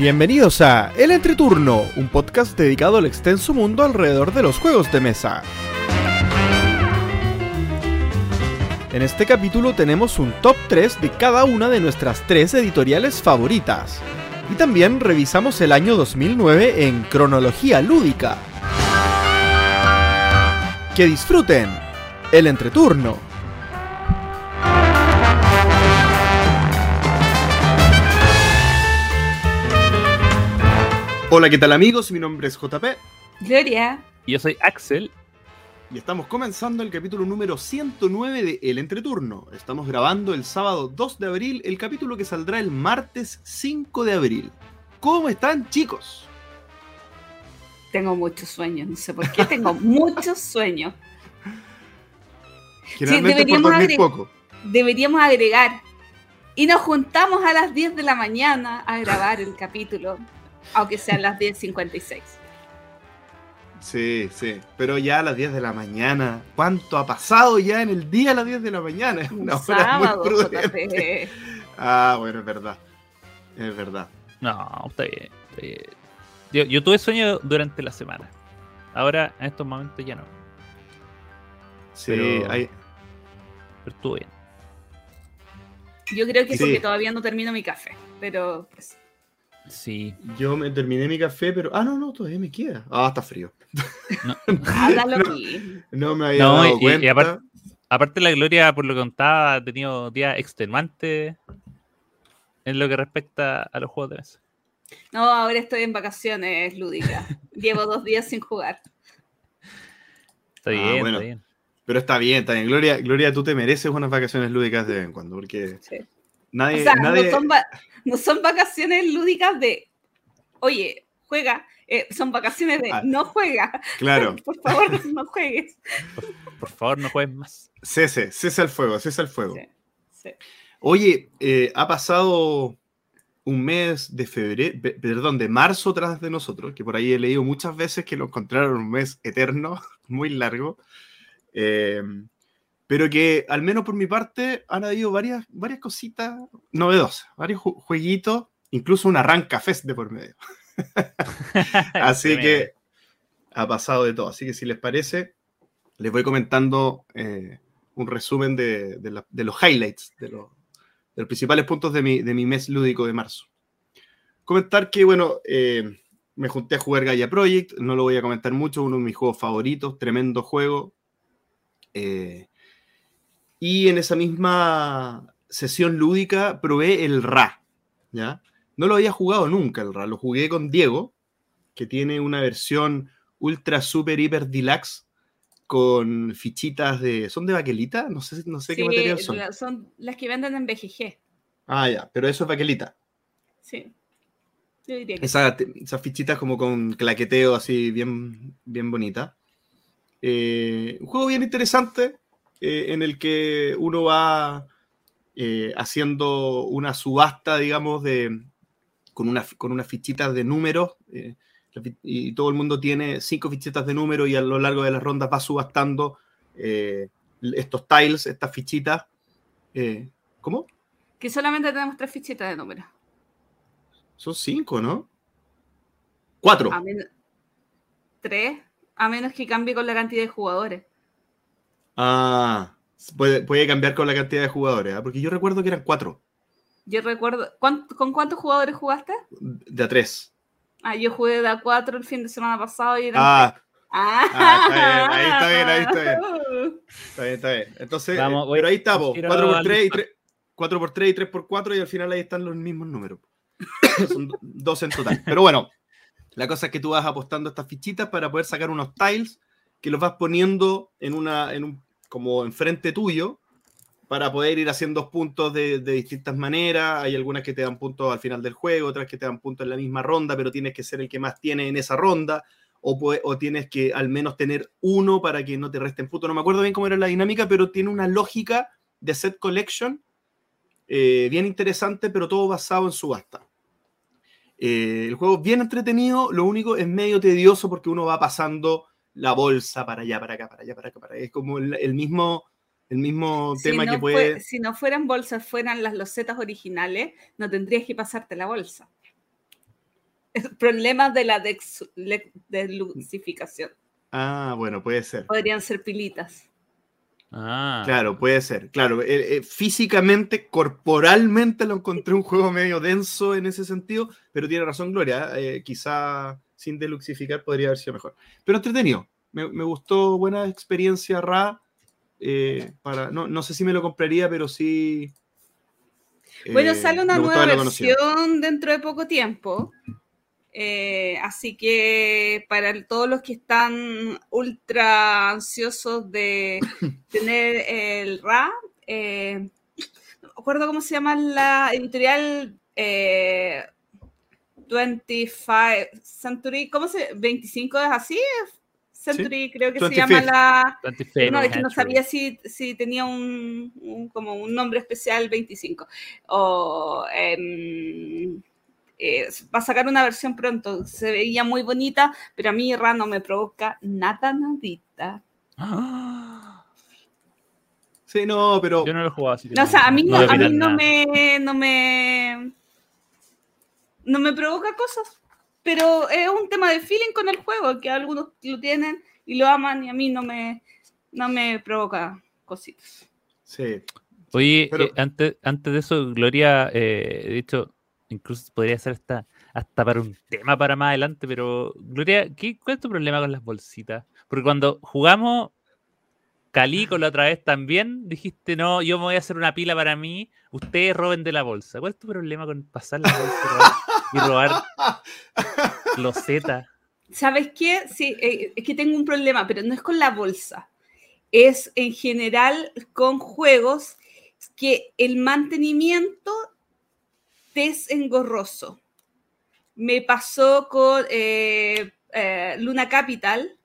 Bienvenidos a El Entreturno, un podcast dedicado al extenso mundo alrededor de los juegos de mesa. En este capítulo tenemos un top 3 de cada una de nuestras tres editoriales favoritas. Y también revisamos el año 2009 en cronología lúdica. Que disfruten el entreturno. Hola, ¿qué tal amigos? Mi nombre es JP Gloria. Y yo soy Axel. y estamos comenzando el capítulo número 109 de El Entreturno. Estamos grabando el sábado 2 de abril, el capítulo que saldrá el martes 5 de abril. ¿Cómo están chicos? Tengo muchos sueños, no sé por qué tengo muchos sueños. Generalmente por deberíamos dormir agregar- poco. Deberíamos agregar. Y nos juntamos a las 10 de la mañana a grabar el capítulo, aunque sean las 10.56. Sí, sí, pero ya a las 10 de la mañana. ¿Cuánto ha pasado ya en el día a las 10 de la mañana? Es Un una hora muy prudente. Ah, bueno, es verdad. Es verdad. No, está bien. está bien. Yo, yo tuve sueño durante la semana. Ahora, en estos momentos ya no. Sí, Pero- hay- Pero estuvo bien. Yo creo que es porque todavía no termino mi café, pero pues, Sí. yo me terminé mi café, pero. Ah, no, no, todavía me queda. Ah, está frío. No, háblalo No. me había No, dado y- y cuenta. aparte- aparte, la Gloria, por lo que contaba, ha tenido días extenuantes en lo que respecta a los juegos de mesa. No, ahora estoy en vacaciones lúdicas. Llevo dos días sin jugar. Está Ah, bien, bueno. está bien. Pero está bien, está bien. Gloria, Gloria, tú te mereces unas vacaciones lúdicas de vez en cuando, porque Sí. Nadie. O sea, nadie... no, son va- no son vacaciones lúdicas de, oye, juega. eh, son vacaciones de, Ah. no juega. Claro, Por favor, no juegues. Por favor, no juegues más. cese, cese el fuego, cese el fuego. Sí, sí. Oye, eh, ha pasado un mes de febrero, pe- perdón, de marzo tras de nosotros, que por ahí he leído muchas veces que lo encontraron un mes eterno, muy largo, eh, pero que al menos por mi parte han habido varias, varias cositas novedosas, varios ju- jueguitos, incluso un arranca fest de por medio. Así que ha pasado de todo. Así que si les parece, les voy comentando eh, un resumen de, de la- de los highlights, de, los- de los principales puntos de mi, de mi mes lúdico de marzo. Comentar que, bueno, eh, me junté a jugar Gaia Project, no lo voy a comentar mucho, uno de mis juegos favoritos, tremendo juego. Eh, y en esa misma sesión lúdica probé el Ra, ¿ya? No lo había jugado nunca el Ra, lo jugué con Diego, que tiene una versión ultra super hiper deluxe con fichitas de. ¿Son de baquelita? No sé, no sé qué material son. la- son las que venden en BGG. Ah, ya, pero eso es baquelita. Sí. Yo diría que Esa- esas fichitas como con claqueteo así bien, bien bonita. Eh, un juego bien interesante eh, en el que uno va eh, haciendo una subasta, digamos, de, con, una, con unas fichitas de números. eh, y todo el mundo tiene cinco fichitas de número y a lo largo de las rondas va subastando estos tiles, estas fichitas. ¿Cómo? que solamente tenemos tres fichitas de números. Son cinco, ¿no? Cuatro. A tres, a menos que cambie con la cantidad de jugadores. Ah, puede, puede cambiar con la cantidad de jugadores, ¿ah? porque yo recuerdo que eran cuatro, Yo recuerdo, ¿cuán- ¿con cuántos jugadores jugaste? de a tres. Ah, yo jugué de a cuatro el fin de semana pasado y eran Ah, Ah, Ah, está bien, ahí está bien, ahí está bien, está bien. Entonces, Vamos, eh, voy- pero ahí está, po, quiero 4 por al- 3 y 3, 4 por 3 y 3 por 4 y al final ahí están los mismos números. Son do- dos en total. Pero bueno, la cosa es que tú vas apostando estas fichitas para poder sacar unos tiles que los vas poniendo en una, en un, como enfrente tuyo para poder ir haciendo puntos de, distintas maneras. Hay algunas que te dan puntos al final del juego, otras que te dan puntos en la misma ronda, pero tienes que ser el que más tiene en esa ronda. O tienes que al menos tener uno para que no te resten puntos. No me acuerdo bien cómo era la dinámica, pero tiene una lógica de set collection eh, bien interesante, pero todo basado en subasta. Eh, el juego es bien entretenido, lo único es medio tedioso porque uno va pasando la bolsa para allá, para acá, para allá, para acá, para allá. Es como el, el mismo, el mismo Si tema no que fue- puede. si no fueran bolsas, fueran las losetas originales, no tendrías que pasarte la bolsa. Problemas de la deluxificación. Ah, bueno, puede ser. Podrían ser pilitas. Ah, Claro, puede ser. Claro, eh, eh, físicamente, corporalmente lo encontré un juego medio denso en ese sentido, pero tiene razón Gloria. eh, quizá sin deluxificar podría haber sido mejor. Pero entretenido. Me, me gustó, buena experiencia Ra. eh, para, no, no sé si me lo compraría, pero sí. Bueno, eh, sale una nueva versión dentro de poco tiempo. Eh, así que para todos los que están ultra ansiosos de tener el RA, eh, no me acuerdo cómo se llama la editorial eh, 25 Century, ¿cómo se? 25 es así, Century creo que se 25th. llama la, 25 no, es que no sabía si, si tenía un, un- como un nombre especial 25. O em, eh, va a sacar una versión pronto. Se veía muy bonita, pero a mí Ra no me provoca nada, nadita. Ah, Sí, no, pero. Yo no lo he jugado así. No, o sea, a mí no, voy a mí no me, no me no me provoca cosas. Pero es un tema de feeling con el juego, que algunos lo tienen y lo aman y a mí no me, no me provoca cositas. Sí. Oye, Pero- eh, antes, antes de eso, Gloria, eh, de hecho, incluso podría ser hasta, hasta para un tema para más adelante, pero Gloria, ¿qué, ¿cuál es tu problema con las bolsitas? Porque cuando jugamos Calico la otra vez también, dijiste, no, yo me voy a hacer una pila para mí, ustedes roben de la bolsa. ¿Cuál es tu problema con pasar la bolsa y robar, los Z? ¿Sabes qué? Sí, eh, es que tengo un problema, pero no es con la bolsa. Es en general con juegos que el mantenimiento te es engorroso. Me pasó con eh, eh, Luna Capital,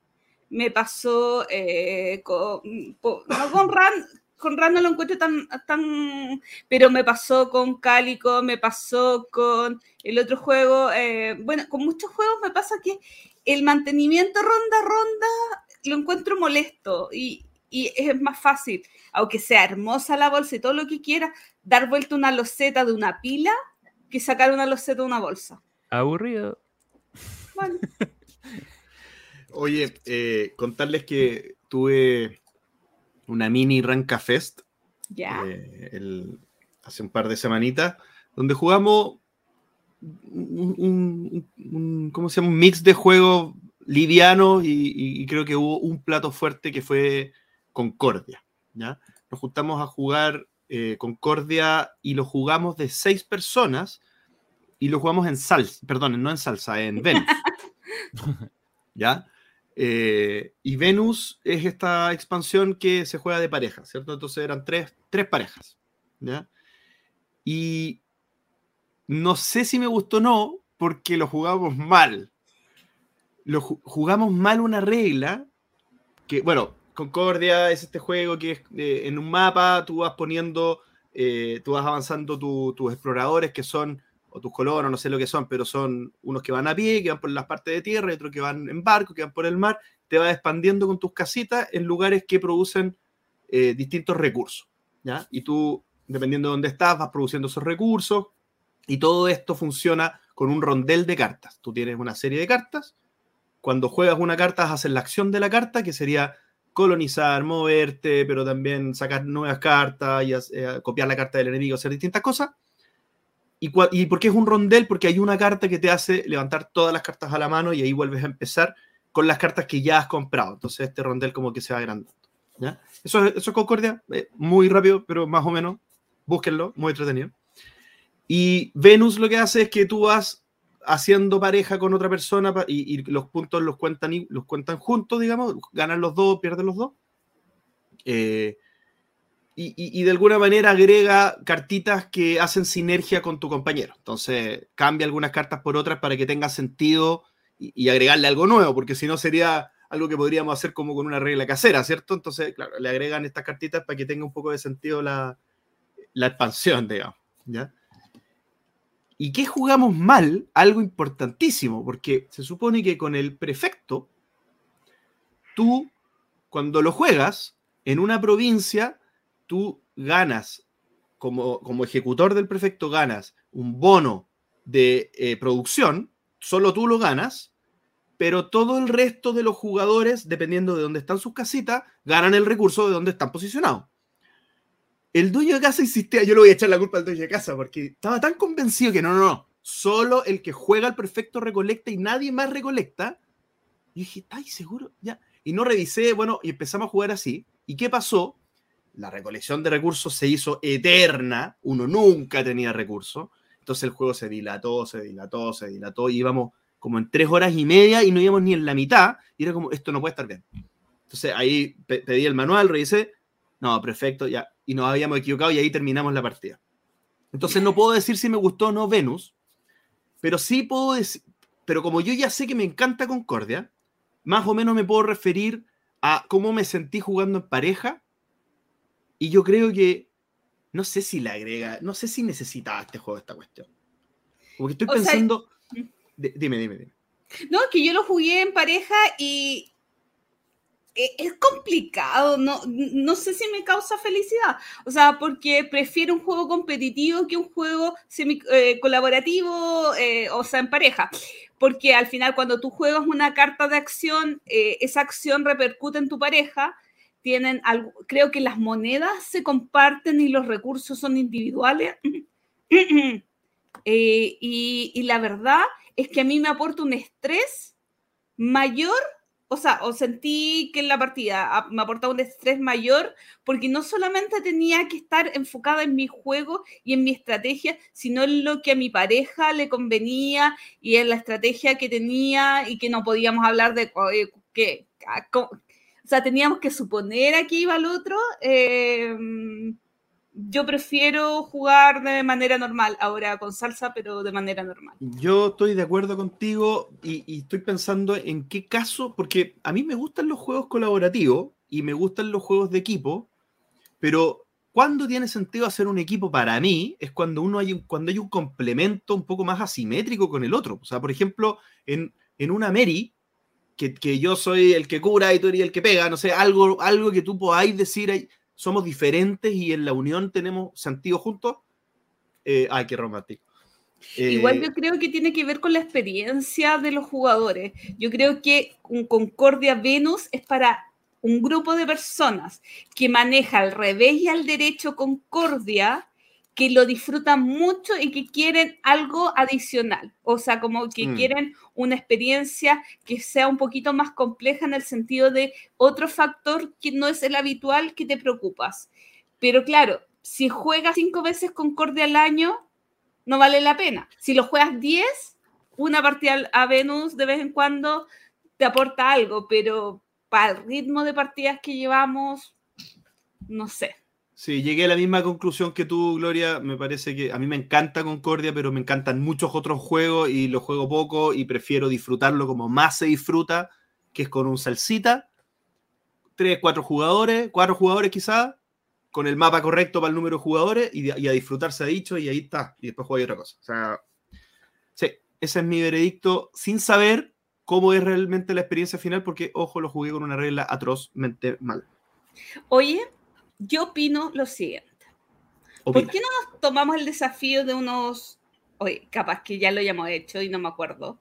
me pasó con, po- no con Ran, con Ran no lo encuentro tan, tan, pero me pasó con Cálico, me pasó con el otro juego, eh, bueno, con muchos juegos me pasa que el mantenimiento ronda a ronda lo encuentro molesto y, y es más fácil, aunque sea hermosa la bolsa y todo lo que quiera, dar vuelta una loseta de una pila que sacar una loseta de una bolsa. Aburrido. Bueno, Oye, eh, contarles que tuve una mini Ranca Fest ya. eh, el- hace un par de semanitas, donde jugamos un, un- un- ¿cómo se llama? un mix de juegos livianos y creo que hubo un plato fuerte que fue Concordia. ¿ya? Nos juntamos a jugar eh, Concordia y lo jugamos de seis personas y lo jugamos en salsa, perdón, no en salsa, en Venus. ¿Ya? Eh, y Venus es esta expansión que se juega de pareja, ¿cierto? Entonces eran tres, tres parejas, ¿ya? Y no sé si me gustó o no, porque lo jugamos mal. Lo ju- jugamos mal una regla que, bueno, Concordia es este juego que es eh, en un mapa, tú vas poniendo, eh, tú vas avanzando tu- tus exploradores que son, o tus colonos, no sé lo que son, pero son unos que van a pie, que van por las partes de tierra, y otros que van en barco, que van por el mar, te vas expandiendo con tus casitas en lugares que producen eh, distintos recursos, ¿ya? Y tú, dependiendo de dónde estás, vas produciendo esos recursos, y todo esto funciona con un rondel de cartas. Tú tienes una serie de cartas, cuando juegas una carta, haces la acción de la carta, que sería colonizar, moverte, pero también sacar nuevas cartas y eh, copiar la carta del enemigo, hacer distintas cosas. ¿Y, ¿Y por qué es un rondel? Porque hay una carta que te hace levantar todas las cartas a la mano y ahí vuelves a empezar con las cartas que ya has comprado. Entonces este rondel como que se va agrandando. ¿ya? Eso, es- eso es Concordia, eh, muy rápido, pero más o menos. Búsquenlo, muy entretenido. Y Venus lo que hace es que tú vas haciendo pareja con otra persona y, y los puntos los cuentan, los cuentan juntos, digamos, ganan los dos, pierden los dos. Eh, y, de alguna manera agrega cartitas que hacen sinergia con tu compañero. Entonces cambia algunas cartas por otras para que tenga sentido y, y agregarle algo nuevo, porque si no sería algo que podríamos hacer como con una regla casera, ¿cierto? Entonces, claro, le agregan estas cartitas para que tenga un poco de sentido la, la expansión, digamos. ¿ya? ¿Y qué jugamos mal? Algo importantísimo, porque se supone que con el prefecto, tú, cuando lo juegas en una provincia, tú ganas, como, como ejecutor del prefecto, ganas un bono de eh, producción solo tú lo ganas, pero todo el resto de los jugadores, dependiendo de dónde están sus casitas, ganan el recurso de dónde están posicionados. El dueño de casa insistía, yo le voy a echar la culpa al dueño de casa, porque estaba tan convencido que no, no, no, solo el que juega al perfecto recolecta y nadie más recolecta. Y dije, ¿estáis seguro? Ya. Y no revisé, bueno, y empezamos a jugar así. ¿Y qué pasó? La recolección de recursos se hizo eterna, uno nunca tenía recursos, entonces el juego se dilató, se dilató, se dilató, íbamos como en tres horas y media y no íbamos ni en la mitad, y era como, esto no puede estar bien. Entonces ahí pedí el manual, revisé, no, perfecto, ya, y nos habíamos equivocado y ahí terminamos la partida. Entonces no puedo decir si me gustó o no Venus, pero sí puedo decir, pero como yo ya sé que me encanta Concordia, más o menos me puedo referir a cómo me sentí jugando en pareja, y yo creo que, no sé si la agrega, no sé si necesitaba este juego esta cuestión. Porque estoy pensando dime, dime, dime. No, que yo lo jugué en pareja y e, es complicado, no, no sé si me causa felicidad, o sea, porque prefiero un juego competitivo que un juego semi, eh, colaborativo, eh, o sea, en pareja, porque al final cuando tú juegas una carta de acción, eh, esa acción repercute en tu pareja, tienen algo, creo que las monedas se comparten y los recursos son individuales, y, y la verdad es que a mí me aporta un estrés mayor, o sea, o sentí que en la partida me aportaba un estrés mayor porque no solamente tenía que estar enfocada en mi juego y en mi estrategia, sino en lo que a mi pareja le convenía y en la estrategia que tenía y que no podíamos hablar de eh, que, o sea, teníamos que suponer a qué iba el otro. Eh, yo prefiero jugar de manera normal, ahora con salsa, pero de manera normal. Yo estoy de acuerdo contigo y, estoy pensando en qué caso, porque a mí me gustan los juegos colaborativos y me gustan los juegos de equipo, pero cuando tiene sentido hacer un equipo para mí es cuando uno hay un, cuando hay un complemento un poco más asimétrico con el otro. O sea, por ejemplo, en, en una Mary, que, que, yo soy el que cura y tú eres el que pega, no sé, algo, algo que tú podáis decir somos diferentes y en la unión tenemos sentido juntos. Eh, ay, qué romántico. Igual yo eh, creo que tiene que ver con la experiencia de los jugadores. Yo creo que un Concordia Venus es para un grupo de personas que maneja al revés y al derecho Concordia que lo disfrutan mucho y que quieren algo adicional, o sea, como que mm. quieren una experiencia que sea un poquito más compleja en el sentido de otro factor que no es el habitual que te preocupas. Pero claro, si juegas cinco veces Concordia al año, no vale la pena. Si lo juegas diez, una partida a Venus de vez en cuando te aporta algo, pero para el ritmo de partidas que llevamos, no sé. Sí, llegué a la misma conclusión que tú, Gloria. Me parece que a mí me encanta Concordia, pero me encantan muchos otros juegos y lo juego poco y prefiero disfrutarlo como más se disfruta, que es con un salsita, tres, cuatro jugadores, cuatro jugadores quizás, con el mapa correcto para el número de jugadores y, a disfrutarse ha dicho y ahí está. Y después juega otra cosa. O sea, sí, ese es mi veredicto sin saber cómo es realmente la experiencia final, porque, ojo, lo jugué con una regla atrozmente mal. Oye, yo opino lo siguiente. ¿Por qué no nos tomamos el desafío de unos... Oye, capaz que ya lo hayamos hecho y no me acuerdo.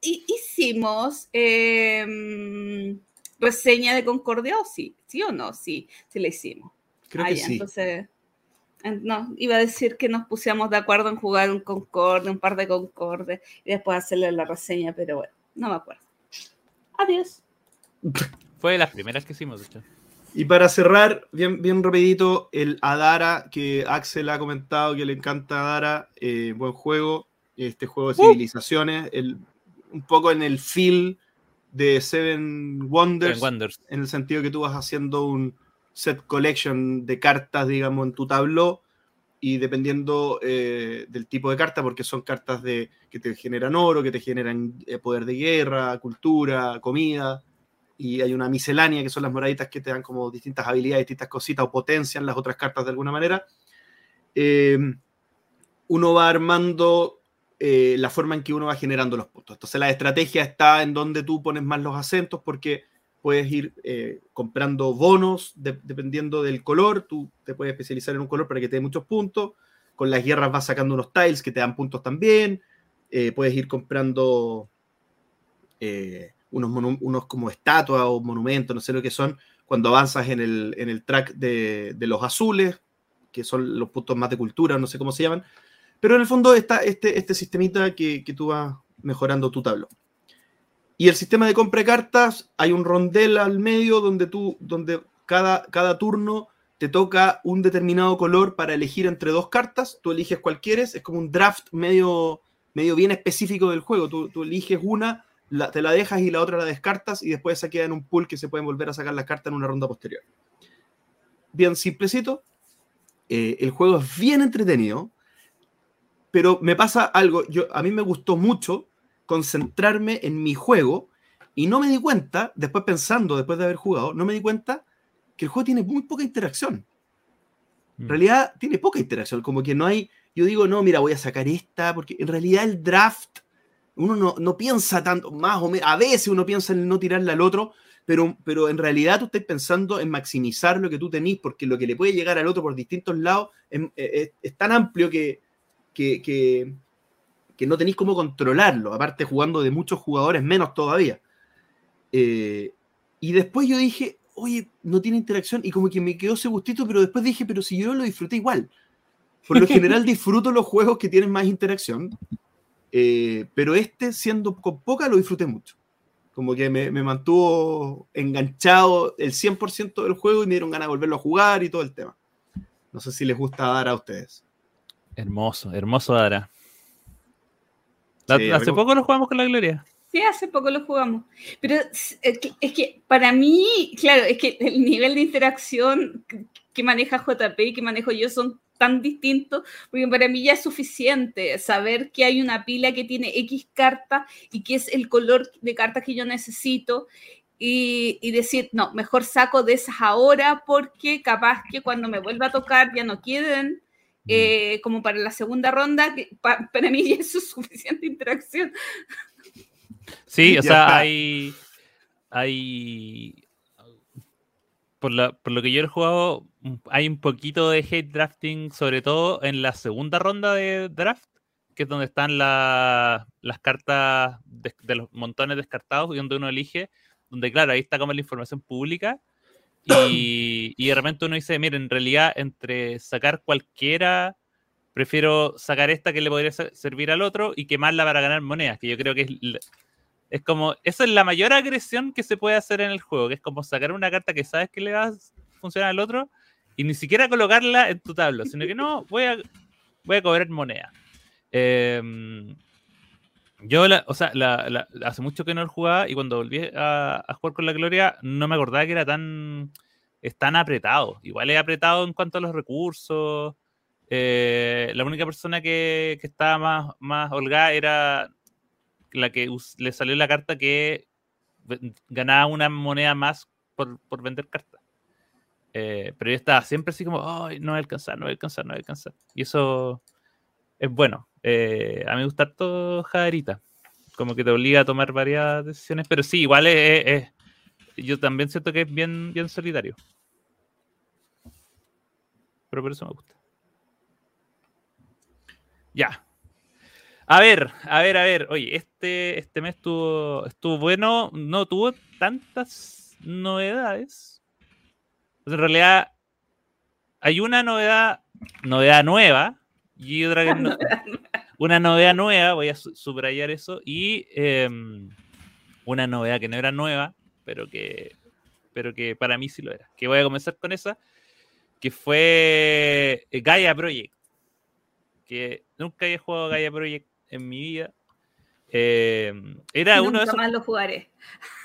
Hicimos em, reseña de Concordia o sí, sí o no, sí, sí la hicimos. Creo que sí. Entonces, no, iba a decir que nos pusiéramos de acuerdo en jugar un Concorde, un par de Concorde y después hacerle la reseña, pero bueno, no me acuerdo. Adiós. Fue de las primeras que hicimos, de hecho. Y para cerrar, bien, bien rapidito, el Adara, que Axel ha comentado que le encanta Adara, eh, buen juego, este juego de uh. civilizaciones, el, un poco en el feel de Seven Wonders, en el sentido que tú vas haciendo un set collection de cartas, digamos, en tu tabló, y dependiendo eh, del tipo de carta, porque son cartas de, que te generan oro, que te generan eh, poder de guerra, cultura, comida, y hay una miscelánea que son las moraditas que te dan como distintas habilidades, distintas cositas o potencian las otras cartas de alguna manera. Eh, uno va armando eh, la forma en que uno va generando los puntos. Entonces la estrategia está en donde tú pones más los acentos porque puedes ir eh, comprando bonos dependiendo del color, tú te puedes especializar en un color para que te dé muchos puntos, con las guerras vas sacando unos tiles que te dan puntos también, puedes ir comprando unos, unos como estatuas o monumentos, no sé lo que son, cuando avanzas en el, en el track de, de, los azules, que son los puntos más de cultura, no sé cómo se llaman. Pero en el fondo está este, este sistemita que, que tú vas mejorando tu tablón. Y el sistema de compra de cartas, hay un rondel al medio donde tú, donde cada, cada turno te toca un determinado color para elegir entre dos cartas, tú eliges cuál quieres, es como un draft medio, medio bien específico del juego, tú, tú eliges una, la, te la dejas y la otra la descartas y después se queda en un pool que se pueden volver a sacar las cartas en una ronda posterior. Bien simplecito, eh, el juego es bien entretenido, pero me pasa algo, yo, a mí me gustó mucho concentrarme en mi juego y no me di cuenta, después pensando, después de haber jugado, no me di cuenta que el juego tiene muy poca interacción. En mm. realidad tiene poca interacción, como que no hay, yo digo, no, mira, voy a sacar esta, porque en realidad el draft, uno no, no piensa tanto, más o menos, a veces uno piensa en no tirarle al otro, pero, pero en realidad tú estás pensando en maximizar lo que tú tenés, porque lo que le puede llegar al otro por distintos lados es, es, tan amplio que, que, que, que no tenéis cómo controlarlo, aparte jugando de muchos jugadores, menos todavía. Eh, y después yo dije, oye, no tiene interacción, y como que me quedó ese gustito, pero después dije, pero si yo lo disfruté igual. Por lo general disfruto los juegos que tienen más interacción, eh, pero este, siendo con poca, lo disfruté mucho. Como que me, me mantuvo enganchado el 100% del juego y me dieron ganas de volverlo a jugar y todo el tema. No sé si les gusta dar a ustedes. Hermoso, hermoso Dara. hace poco lo jugamos con la Gloria. Sí, hace poco lo jugamos. Pero es que, para mí, claro, es que el nivel de interacción que maneja JP y que manejo yo son tan distintos, porque para mí ya es suficiente saber que hay una pila que tiene X carta y que es el color de cartas que yo necesito y, y, decir, no, mejor saco de esas ahora porque capaz que cuando me vuelva a tocar ya no queden Mm. Eh, como para la segunda ronda, que para mí eso es suficiente interacción. Sí, o sea, hay, hay por, por, lo que yo he jugado, hay un poquito de hate drafting, sobre todo en la segunda ronda de draft, que es donde están las cartas de, de, los montones descartados y donde uno elige, donde claro, ahí está como la información pública y, y de repente uno dice, mire, en realidad entre sacar cualquiera, prefiero sacar esta que le podría servir al otro y quemarla para ganar monedas, que yo creo que es, es como, esa es la mayor agresión que se puede hacer en el juego, que es como sacar una carta que sabes que le va a funcionar al otro y ni siquiera colocarla en tu tablo, sino que no, voy a, voy a cobrar moneda. Eh, yo, o sea, hace mucho que no jugaba y cuando volví a, jugar con la Gloria no me acordaba que era tan, tan apretado. Igual es apretado en cuanto a los recursos. Eh, la única persona que, estaba más, más holgada era la que le salió la carta que ganaba una moneda más por, vender cartas. Eh, pero yo estaba siempre así como, Ay, no voy a alcanzar, no voy a alcanzar, no voy a alcanzar. Y eso es bueno. Eh, a mí me gusta todo Jaderita. Como que te obliga a tomar varias decisiones, pero sí, igual es, yo también siento que es bien, bien solitario. Pero por eso me gusta. Ya. A ver, a ver, a ver. Oye, este, este mes estuvo, estuvo bueno. No tuvo tantas novedades. Pues en realidad, hay una novedad, novedad nueva, y otra que no, una novedad nueva, voy a subrayar eso, y em, una novedad que no era nueva, pero que, pero que para mí sí lo era. Que voy a comenzar con esa, que fue Gaia Project. Que nunca había jugado Gaia Project en mi vida. Em, era uno de esos. más lo jugaré.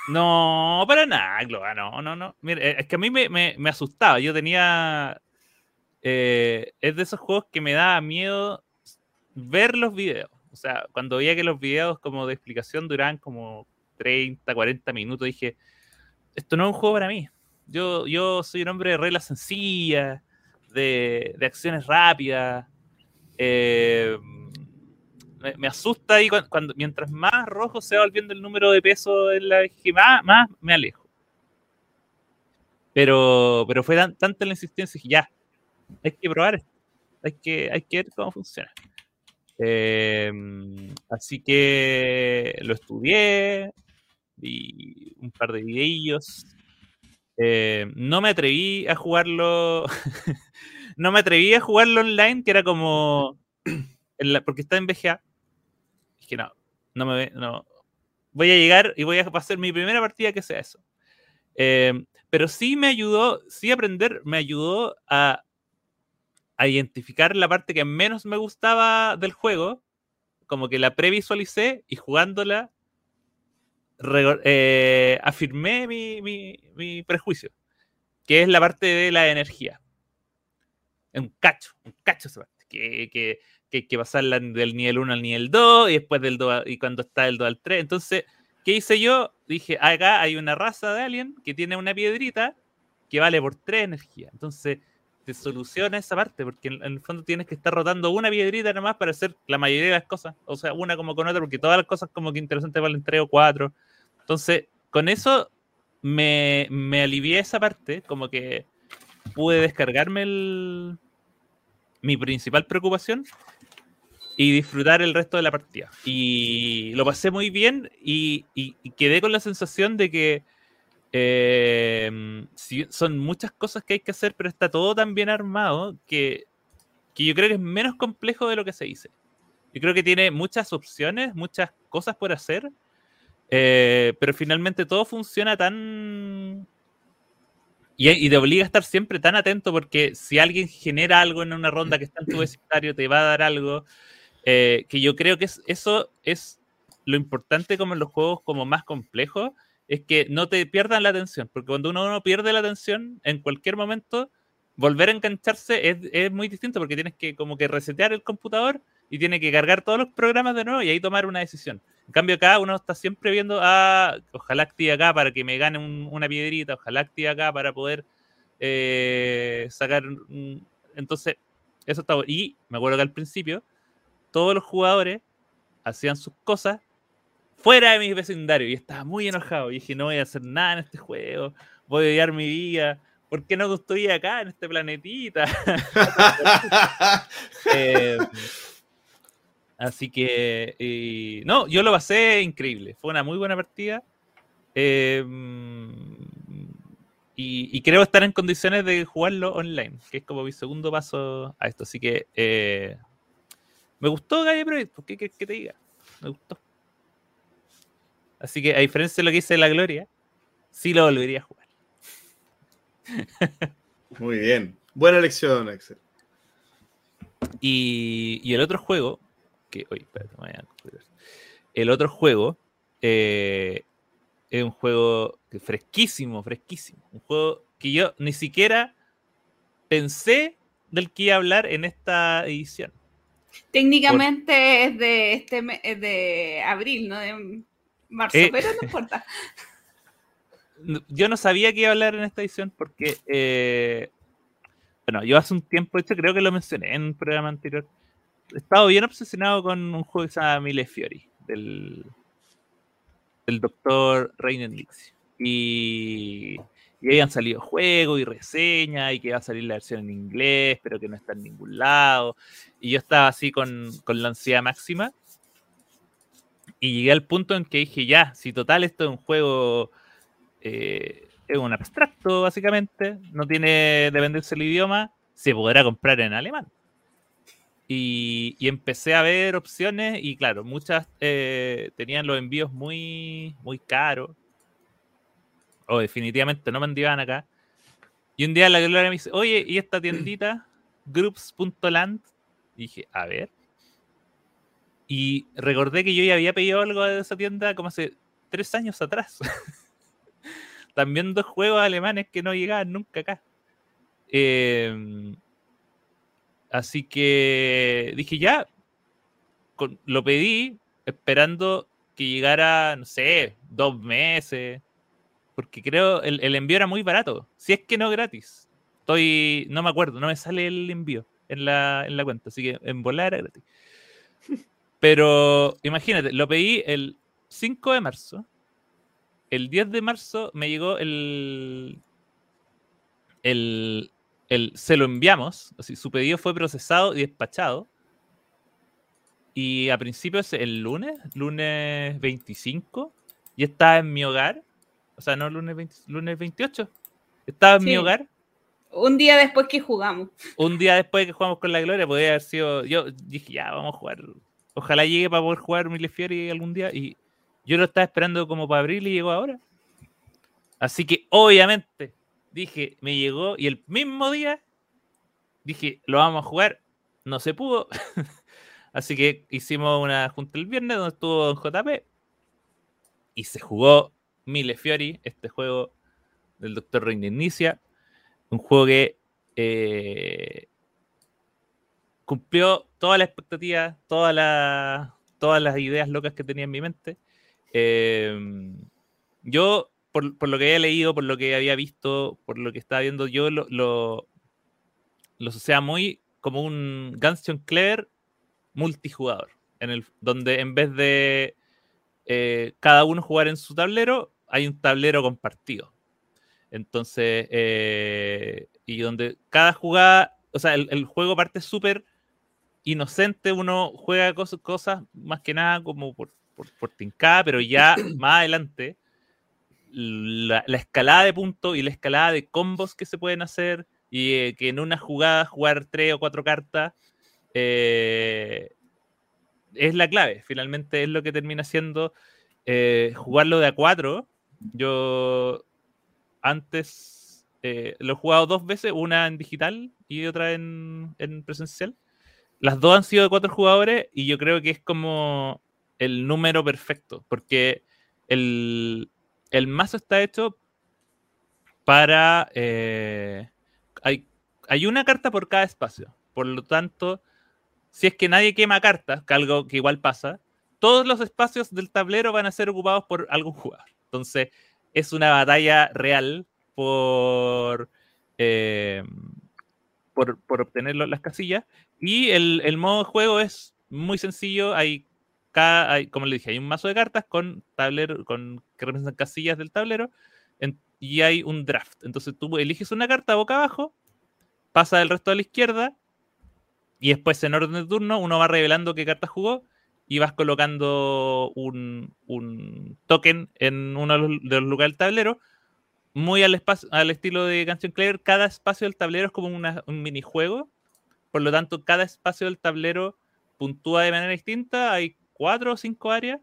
No, para nada, no, no, no. Mira, es que a mí me, me, asustaba. Yo tenía. Eh, es de esos juegos que me daba miedo ver los videos. O sea, cuando veía que los videos como de explicación duraban como 30, 40 minutos, dije, esto no es un juego para mí. Yo, yo soy un hombre de reglas sencillas, de, de acciones rápidas. Eh, me, asusta ahí cuando, mientras más rojo se va volviendo el número de peso en la más, más me alejo. Pero, pero fue tanta la insistencia que ya, hay que probar, hay que, hay que ver cómo funciona. Em, así que lo estudié, vi un par de videillos. Em, no me atreví a jugarlo. no me atreví a jugarlo online, que era como. porque está en VGA. Que no, no me no. Voy a llegar y voy a hacer mi primera partida que sea eso. Em, pero sí me ayudó, sí aprender, me ayudó a a identificar la parte que menos me gustaba del juego, como que la previsualicé y jugándola eh, afirmé mi, prejuicio, que es la parte de la energía. Un cacho, un cacho parte, que, que, que hay que pasarla del nivel 1 al nivel 2 y después del 2 y cuando está el 2 al 3. Entonces, ¿qué hice yo? Dije, acá hay una raza de alien que tiene una piedrita que vale por 3 energías. Entonces, te soluciona esa parte, porque en, el fondo tienes que estar rotando una piedrita nomás para hacer la mayoría de las cosas. O sea, una como con otra, porque todas las cosas como que interesantes valen tres o cuatro. Entonces, con eso me, me alivié esa parte, como que pude descargarme el, mi principal preocupación y disfrutar el resto de la partida. Y lo pasé muy bien y quedé con la sensación de que eh, son muchas cosas que hay que hacer, pero está todo tan bien armado que, yo creo que es menos complejo de lo que se dice. Yo creo que tiene muchas opciones, muchas cosas por hacer, eh, pero finalmente todo funciona tan... Y, te obliga a estar siempre tan atento porque si alguien genera algo en una ronda que está en tu vecindario, te va a dar algo, eh, que yo creo que es, eso es lo importante como en los juegos como más complejos, es que no te pierdan la atención, porque cuando uno, pierde la atención, en cualquier momento, volver a engancharse es, muy distinto, porque tienes que como que resetear el computador y tiene que cargar todos los programas de nuevo y ahí tomar una decisión. En cambio acá uno está siempre viendo, ah, ojalá active acá para que me gane una piedrita, ojalá active acá para poder eh, sacar... Entonces, eso está... Y me acuerdo que al principio todos los jugadores hacían sus cosas fuera de mi vecindario y estaba muy enojado. Y dije, no voy a hacer nada en este juego, voy a odiar mi vida. ¿Por qué no estoy acá en este planetita? Eh, así que, no, yo lo pasé increíble. Fue una muy buena partida. Eh, y, creo estar en condiciones de jugarlo online, que es como mi segundo paso a esto. Así que eh, me gustó Gaia Project, ¿qué que te diga? Me gustó. Así que a diferencia de lo que dice la Gloria, sí lo volvería a jugar. Muy bien. Buena elección, Axel. Y, el otro juego, que. Oye, espérate, voy a El otro juego eh, es un juego fresquísimo, fresquísimo. Un juego que yo ni siquiera pensé del que iba a hablar en esta edición. Técnicamente es de este es de abril, ¿no? De marzo, eh, pero no importa. Yo no sabía que iba a hablar en esta edición porque, eh, bueno, yo hace un tiempo, hecho creo que lo mencioné en un programa anterior, he estado bien obsesionado con un juego que se llama Mille Fiori, del, del doctor Reiner Lixio. Y, y ahí han salido juegos y reseñas y que va a salir la versión en inglés, pero que no está en ningún lado. Y yo estaba así con, con la ansiedad máxima y llegué al punto en que dije, ya, si total esto es un juego, eh, es un abstracto básicamente, no tiene dependencia del idioma, se podrá comprar en alemán. Y, empecé a ver opciones y claro, muchas eh, tenían los envíos muy, muy caros. O definitivamente no me enviaban acá. Y un día la Gloria me dice, oye, ¿y esta tiendita? Groups.land. Y dije, a ver. Y recordé que yo ya había pedido algo de esa tienda como hace tres años atrás. También dos juegos alemanes que no llegaban nunca acá. Em, así que dije ya, lo pedí esperando que llegara, no sé, dos meses. Porque creo el, el envío era muy barato. Si es que no gratis. Estoy, no me acuerdo, no me sale el envío en la, en la cuenta. Así que en volar era gratis. Pero imagínate, lo pedí el 5 de marzo. El 10 de marzo me llegó el. El. El se lo enviamos. Así, su pedido fue procesado y despachado. Y a principios, el lunes, lunes 25, y estaba en mi hogar. O sea, no lunes, 20, lunes 28. Estaba en mi Sí. hogar. Un día después que jugamos. Un día después de que jugamos con la Gloria, podría haber sido. Yo dije, ya, vamos a jugar. Ojalá llegue para poder jugar Mille Fiori algún día. Y yo lo estaba esperando como para abril y llegó ahora. Así que, obviamente, dije, me llegó. Y el mismo día dije, lo vamos a jugar. No se pudo. Así que hicimos una junta el viernes donde estuvo JP. Y se jugó Mille Fiori, este juego del Dr. Reina Inicia. Un juego que eh, cumplió todas las expectativas, todas las, todas las ideas locas que tenía en mi mente. Eh, yo, por, por lo que había leído, por lo que había visto, por lo que estaba viendo, yo lo, lo, lo muy como un Gunstone Clever multijugador, en el, donde en vez de eh, cada uno jugar en su tablero, hay un tablero compartido. Entonces, eh, y donde cada jugada, o sea, el, el juego parte súper inocente, uno juega cosas, cosas más que nada como por, por, por tincada, pero ya más adelante, la, la escalada de puntos y la escalada de combos que se pueden hacer, y eh, que en una jugada jugar tres o cuatro cartas eh, es la clave, finalmente es lo que termina siendo eh, jugarlo de a cuatro. Yo antes lo he jugado dos veces, una en digital y otra en, en presencial. Las dos han sido de cuatro jugadores y yo creo que es como el número perfecto, porque el, el mazo está hecho para... eh, hay, hay una carta por cada espacio, por lo tanto, si es que nadie quema cartas, que algo que igual pasa, todos los espacios del tablero van a ser ocupados por algún jugador. Entonces, es una batalla real por, eh, por, por, obtener las casillas. Y el, el, modo de juego es muy sencillo. Hay, cada, hay, como le dije, hay un mazo de cartas con tablero, con, que representan casillas del tablero. Y hay un draft. Entonces tú eliges una carta boca abajo, pasa el resto a la izquierda. Y después en orden de turno uno va revelando qué carta jugó y vas colocando un, un token en uno de los, de los, lugares del tablero. Muy al, espacio, al estilo de Canción Clever, cada espacio del tablero es como una, un minijuego. Por lo tanto, cada espacio del tablero puntúa de manera distinta. Hay cuatro o cinco áreas.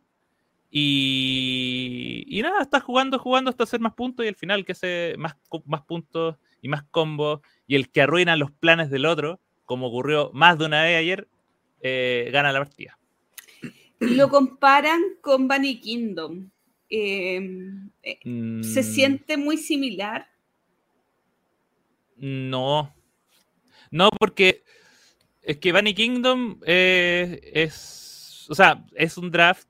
Y, y nada, estás jugando, jugando hasta hacer más puntos. Y al final, que hace más, más puntos y más combos. Y el que arruina los planes del otro, como ocurrió más de una vez ayer, eh, gana la partida lo comparan con Bunny Kingdom. Eh, mm. ¿Se siente muy similar? No. No, porque es que Bunny Kingdom eh, es. O sea, es un draft.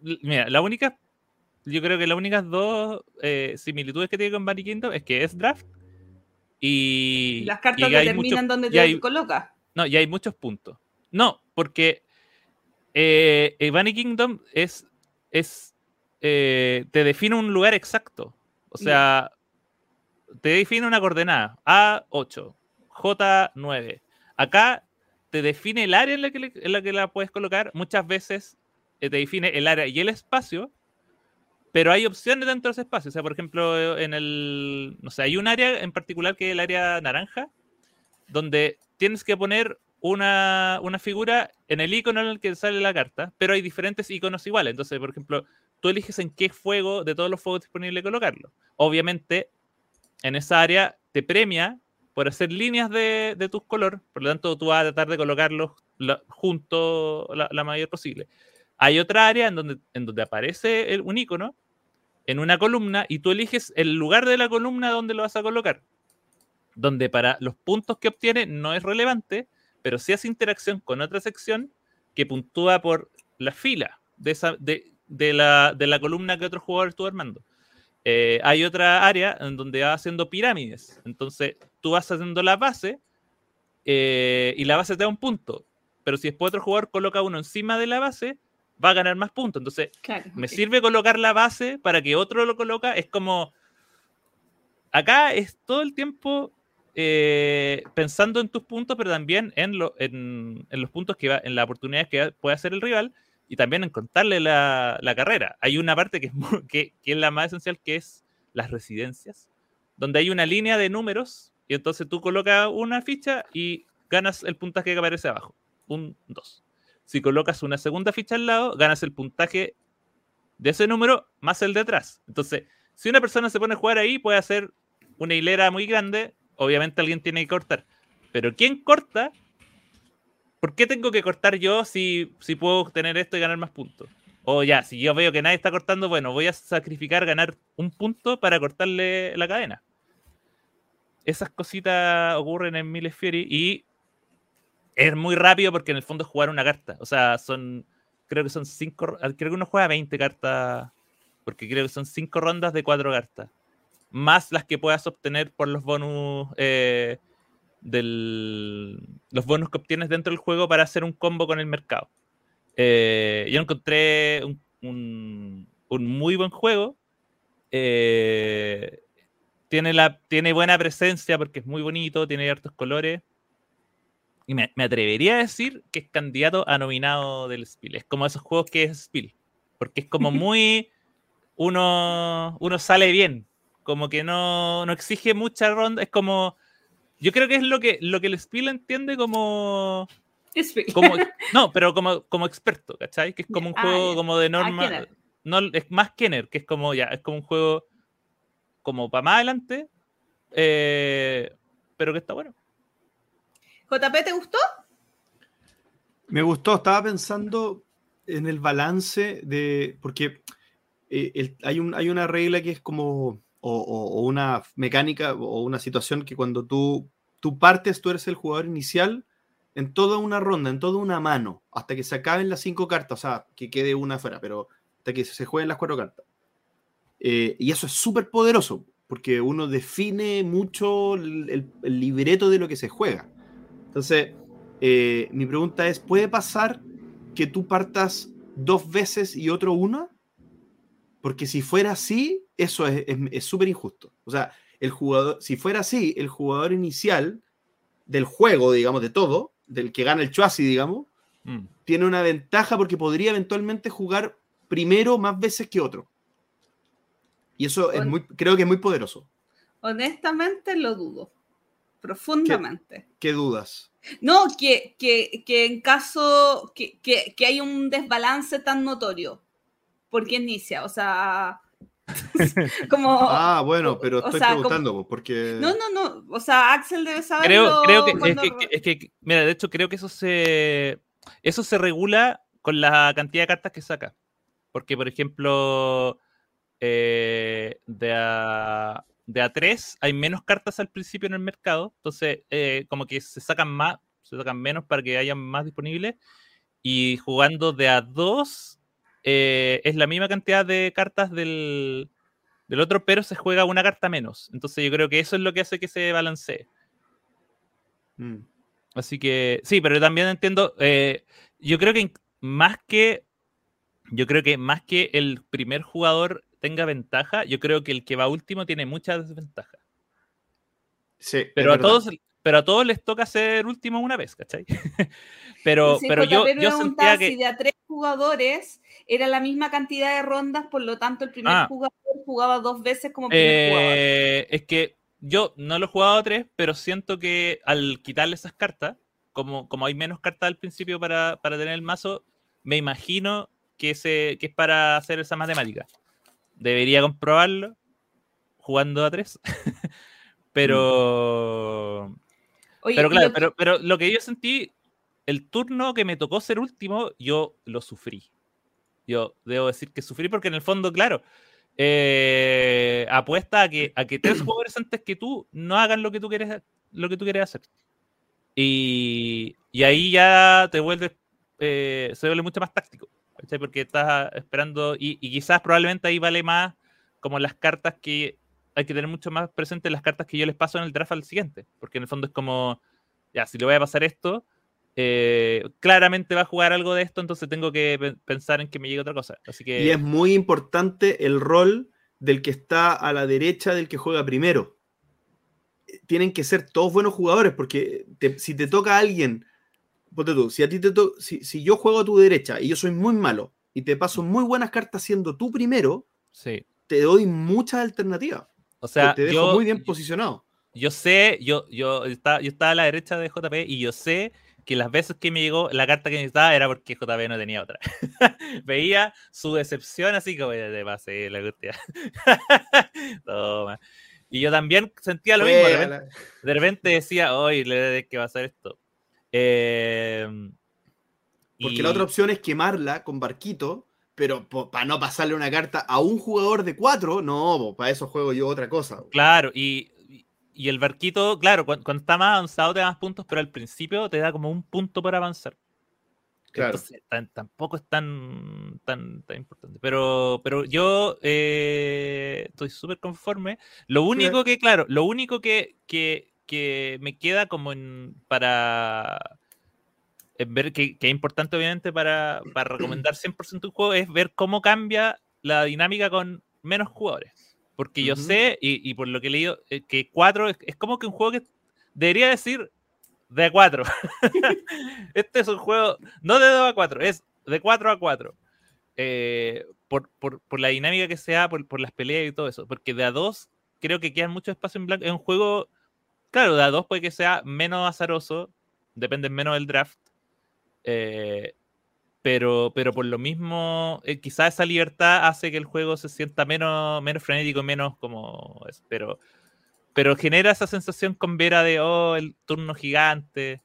Mira, la única. Yo creo que las únicas dos eh, similitudes que tiene con Bunny Kingdom es que es draft. Y. Las cartas y determinan mucho, dónde te hay, colocas. No, y hay muchos puntos. No, porque eh, Bunny Kingdom es, es eh, te define un lugar exacto. O sea, yeah. te define una coordenada A8, J9. Acá te define el área en la que, la, puedes colocar. Muchas veces eh, te define el área y el espacio, pero hay opciones dentro de ese espacio. O sea, por ejemplo, en el. No sé, hay un área en particular que es el área naranja, donde tienes que poner una, una, figura en el icono en el que sale la carta, pero hay diferentes iconos iguales. Entonces, por ejemplo, tú eliges en qué fuego de todos los fuegos disponibles colocarlo. Obviamente, en esa área te premia por hacer líneas de, de tus color, por lo tanto, tú vas a tratar de colocarlos juntos la, la, mayor posible. Hay otra área en donde, en donde aparece un icono en una columna y tú eliges el lugar de la columna donde lo vas a colocar. Donde para los puntos que obtiene no es relevante, pero sí hace interacción con otra sección que puntúa por la fila de, esa, de, de, la, de la, columna que otro jugador estuvo armando. Eh, hay otra área en donde va haciendo pirámides. Entonces, tú vas haciendo la base eh, y la base te da un punto. Pero si después otro jugador coloca uno encima de la base, va a ganar más puntos. Entonces, claro, me okay. sirve colocar la base para que otro lo coloca. Es como. Acá es todo el tiempo eh, pensando en tus puntos, pero también en, lo, en, en, los puntos que va, en las oportunidades que puede hacer el rival y también en contarle la, la carrera. Hay una parte que es, que, que, es la más esencial, que es las residencias, donde hay una línea de números y entonces tú colocas una ficha y ganas el puntaje que aparece abajo. Un 2. Si colocas una segunda ficha al lado, ganas el puntaje de ese número más el de atrás. Entonces, si una persona se pone a jugar ahí, puede hacer una hilera muy grande. Obviamente alguien tiene que cortar. Pero ¿quién corta? ¿Por qué tengo que cortar yo si, si puedo tener esto y ganar más puntos? O ya, si yo veo que nadie está cortando, bueno, voy a sacrificar ganar un punto para cortarle la cadena. Esas cositas ocurren en Miles Fury y es muy rápido porque en el fondo es jugar una carta. O sea, son, creo que son cinco, creo que uno juega 20 cartas, porque creo que son cinco rondas de cuatro cartas. Más las que puedas obtener por los bonus, eh, del, los bonus que obtienes dentro del juego para hacer un combo con el mercado. Eh, yo encontré un, un, un, muy buen juego. Eh, tiene, la, tiene buena presencia porque es muy bonito, tiene hartos colores y me, me, atrevería a decir que es candidato a nominado del Spiel. Es como esos juegos que es Spiel. Porque es como muy. Uno, uno sale bien. Como que no, no exige mucha ronda. Es como. Yo creo que es lo que, lo que el Spiel entiende como. como no, pero como, como experto, ¿cachai? Que es como un ah, juego como de ah, norma. No, es más Kenner, que es como ya, es como un juego como para más adelante. Eh, pero que está bueno. JP, ¿te gustó? Me gustó, estaba pensando en el balance de, porque eh, el, hay, un, hay una regla que es como, o, o, una mecánica o una situación que cuando tú, tú partes, tú eres el jugador inicial en toda una ronda, en toda una mano, hasta que se acaben las cinco cartas, o sea, que quede una fuera, pero hasta que se jueguen las cuatro cartas. Eh, y eso es súper poderoso, porque uno define mucho el, el, el libreto de lo que se juega. Entonces, eh, mi pregunta es, ¿puede pasar que tú partas dos veces y otro una? Porque si fuera así, eso es súper injusto. O sea, el jugador, si fuera así, el jugador inicial del juego, digamos, de todo, del que gana el Chuasi, digamos, mm. tiene una ventaja porque podría eventualmente jugar primero más veces que otro. Y eso es muy, creo que es muy poderoso. Honestamente lo dudo profundamente. ¿Qué, qué dudas? No, que, que, que en caso que, que, que, hay un desbalance tan notorio, porque inicia, o sea, como... Ah, bueno, pero estoy sea, preguntando, como, porque... No, no, no, o sea, Axel debe saber. Creo, creo que, cuando... es, que, es que, mira, de hecho creo que eso se, eso se regula con la cantidad de cartas que saca. Porque, por ejemplo, eh, de a, de A3 hay menos cartas al principio en el mercado, entonces eh, como que se sacan más, se sacan menos para que haya más disponibles. Y jugando de A2 eh, es la misma cantidad de cartas del, del, otro, pero se juega una carta menos. Entonces yo creo que eso es lo que hace que se balancee. Mm. Así que sí, pero también entiendo, eh, yo creo que más que, yo creo que más que el primer jugador tenga ventaja, yo creo que el que va último tiene mucha desventaja. Sí, pero a todos, pero a todos les toca ser último una vez, ¿cachai? pero, sí, pero yo, yo sentía que... Si de a tres jugadores era la misma cantidad de rondas, por lo tanto el primer ah. jugador jugaba dos veces como primer eh, jugador. Es que yo no lo he jugado a tres, pero siento que al quitarle esas cartas, como, como hay menos cartas al principio para, para tener el mazo, me imagino que, se, que es para hacer esa matemática debería comprobarlo jugando a tres. pero. Oye, pero claro, lo... pero, pero lo que yo sentí, el turno que me tocó ser último, yo lo sufrí. Yo debo decir que sufrí porque en el fondo, claro, eh, apuesta a que, a que tres jugadores antes que tú no hagan lo que tú quieres, lo que tú quieres hacer. Y, y ahí ya te vuelve, eh, se vuelve mucho más táctico. Porque estás esperando, y, quizás probablemente ahí vale más como las cartas que hay que tener mucho más presente las cartas que yo les paso en el draft al siguiente, porque en el fondo es como, ya, si le voy a pasar esto, eh, claramente va a jugar algo de esto, entonces tengo que pensar en que me llegue otra cosa. Y es muy importante el rol del que está a la derecha del que juega primero. tienen que ser todos buenos jugadores, porque si te toca alguien, ponte tú, si a ti te si, si, yo juego a tu derecha y yo soy muy malo y te paso muy buenas cartas siendo tú primero, sí. te doy muchas alternativas. O sea, te dejo muy bien posicionado. Yo sé, yo, yo, estaba, yo estaba a la derecha de JP y yo sé que las veces que me llegó la carta que necesitaba era porque JP no tenía otra. Veía su decepción así como de pase la angustia. Toma. Y yo también sentía lo mismo. De repente, decía, hoy le que va a ser esto. Em, porque la otra opción es quemarla con barquito, pero para no pasarle una carta a un jugador de cuatro, no, para eso juego yo otra cosa. Claro, y y el barquito, claro, cuando, está más avanzado te da más puntos, pero al principio te da como un punto para avanzar. Claro. tampoco es tan, tan, tan, importante. Pero, pero yo eh, estoy súper conforme. Lo único que, claro, lo único que, que, que me queda como en, para ver que, que, es importante obviamente para, para recomendar 100% un juego es ver cómo cambia la dinámica con menos jugadores. Porque yo sé, y, por lo que he leído, eh, que 4 es, como que un juego que debería decir de 4. este es un juego no de 2 a 4, es de 4 a 4. Eh, por, la dinámica que se da, por, las peleas y todo eso. Porque de a 2 creo que queda mucho espacio en blanco. Es un juego, claro, de a 2 puede que sea menos azaroso, depende menos del draft. Eh, pero, pero por lo mismo, eh, quizás esa libertad hace que el juego se sienta menos, menos frenético, menos como... pero, pero genera esa sensación con Vera de, oh, el turno gigante.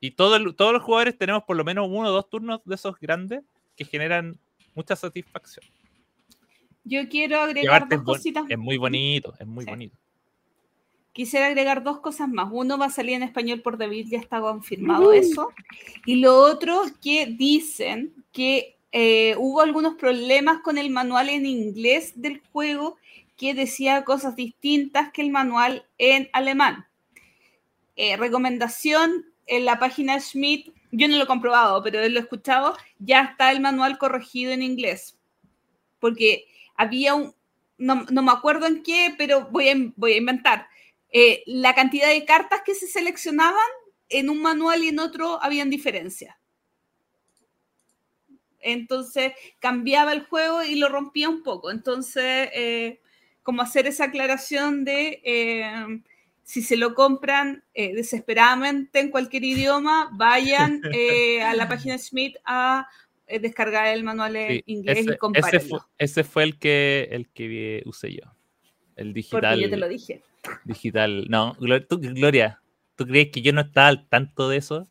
Y todo todos los jugadores tenemos por lo menos uno o dos turnos de esos grandes que generan mucha satisfacción. Yo quiero agregar dos cositas. Es muy bonito, es muy bonito. Quisiera agregar dos cosas más. Uno va a salir en español por David, ya está confirmado eso. Y lo otro que dicen que eh, hubo algunos problemas con el manual en inglés del juego que decía cosas distintas que el manual en alemán. Eh, recomendación en la página Schmidt, yo no lo he comprobado, pero lo he escuchado, ya está el manual corregido en inglés. Porque había un, no, me acuerdo en qué, pero voy voy a inventar eh, la cantidad de cartas que se seleccionaban en un manual y en otro habían diferencias. Entonces cambiaba el juego y lo rompía un poco. Entonces, eh, como hacer esa aclaración de eh, si se lo compran desesperadamente en cualquier idioma, vayan a la página Schmidt a descargar el manual en inglés y compararlo. Ese fue, el que, el que usé yo. El digital. Porque yo te lo dije digital. No, Gloria, ¿tú crees que yo no estaba al tanto de eso?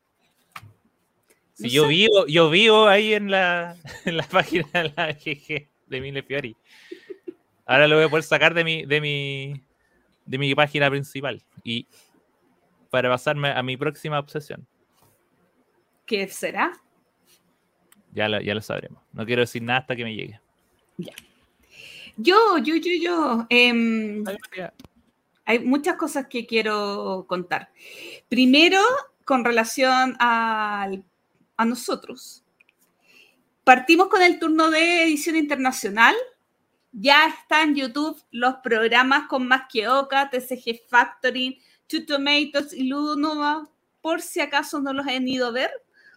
Si yo vivo, yo vivo ahí en la, en la página de la GG de Mille Fiori. Ahora lo voy a poder sacar de mi, de mi, de mi página principal. Y para pasarme a mi próxima obsesión. ¿Qué será? Ya lo, ya lo sabremos. No quiero decir nada hasta que me llegue. Ya. Yo, yo, yo, yo. Eh, hay muchas cosas que quiero contar. Primero, con relación a, nosotros. Partimos con el turno de edición internacional. Ya están en YouTube los programas con Más que Oca, TCG Factory, Two Tomatoes y Ludonova, por si acaso no los han ido a ver,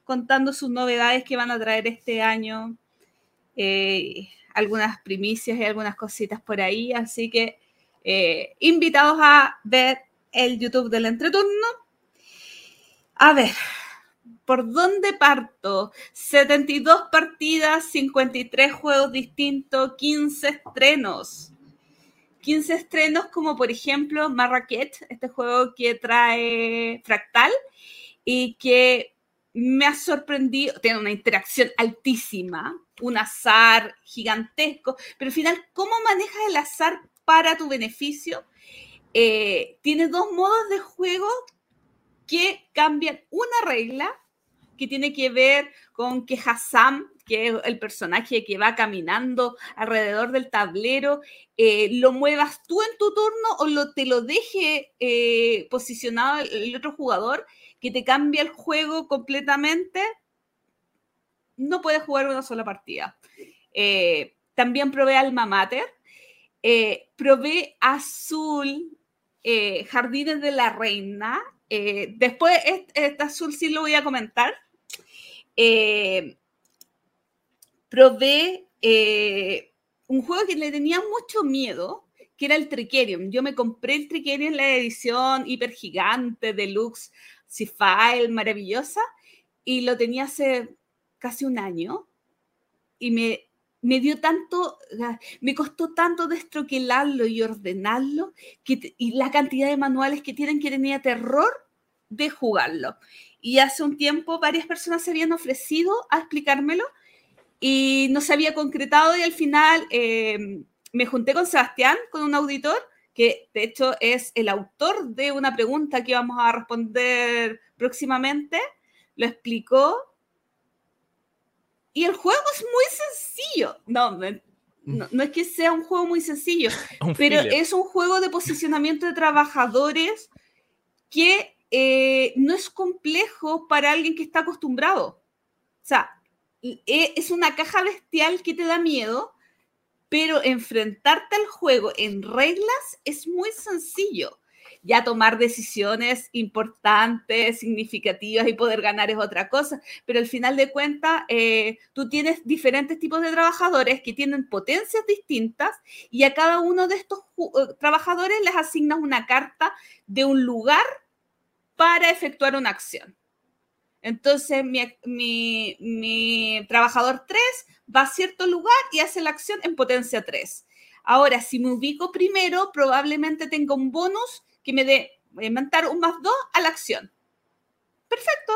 contando sus novedades que van a traer este año, eh, algunas primicias y algunas cositas por ahí. Así que eh, invitados a ver el YouTube del entreturno. A ver, ¿por dónde parto? 72 partidas, 53 juegos distintos, 15 estrenos. 15 estrenos como por ejemplo Marrakech, este juego que trae Fractal y que me ha sorprendido, tiene una interacción altísima, un azar gigantesco, pero al final, ¿cómo manejas el azar para tu beneficio. Eh, tiene dos modos de juego que cambian una regla que tiene que ver con que Hassam, que es el personaje que va caminando alrededor del tablero, eh, lo muevas tú en tu turno o lo, te lo deje eh, posicionado el, otro jugador, que te cambia el juego completamente, no puedes jugar una sola partida. también probé Alma Mater, eh, probé azul eh, Jardines de la Reina. Eh, después, este azul sí lo voy a comentar. Eh, probé un juego que le tenía mucho miedo, que era el Tricerion. Yo me compré el Tricerion en la edición hiper gigante, deluxe, C-File, maravillosa, y lo tenía hace casi un año. Y me me dio tanto, me costó tanto destroquelarlo y ordenarlo, que, y la cantidad de manuales que tienen que tenía terror de jugarlo. Y hace un tiempo varias personas se habían ofrecido a explicármelo y no se había concretado y al final em, me junté con Sebastián, con un auditor, que de hecho es el autor de una pregunta que vamos a responder próximamente, lo explicó y el juego es muy sencillo. No, no, es que sea un juego muy sencillo, pero es un juego de posicionamiento de trabajadores que eh, no es complejo para alguien que está acostumbrado. O sea, e, es una caja bestial que te da miedo, pero enfrentarte al juego en reglas es muy sencillo ya tomar decisiones importantes, significativas y poder ganar es otra cosa. Pero al final de cuentas, eh, tú tienes diferentes tipos de trabajadores que tienen potencias distintas y a cada uno de estos eh, trabajadores les asignas una carta de un lugar para efectuar una acción. Entonces, mi, mi, trabajador 3 va a cierto lugar y hace la acción en potencia 3. Ahora, si me ubico primero, probablemente tenga un bonus que me dé, inventar un más dos a la acción. Perfecto.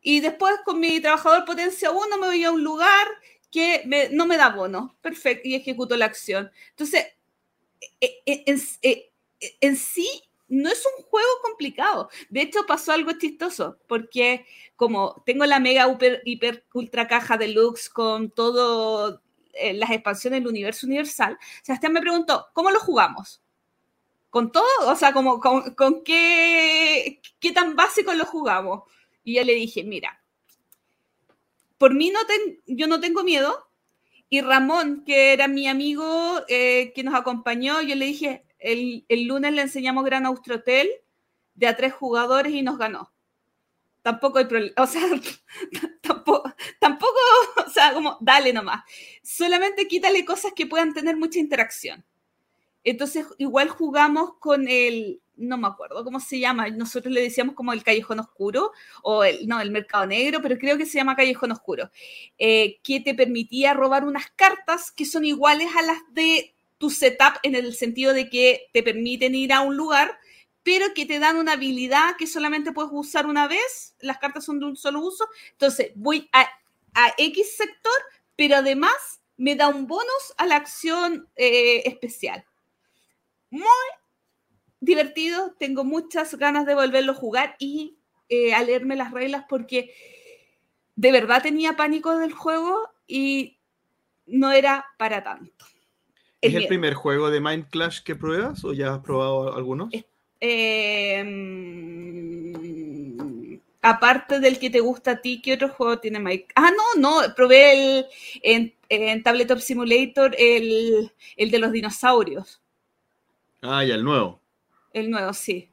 Y después con mi trabajador potencia 1 me voy a un lugar que no me da bono. Perfecto. Y ejecuto la acción. Entonces, e, e, en, e, en sí no es un juego complicado. De hecho, pasó algo chistoso, porque como tengo la mega hiper, ultra caja deluxe con todo eh, las expansiones del universo universal, Sebastián me preguntó, ¿cómo lo jugamos? Con todo, o sea, como con, qué, qué tan básico lo jugamos. Y yo le dije, mira, por mí no yo no tengo miedo. Y Ramón, que era mi amigo eh, que nos acompañó, yo le dije, el, lunes le enseñamos Gran Hotel de a tres jugadores y nos ganó. Tampoco hay problema, o sea, tampoco, tampoco, o sea, como, dale nomás. Solamente quítale cosas que puedan tener mucha interacción. Entonces, igual jugamos con el, no me acuerdo cómo se llama, nosotros le decíamos como el callejón oscuro, o el, no, el mercado negro, pero creo que se llama callejón oscuro, eh, que te permitía robar unas cartas que son iguales a las de tu setup en el sentido de que te permiten ir a un lugar, pero que te dan una habilidad que solamente puedes usar una vez, las cartas son de un solo uso, entonces voy a, a X sector, pero además me da un bonus a la acción eh, especial muy divertido, tengo muchas ganas de volverlo a jugar y eh, a leerme las reglas porque de verdad tenía pánico del juego y no era para tanto. ¿Es el, primer juego de Mind Clash que pruebas o ya has probado algunos? Em, aparte del que te gusta a ti, ¿qué otro juego tiene Mind? Ah, no, no, probé el, en, en Tabletop Simulator el, el de los dinosaurios. Ah, ya, el nuevo. El nuevo, sí.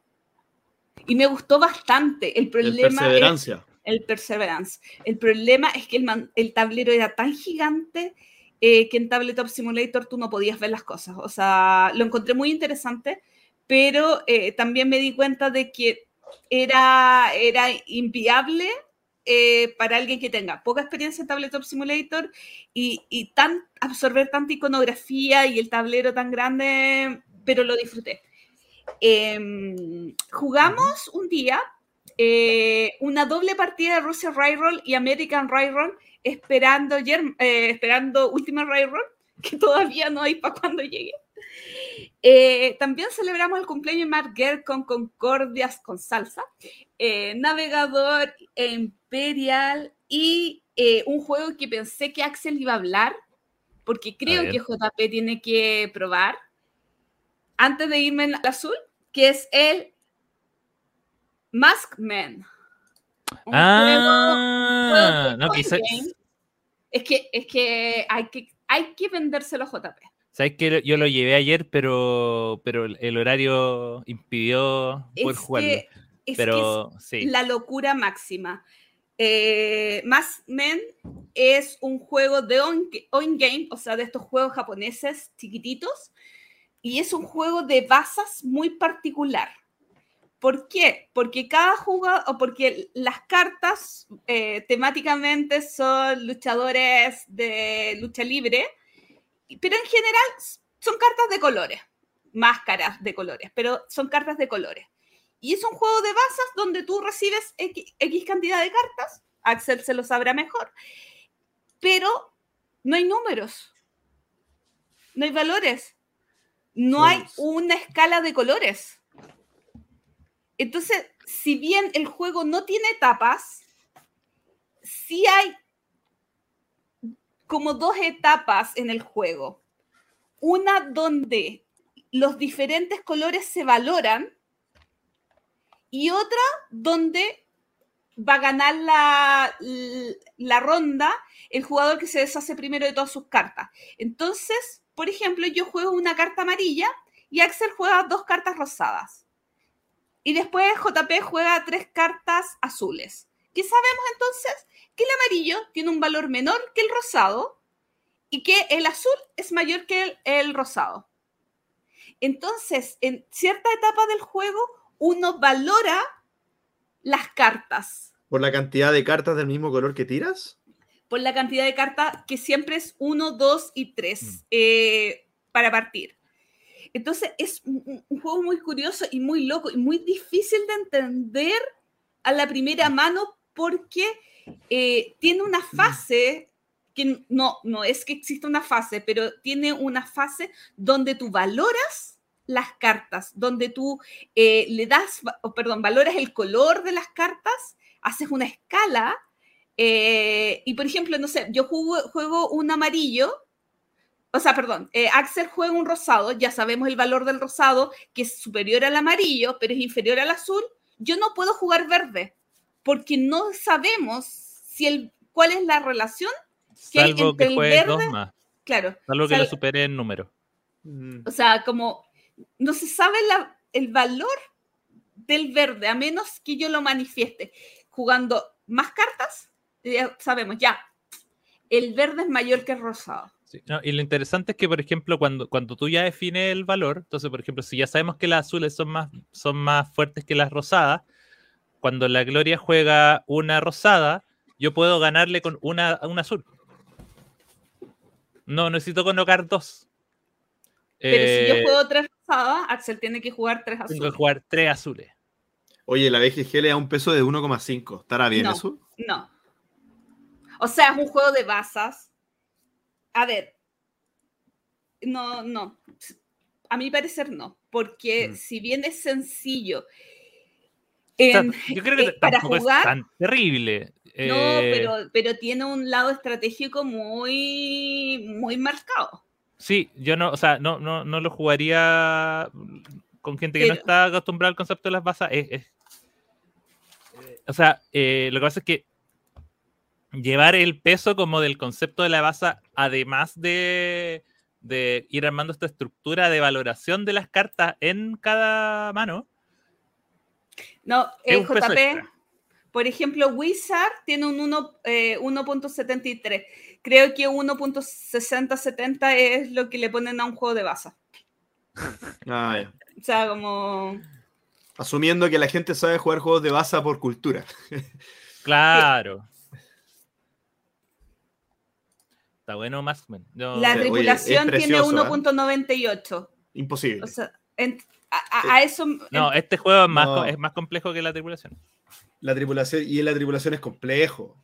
Y me gustó bastante. El problema. El perseverancia. el Perseverance. El problema es que el, el tablero era tan gigante eh, que en Tabletop Simulator tú no podías ver las cosas. O sea, lo encontré muy interesante, pero eh, también me di cuenta de que era, era inviable eh, para alguien que tenga poca experiencia en Tabletop Simulator y, y tan, absorber tanta iconografía y el tablero tan grande pero lo disfruté. Em, jugamos un día eh, una doble partida de Russia Roll y American Roll esperando, eh, esperando Ultimate Roll, que todavía no hay para cuando llegue. Eh, también celebramos el cumpleaños de Mark con Concordias con salsa, Navegador Imperial y un juego que pensé que Axel iba a hablar, porque creo que JP tiene que probar, antes de irme al azul, que es el Maskman. ah, no, quizás. Es que, es que hay que hay que vendérselo a JP. Sabes que yo lo llevé ayer, pero, pero el horario impidió poder Es jugarlo. que es, que pero es sí. la locura máxima. Eh, Mass Men es un juego de on, on game, o sea, de estos juegos japoneses chiquititos, y es un juego de bazas muy particular. ¿Por qué? Porque cada jugador, o porque las cartas eh, temáticamente son luchadores de lucha libre, pero en general son cartas de colores, máscaras de colores, pero son cartas de colores. Y es un juego de bazas donde tú recibes X, X cantidad de cartas, Axel se lo sabrá mejor, pero no hay números, no hay valores, no hay una escala de colores. Entonces, si bien el juego no tiene etapas, sí hay como dos etapas en el juego. Una donde los diferentes colores se valoran y otra donde va a ganar la, la ronda el jugador que se deshace primero de todas sus cartas. Entonces, por ejemplo, yo juego una carta amarilla y Axel juega dos cartas rosadas. Y después JP juega tres cartas azules. ¿Qué sabemos entonces? Que el amarillo tiene un valor menor que el rosado y que el azul es mayor que el, el rosado. Entonces, en cierta etapa del juego, uno valora las cartas ¿Por la cantidad de cartas del mismo color que tiras? Por la cantidad de cartas que siempre es 1, 2 y 3 Mm. eh, para partir. Entonces es un, juego muy curioso y muy loco y muy difícil de entender a la primera mano porque eh, tiene una fase que no, no es que exista una fase, pero tiene una fase donde tú valoras las cartas, donde tú eh, le das, va- o perdón, valoras el color de las cartas, haces una escala eh, y por ejemplo, no sé, yo juego, juego un amarillo, o sea, perdón, eh, Axel juega un rosado, ya sabemos el valor del rosado, que es superior al amarillo, pero es inferior al azul. Yo no puedo jugar verde, porque no sabemos si el, cuál es la relación, ¿Qué hay Salvo entre que el juegues dos verde? más. claro. Salvo que sal- lo supere en número. Mm. O sea, como no se sabe la- el valor del verde, a menos que yo lo manifieste. Jugando más cartas, ya sabemos, ya, el verde es mayor que el rosado. Sí, no, y lo interesante es que, por ejemplo, cuando, cuando tú ya defines el valor, entonces, por ejemplo, si ya sabemos que las azules son más, son más fuertes que las rosadas, cuando la Gloria juega una rosada, yo puedo ganarle con una, una azul. No necesito colocar dos. Pero si Eh, yo juego tres rosadas, Axel tiene que jugar tres tengo que azules. jugar tres azules. Oye, la BGG le da un peso de 1,5. ¿Estará bien No. eso? No. O sea, es un juego de bazas. A ver. No, no. A mi parecer no. Porque Mm. si bien es sencillo. O sea, en- yo creo que eh, para jugar. es tan terrible. No, Eh, pero, pero tiene un lado estratégico muy, muy marcado. Sí, yo no, o sea, no, no, no lo jugaría con gente que no está acostumbrada al concepto de las. Es, es- eh, o sea, lo que pasa es que llevar el peso como del concepto de la baza, además de, de ir armando esta estructura de valoración de las cartas en cada mano, No, peso JP, extra. por ejemplo, Wizard tiene un uno, eh, 1.73. Creo que 1.60-70 es lo que le ponen a un juego de baza. Ah, ya. O sea, como. Asumiendo que la gente sabe jugar juegos de baza por cultura. Claro. Está bueno menos. Yo- La tripulación tiene precioso, ¿ah? 1.98. Imposible. O sea, en- a, a- a eso. no, en- este juego es más, No. es más complejo que la tripulación. La tripulación, y la tripulación es complejo.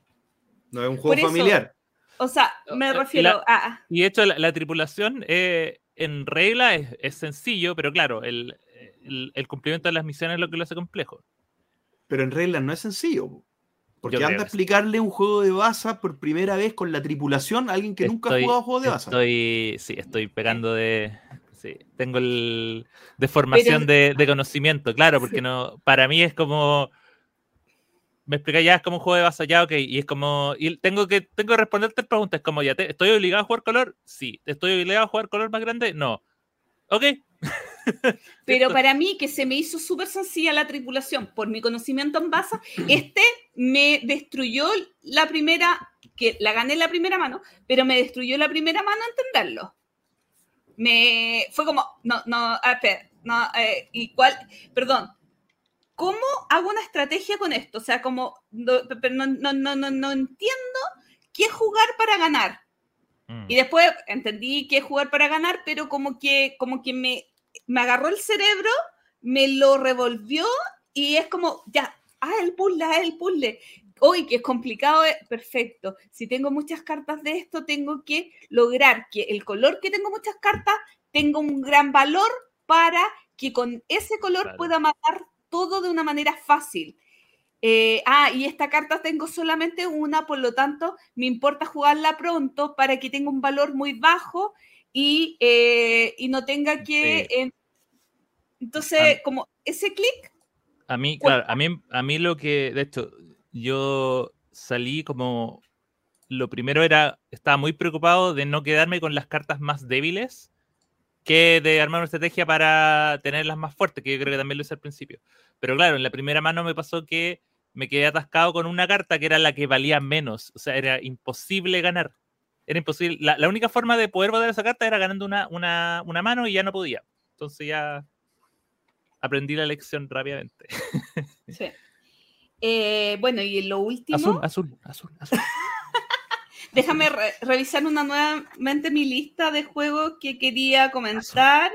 No es un juego eso- familiar. o sea, me eh, refiero la- a. Y de hecho, la, la tripulación eh, en regla es, es sencillo, pero claro, el, el- el cumplimiento de las misiones es lo que lo hace complejo. Pero en regla no es sencillo. Po. Porque anda a explicarle un juego de baza por primera vez con la tripulación a alguien que nunca ha jugado juegos de baza. Estoy, sí, estoy pegando de. Sí, tengo el de formación de, de conocimiento, claro, porque no, para mí es como. me explica ya, es como un juego de vaso ya, ok, y es como, y tengo que, tengo que responderte preguntas, como ya, te, ¿estoy obligado a jugar color? Sí. ¿Estoy obligado a jugar color más grande? No. Ok. Pero para mí, que se me hizo súper sencilla la tripulación por mi conocimiento en base, este me destruyó la primera, que la gané en la primera mano, pero me destruyó la primera mano entenderlo. Me fue como, no, no, espera, no, eh, y cuál, perdón, ¿cómo hago una estrategia con esto? O sea, como, no, no, no, no, no entiendo qué jugar para ganar. Mm. Y después entendí qué jugar para ganar, pero como que, como que me, me agarró el cerebro, me lo revolvió y es como, ya, ah, el puzzle, ah, el puzzle. Hoy que es complicado, eh, perfecto. Si tengo muchas cartas de esto, tengo que lograr que el color que tengo muchas cartas tenga un gran valor para que con ese color pueda matar todo de una manera fácil. Eh, ah, y esta carta tengo solamente una, por lo tanto, me importa jugarla pronto para que tenga un valor muy bajo y, eh, y no tenga que... entonces, como ese clic... A mí, claro, a mí, a mí lo que, de hecho, yo salí como... Lo primero era, estaba muy preocupado de no quedarme con las cartas más débiles que de armar una estrategia para tenerlas más fuertes, que yo creo que también lo hice al principio. Pero claro, en la primera mano me pasó que me quedé atascado con una carta que era la que valía menos. O sea, era imposible ganar. Era imposible. La, única forma de poder votar esa carta era ganando una, una, una, mano y ya no podía. Entonces ya aprendí la lección rápidamente. Sí. Eh, bueno, y lo último. Azul, azul, azul, azul. Déjame revisar una nuevamente mi lista de juegos que quería comentar.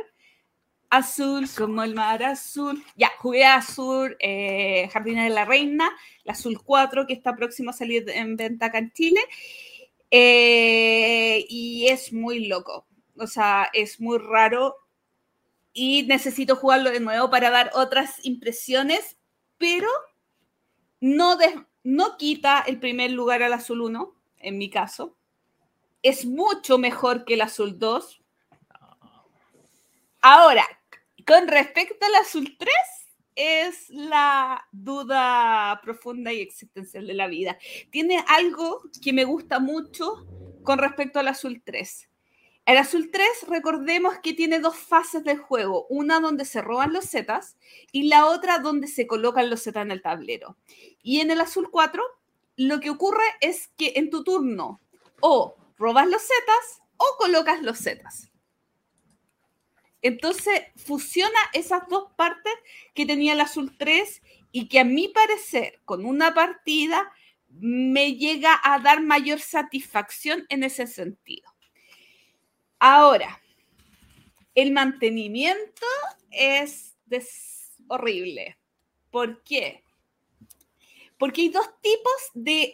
Azul, como el mar azul. Ya, jugué Azul, eh, Jardines de la Reina, la Azul 4, que está próximo a salir en venta acá en Chile. Eh, y es muy loco. O sea, es muy raro. Y necesito jugarlo de nuevo para dar otras impresiones, pero no, no quita el primer lugar al Azul 1 en mi caso. Es mucho mejor que el azul 2. Ahora, con respecto al azul 3, es la duda profunda y existencial de la vida. Tiene algo que me gusta mucho con respecto al azul 3. El azul 3, recordemos que tiene dos fases del juego, una donde se roban los zetas y la otra donde se colocan los zetas en el tablero. Y en el azul 4 lo que ocurre es que en tu turno o robas los zetas o colocas los zetas. Entonces fusiona esas dos partes que tenía el azul 3 y que a mi parecer con una partida me llega a dar mayor satisfacción en ese sentido. Ahora, el mantenimiento es horrible. ¿Por qué? Porque hay dos tipos de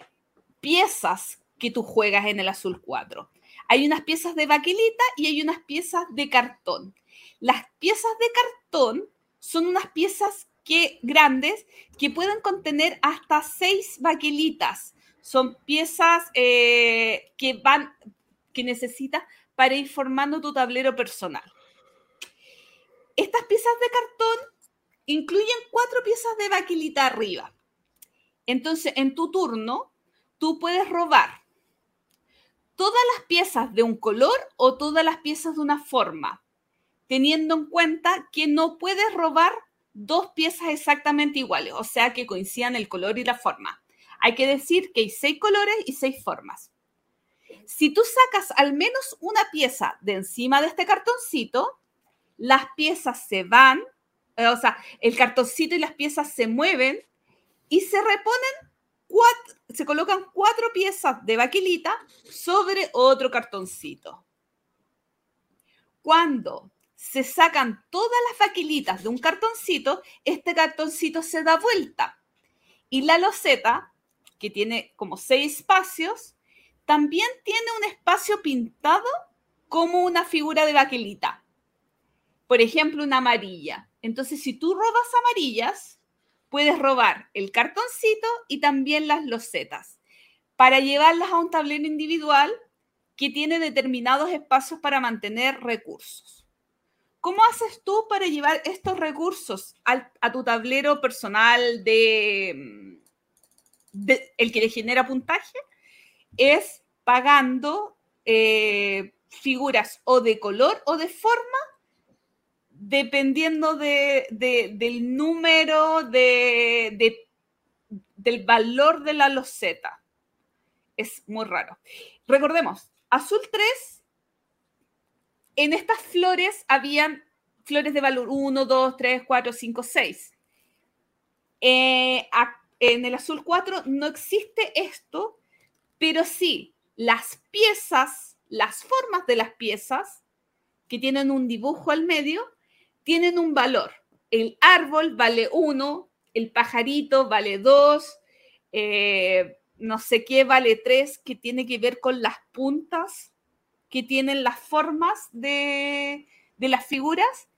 piezas que tú juegas en el azul 4. Hay unas piezas de baquelita y hay unas piezas de cartón. Las piezas de cartón son unas piezas que, grandes que pueden contener hasta seis baquelitas. Son piezas eh, que van, que necesitas para ir formando tu tablero personal. Estas piezas de cartón incluyen cuatro piezas de baquelita arriba. Entonces, en tu turno, tú puedes robar todas las piezas de un color o todas las piezas de una forma, teniendo en cuenta que no puedes robar dos piezas exactamente iguales, o sea, que coincidan el color y la forma. Hay que decir que hay seis colores y seis formas. Si tú sacas al menos una pieza de encima de este cartoncito, las piezas se van, eh, o sea, el cartoncito y las piezas se mueven y se reponen se colocan cuatro piezas de baquelita sobre otro cartoncito. Cuando se sacan todas las baquelitas de un cartoncito, este cartoncito se da vuelta. Y la loseta, que tiene como seis espacios, también tiene un espacio pintado como una figura de baquelita. Por ejemplo, una amarilla. Entonces, si tú robas amarillas, puedes robar el cartoncito y también las losetas para llevarlas a un tablero individual que tiene determinados espacios para mantener recursos. ¿Cómo haces tú para llevar estos recursos a tu tablero personal de, el que le genera puntaje, es pagando eh, figuras o de color o de forma, dependiendo del número de, del valor de la loseta. Es muy raro. Recordemos, azul 3, en estas flores habían flores de valor 1, 2, 3, 4, 5, 6. en el azul 4 no existe esto, pero sí las piezas, las formas de las piezas que tienen un dibujo al medio, tienen un valor. El árbol vale 1, el pajarito vale 2, eh, no sé qué vale 3, que tiene que ver con las puntas que tienen las formas de, de las figuras.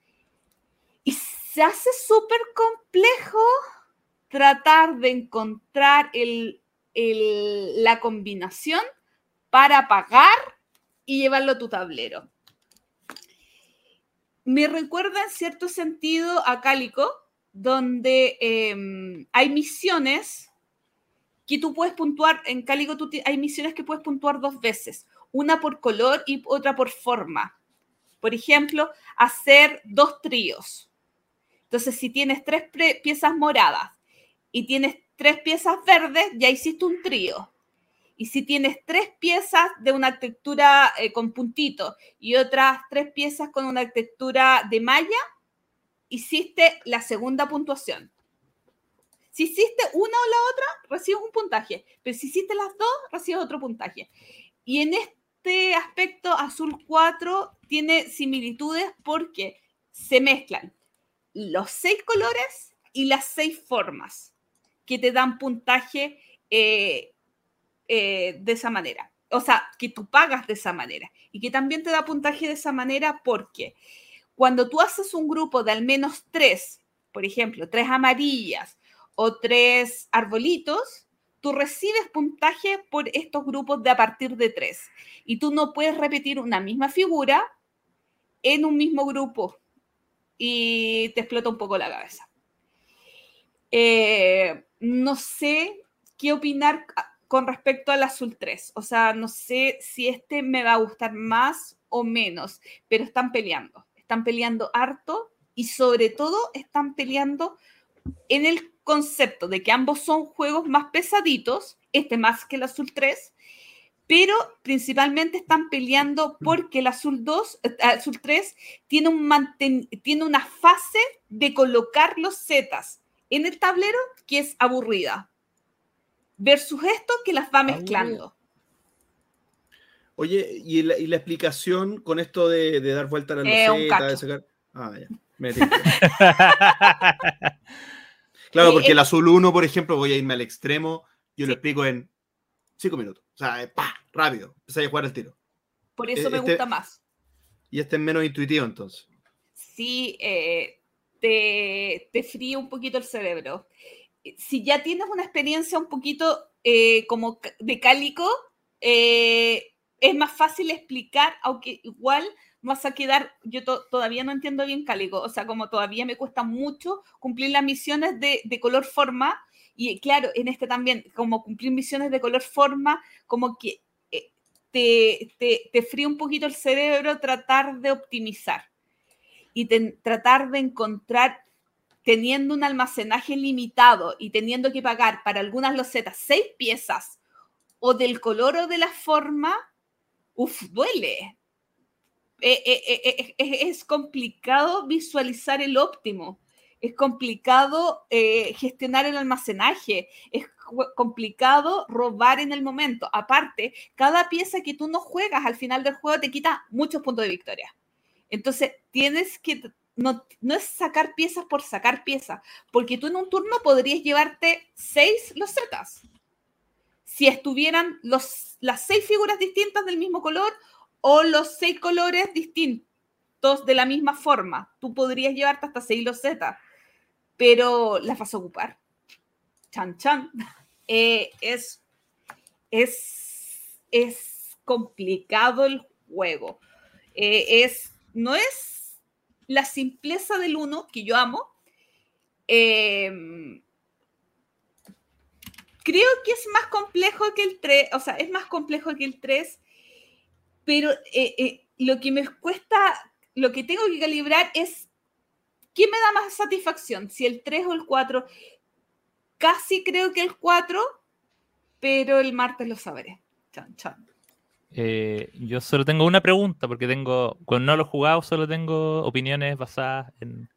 Y se hace súper complejo tratar de encontrar el, la combinación para pagar y llevarlo a tu tablero. Me recuerda en cierto sentido a Cálico, donde em, hay misiones que tú puedes puntuar, en Cálico hay misiones que puedes puntuar dos veces, una por color y otra por forma. Por ejemplo, hacer dos tríos. Entonces, si tienes tres piezas moradas y tienes tres piezas verdes, ya hiciste un trío. Y si tienes tres piezas de una textura eh, con puntitos y otras tres piezas con una textura de malla, hiciste la segunda puntuación. Si hiciste una o la otra, recibes un puntaje, pero si hiciste las dos, recibes otro puntaje. Y en este aspecto, Azul 4 tiene similitudes porque se mezclan los seis colores y las seis formas que te dan puntaje eh, eh, de esa manera. O sea, que tú pagas de esa manera y que también te da puntaje de esa manera porque cuando tú haces un grupo de al menos tres, por ejemplo, tres amarillas o tres arbolitos, tú recibes puntaje por estos grupos de a partir de tres. Y tú no puedes repetir una misma figura en un mismo grupo y te explota un poco la cabeza. Eh, no sé qué opinar con respecto al azul 3. O sea, no sé si este me va a gustar más o menos, pero están peleando. Están peleando harto y sobre todo están peleando en el concepto de que ambos son juegos más pesaditos, este más que el azul 3, pero principalmente están peleando porque el azul 2, eh, azul 3 tiene, un tiene una fase de colocar los zetas en el tablero que es aburrida, versus esto que las va mezclando. Oye, ¿y la, explicación con esto de, dar vuelta a la loseta, de sacar... Ah, ya. Me claro, porque el azul 1, por ejemplo, voy a irme al extremo, yo lo explico en 5 minutos. O sea, eh, ¡pah! rápido, empecé a jugar el tiro. Por eso me este gusta más. Y este es menos intuitivo entonces. Sí, eh, te, te fríe un poquito el cerebro. Si ya tienes una experiencia un poquito eh, como de cálico, eh, es más fácil explicar, aunque igual vas a quedar, yo todavía no entiendo bien cálico, o sea, como todavía me cuesta mucho cumplir las misiones de, de color forma, y claro, en este también, como cumplir misiones de color forma, como que eh, te, te, te fríe un poquito el cerebro tratar de optimizar y tratar de encontrar, teniendo un almacenaje limitado y teniendo que pagar para algunas losetas seis piezas o del color o de la forma, uff, duele. Eh, eh, eh, es complicado visualizar el óptimo, es complicado gestionar el almacenaje, es complicado robar en el momento. Aparte, cada pieza que tú no juegas al final del juego te quita muchos puntos de victoria. Entonces, tienes que, no, es sacar piezas por sacar piezas, porque tú en un turno podrías llevarte seis losetas. Si estuvieran las seis figuras distintas del mismo color o los seis colores distintos de la misma forma, tú podrías llevarte hasta seis losetas, pero las vas a ocupar. Chan, chan. Eh, es, es, es complicado el juego. Eh, es no es la simpleza del uno, que yo amo. Em, creo que es más complejo que el 3, o sea, es más complejo que el 3, pero eh, eh, lo que me cuesta, lo que tengo que calibrar es qué me da más satisfacción, si el 3 o el 4. Casi creo que el 4, pero el martes lo sabré. Chan, chan. Eh, yo solo tengo una pregunta, porque tengo, cuando no lo he jugado, solo tengo opiniones basadas en,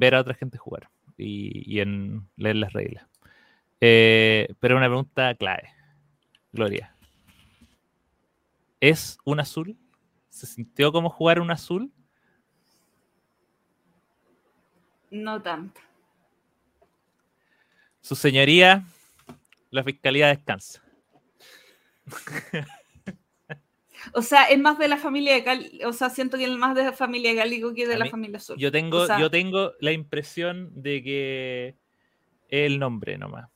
ver a otra gente jugar y, y en leer las reglas. Eh, pero una pregunta clave. Gloria. ¿Es un azul? ¿Se sintió como jugar un azul? No tanto. Su señoría, la fiscalía descansa. O sea, es más de la familia de Cali, o sea, siento que es más de la familia de Cálico que de la familia Azul. Yo tengo, O sea- yo tengo la impresión de que el nombre nomás.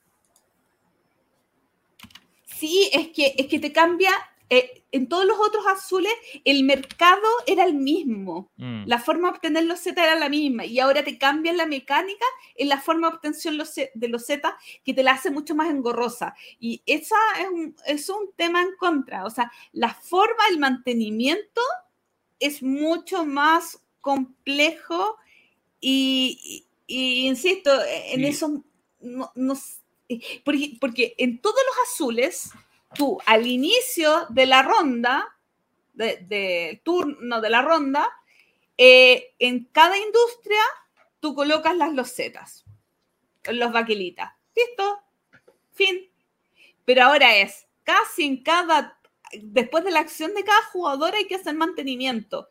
Sí, es que, es que te cambia. Eh, en todos los otros azules, el mercado era el mismo. Mm. La forma de obtener los Z era la misma. Y ahora te cambian la mecánica en la forma de obtención los de los Z que te la hace mucho más engorrosa. Y esa es un, es un tema en contra. O sea, la forma, el mantenimiento es mucho más complejo. Y, y- y insisto, en Sí. eso no, no eh, porque, porque en todos los azules, tú al inicio de la ronda, de, de turno de la ronda, eh, en cada industria tú colocas las losetas, los baquelitas. ¿Listo? Fin. Pero ahora es casi en cada, después de la acción de cada jugador hay que hacer mantenimiento.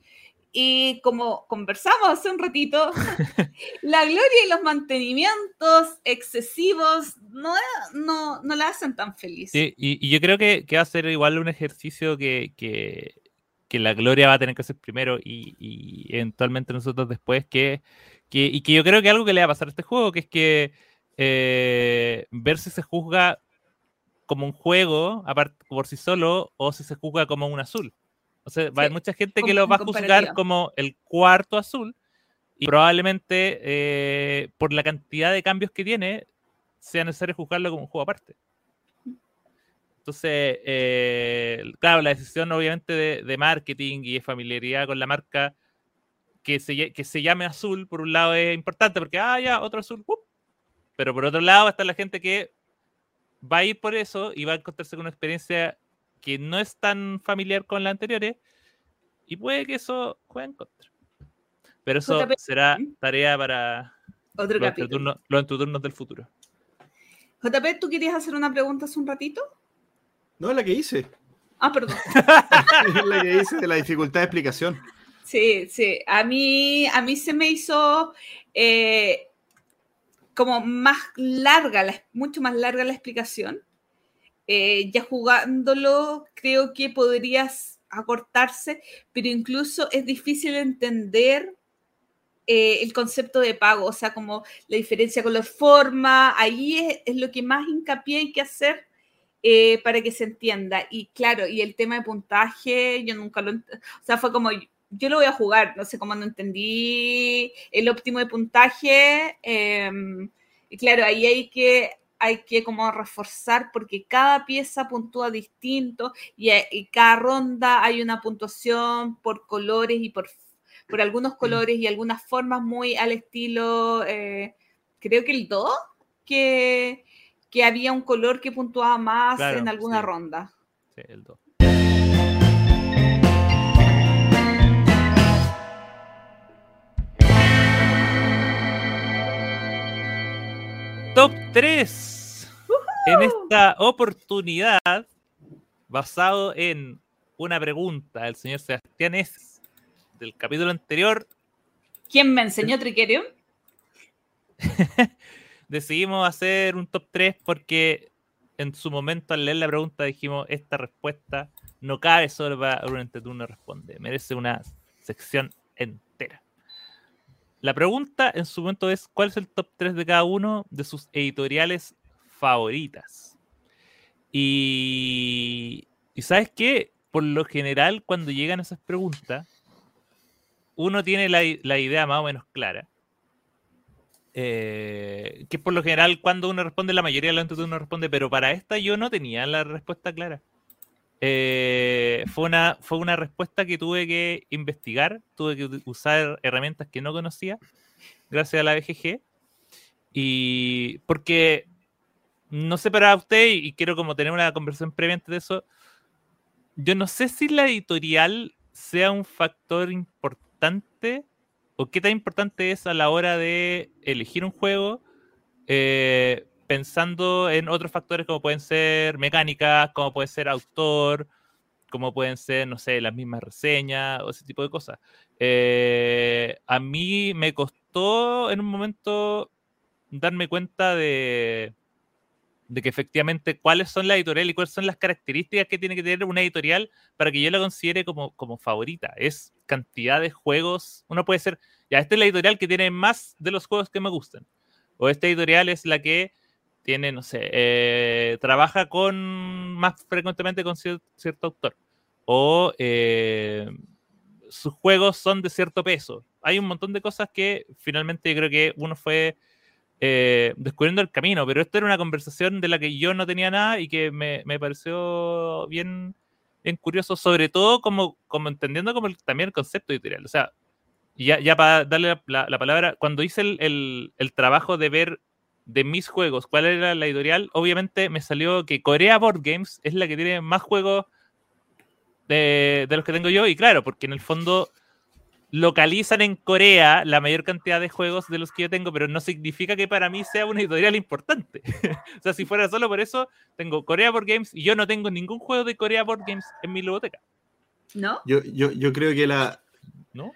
Y como conversamos hace un ratito, la gloria y los mantenimientos excesivos no, no, no la hacen tan feliz. Sí, y, y yo creo que, que va a ser igual un ejercicio que, que- que la gloria va a tener que hacer primero y, y eventualmente nosotros después, que, que- y que yo creo que algo que le va a pasar a este juego, que es que eh, ver si se juzga como un juego aparte por sí solo o si se juzga como un azul. O sea, va a haber Sí, mucha gente que lo va a juzgar como el cuarto azul y probablemente eh, por la cantidad de cambios que tiene sea necesario juzgarlo como un juego aparte. Entonces, eh, claro, la decisión obviamente de, de marketing y de familiaridad con la marca que se, que se llame azul, por un lado es importante porque, ah, ya, otro azul, pero por otro lado está la gente que va a ir por eso y va a encontrarse con una experiencia que no es tan familiar con las anteriores y puede que eso juegue en contra. Pero eso JP. será tarea para Otro los capítulo. entreturnos, los entreturnos del futuro. JP, ¿tú querías hacer una pregunta hace un ratito? No, es la que hice. Ah, perdón. Es la que hice de la dificultad de explicación. Sí, sí. A mí, a mí se me hizo eh, como más larga, la- mucho más larga la explicación. Eh, ya jugándolo, creo que podrías acortarse, pero incluso es difícil entender eh, el concepto de pago, o sea, como la diferencia con la forma, ahí es, lo que más hincapié hay que hacer eh, para que se entienda. Y claro, y el tema de puntaje, yo nunca lo, o sea, fue como, yo lo voy a jugar, no sé cómo no entendí el óptimo de puntaje. eh, y claro, ahí hay que, hay que como reforzar porque cada pieza puntúa distinto y, a- y cada ronda hay una puntuación por colores y por, por algunos colores y algunas formas muy al estilo, eh, creo que el 2, que, que había un color que puntuaba más Claro, en alguna sí. ronda. Sí, el. Top 3. En esta oportunidad, basado en una pregunta del señor Sebastián S. del capítulo anterior, ¿Quién me enseñó Triquerio? decidimos hacer un top 3 porque en su momento al leer la pregunta dijimos, esta respuesta no cabe solo para un entreturno responde, merece una sección entera. La pregunta en su momento es, ¿cuál es el top 3 de cada uno de sus editoriales favoritas? Y, y ¿sabes qué? Por lo general, cuando llegan esas preguntas, uno tiene la, la idea más o menos clara Eh, que por lo general cuando uno responde, la mayoría de los uno responde, pero para esta yo no tenía la respuesta clara. Eh, fue, una, fue una respuesta que tuve que investigar, tuve que usar herramientas que no conocía, gracias a la BGG. Y porque no sé para usted, y quiero como tener una conversación previa de eso, yo no sé si la editorial sea un factor importante o qué tan importante es a la hora de elegir un juego, eh, pensando en otros factores como pueden ser mecánicas, como puede ser autor, como pueden ser, no sé, las mismas reseñas o ese tipo de cosas. Eh, a mí me costó en un momento darme cuenta de, de que efectivamente cuáles son las editoriales y cuáles son las características que tiene que tener una editorial para que yo la considere como, como favorita. Es cantidad de juegos. Uno puede ser, ya, esta es la editorial que tiene más de los juegos que me gustan. O esta editorial es la que tiene, no sé, eh, trabaja con más frecuentemente con cierto, autor. O eh, sus juegos son de cierto peso. Hay un montón de cosas que finalmente yo creo que uno fue eh, descubriendo el camino, pero esto era una conversación de la que yo no tenía nada y que me, pareció bien, curioso, sobre todo como, como entendiendo también el concepto editorial. O sea, ya, ya para darle la, palabra, cuando hice el, trabajo de ver de mis juegos cuál era la editorial, obviamente me salió que Corea Board Games es la que tiene más juegos de, de los que tengo yo, y claro, porque en el fondo localizan en Corea la mayor cantidad de juegos de los que yo tengo, pero no significa que para mí sea una editorial importante. o sea, si fuera solo por eso, tengo Corea Board Games y yo no tengo ningún juego de Corea Board Games en mi biblioteca. ¿No? Yo, yo, yo creo que la, ¿No?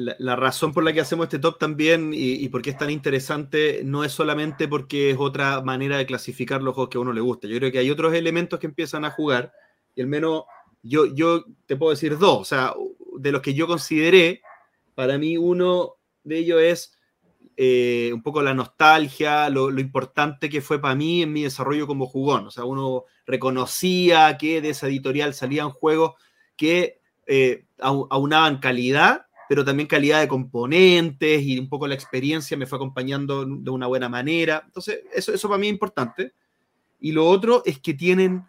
La, razón por la que hacemos este top también y, y por qué es tan interesante no es solamente porque es otra manera de clasificar los juegos que a uno le gusta. Yo creo que hay otros elementos que empiezan a jugar y al menos yo, yo te puedo decir dos. O sea, de los que yo consideré, para mí uno de ellos es eh, un poco la nostalgia, lo, importante que fue para mí en mi desarrollo como jugón. O sea, uno reconocía que de esa editorial salían juegos que eh, aunaban calidad, pero también calidad de componentes y un poco la experiencia me fue acompañando de una buena manera. Entonces, eso, eso para mí es importante. Y lo otro es que tienen,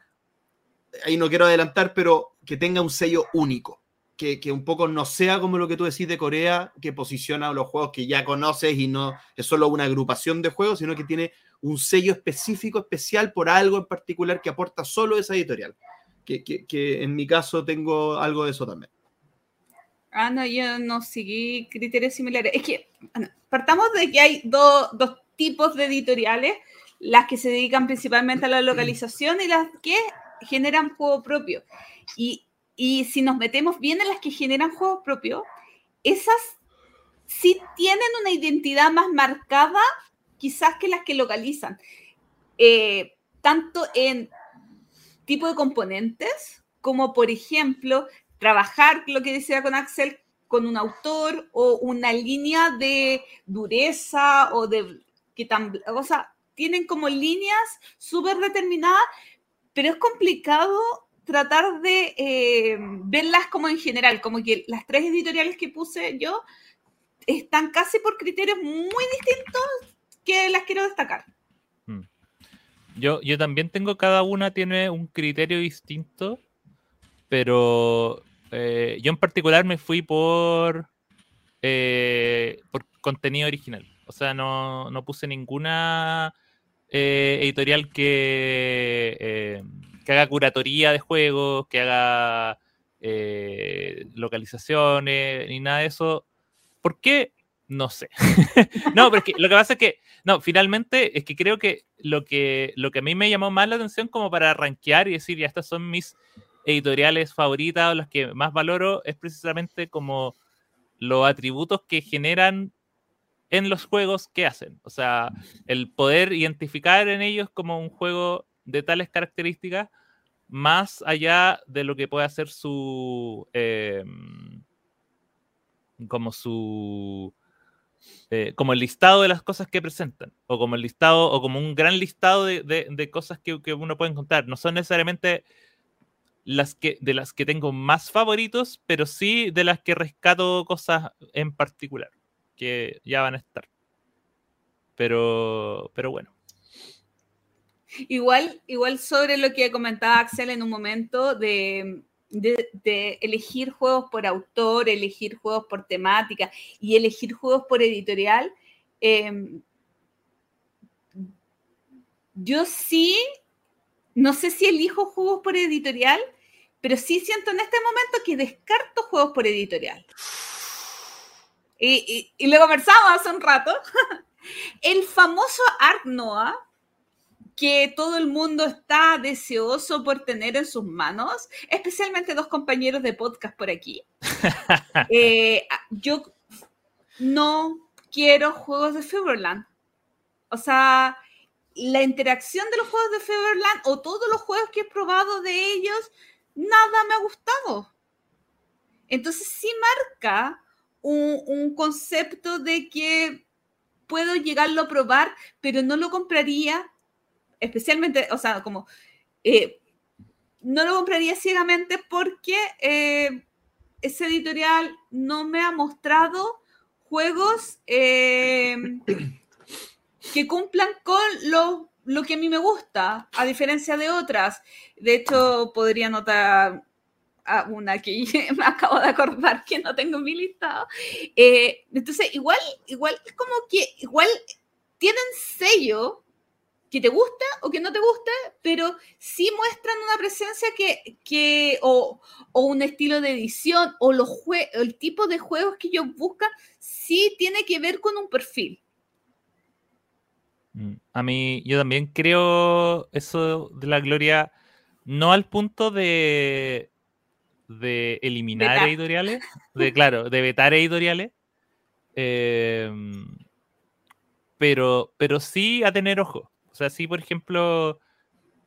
ahí no quiero adelantar, pero que tenga un sello único que, un poco no sea como lo que tú decís de Corea, que posiciona los juegos que ya conoces y no es solo una agrupación de juegos, sino que tiene un sello específico, especial por algo en particular que aporta solo esa editorial. Que, que, en mi caso tengo algo de eso también. Ah, no, yo no seguí criterios similares. Es que partamos de que hay dos tipos de editoriales, las que se dedican principalmente a la localización y las que generan juego propio. Y y si nos metemos bien en las que generan juegos propios, esas sí tienen una identidad más marcada quizás que las que localizan. Eh, tanto en tipo de componentes, como por ejemplo, trabajar lo que decía con Axel con un autor o una línea de dureza o de que tan, o sea, tienen como líneas súper determinadas, pero es complicado tratar de eh, verlas como en general, como que las tres editoriales que puse yo están casi por criterios muy distintos que las quiero destacar. Hmm. Yo, yo también tengo, cada una tiene un criterio distinto, pero eh, yo en particular me fui por, eh, por contenido original. O sea, no, no puse ninguna editorial que que haga curatoría de juegos, que haga eh, localizaciones, ni nada de eso. ¿Por qué? No sé. no, pero lo que pasa es que, no, finalmente es que creo que lo que, lo que a mí me llamó más la atención como para rankear y decir, ya estas son mis editoriales favoritas o las que más valoro, es precisamente como los atributos que generan en los juegos que hacen. O sea, el poder identificar en ellos como un juego de tales características más allá de lo que puede hacer su. Em, como su. Eh, como el listado de las cosas que presentan, o como el listado, o como un gran listado de, cosas que, uno puede encontrar. No son necesariamente las que, de las que tengo más favoritos, pero sí de las que rescato cosas en particular, que ya van a estar. Pero, pero bueno. Igual, igual sobre lo que comentaba Axel en un momento de, de, elegir juegos por autor, elegir juegos por temática y elegir juegos por editorial, em, yo sí, no sé si elijo juegos por editorial, pero sí siento en este momento que descarto juegos por editorial. Y, y, lo conversamos hace un rato. El famoso Ark Noah, que todo el mundo está deseoso por tener en sus manos, especialmente dos compañeros de podcast por aquí. Eh, yo no quiero juegos de Feverland. O sea, la interacción de los juegos de Feverland o todos los juegos que he probado de ellos, nada me ha gustado. Entonces sí marca un, concepto de que puedo llegarlo a probar, pero no lo compraría especialmente, o sea, como, eh, no lo compraría ciegamente porque eh, ese editorial no me ha mostrado juegos eh, que cumplan con lo, lo, que a mí me gusta, a diferencia de otras. De hecho, podría notar una que me acabo de acordar que no tengo en mi listado. entonces, igual, igual es como que, igual tienen sello que te gusta o que no te gusta, pero sí muestran una presencia que, que o, o, un estilo de edición o los el tipo de juegos que ellos buscan, sí tiene que ver con un perfil. Mm, a mí, yo también creo eso de la gloria, no al punto de, de eliminar editoriales, de claro, de vetar editoriales, eh, pero, pero sí a tener ojo. Sea, sí, por ejemplo,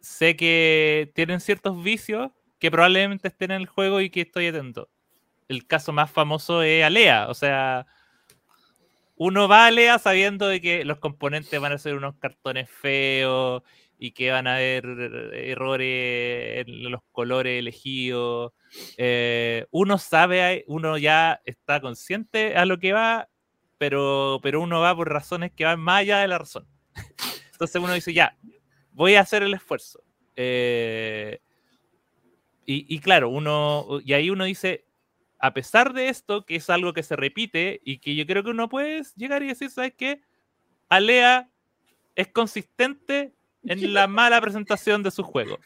sé que tienen ciertos vicios que probablemente estén en el juego y que estoy atento. El caso más famoso es Alea, o sea, uno va a sabiendo de que los componentes van a ser unos cartones feos y que van a haber errores en los colores elegidos. Eh, uno sabe, uno ya está consciente a lo que va, pero, pero uno va por razones que van más allá de la razón. Entonces uno dice, ya, voy a hacer el esfuerzo. Eh, y, claro, uno, y ahí uno dice, a pesar de esto, que es algo que se repite y que yo creo que uno puede llegar y decir, ¿sabes qué? Alea es consistente en la mala presentación de su juego.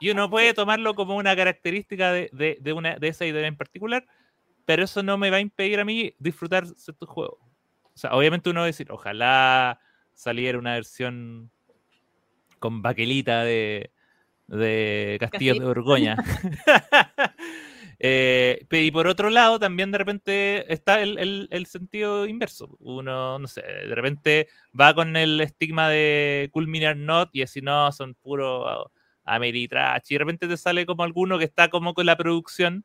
Y uno puede tomarlo como una característica de, una, de esa idea en particular, pero eso no me va a impedir a mí disfrutar tu juego. O sea, obviamente uno va a decir, ojalá saliera una versión con baquelita de, de Castillo de Borgoña. Eh, y por otro lado, también de repente está el, sentido inverso. Uno, no sé, de repente va con el estigma de Culminar Not y así no, son puro Ameritrash. Y de repente te sale como alguno que está como con la producción,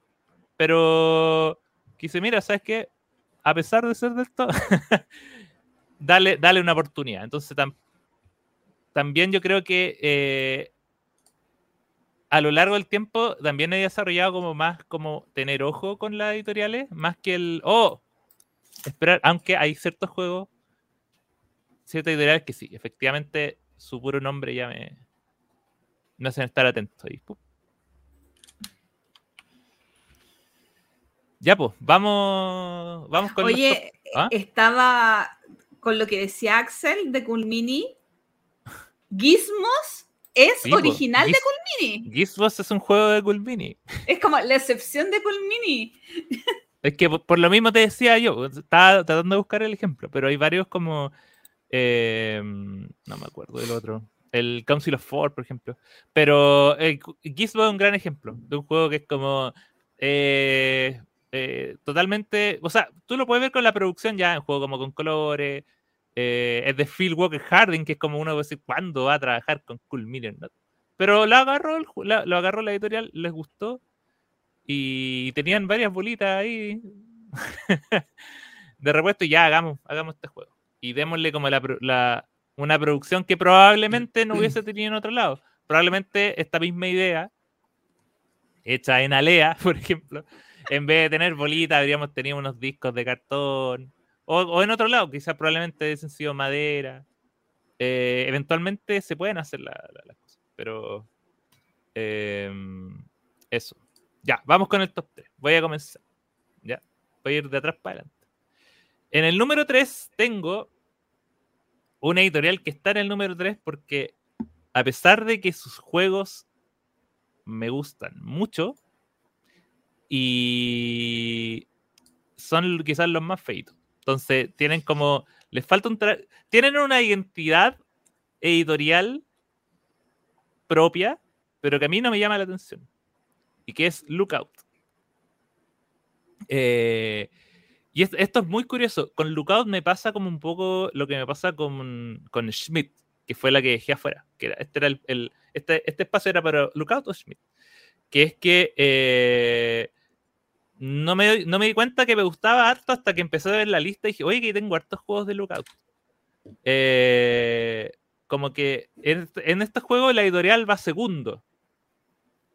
pero que dice, mira, ¿sabes qué? A pesar de ser de esto, dale, dale una oportunidad. Entonces, también yo creo que eh, a lo largo del tiempo también he desarrollado como más como tener ojo con las editoriales, más que el, oh, esperar, aunque hay ciertos juegos, ciertas editoriales que sí, efectivamente su puro nombre ya me, me hacen estar atento. Ya, pues, vamos, vamos con... Oye, ¿Ah? estaba con lo que decía Axel de Culmini, Gizmos es original de Culmini. Gizmos es un juego de Culmini. Es como la excepción de Culmini. Es que por, lo mismo te decía yo, estaba tratando de buscar el ejemplo, pero hay varios como. Eh, no me acuerdo del otro. El Council of Four, por ejemplo. Pero eh, Gizmo es un gran ejemplo de un juego que es como. Eh, eh, totalmente, o sea, tú lo puedes ver con la producción ya en juego como con colores, eh, es de Phil Walker Harding, que es como uno decir, ¿cuándo va a trabajar con Cool Million? Pero lo agarró, lo agarró la editorial, les gustó y tenían varias bolitas ahí de repuesto y ya hagamos, hagamos este juego. Y démosle como la, una producción que probablemente no hubiese tenido en otro lado. Probablemente esta misma idea, hecha en Alea, por ejemplo, en vez de tener bolitas, habríamos tenido unos discos de cartón O, en otro lado, quizás probablemente hubiesen sido madera. Eh, eventualmente se pueden hacer las cosas, pero em, eso. Ya, vamos con el top 3. Voy a comenzar. Ya, voy a ir de atrás para adelante. En el número 3 tengo una editorial que está en el número 3 porque a pesar de que sus juegos me gustan mucho y son quizás los más feitos. Entonces tienen como, les falta un... Tienen una identidad editorial propia, pero que a mí no me llama la atención. Y que es Lookout. Eh, y esto, es muy curioso. Con Lookout me pasa como un poco lo que me pasa con, con Schmidt, que fue la que dejé afuera. Que este, era el, este, este, espacio era para Lookout o Schmidt. Que es que eh, no, me, no me di cuenta que me gustaba harto hasta que empecé a ver la lista y dije, oye, que tengo hartos juegos de Lookout. Eh, como que en, en este juego la editorial va segundo.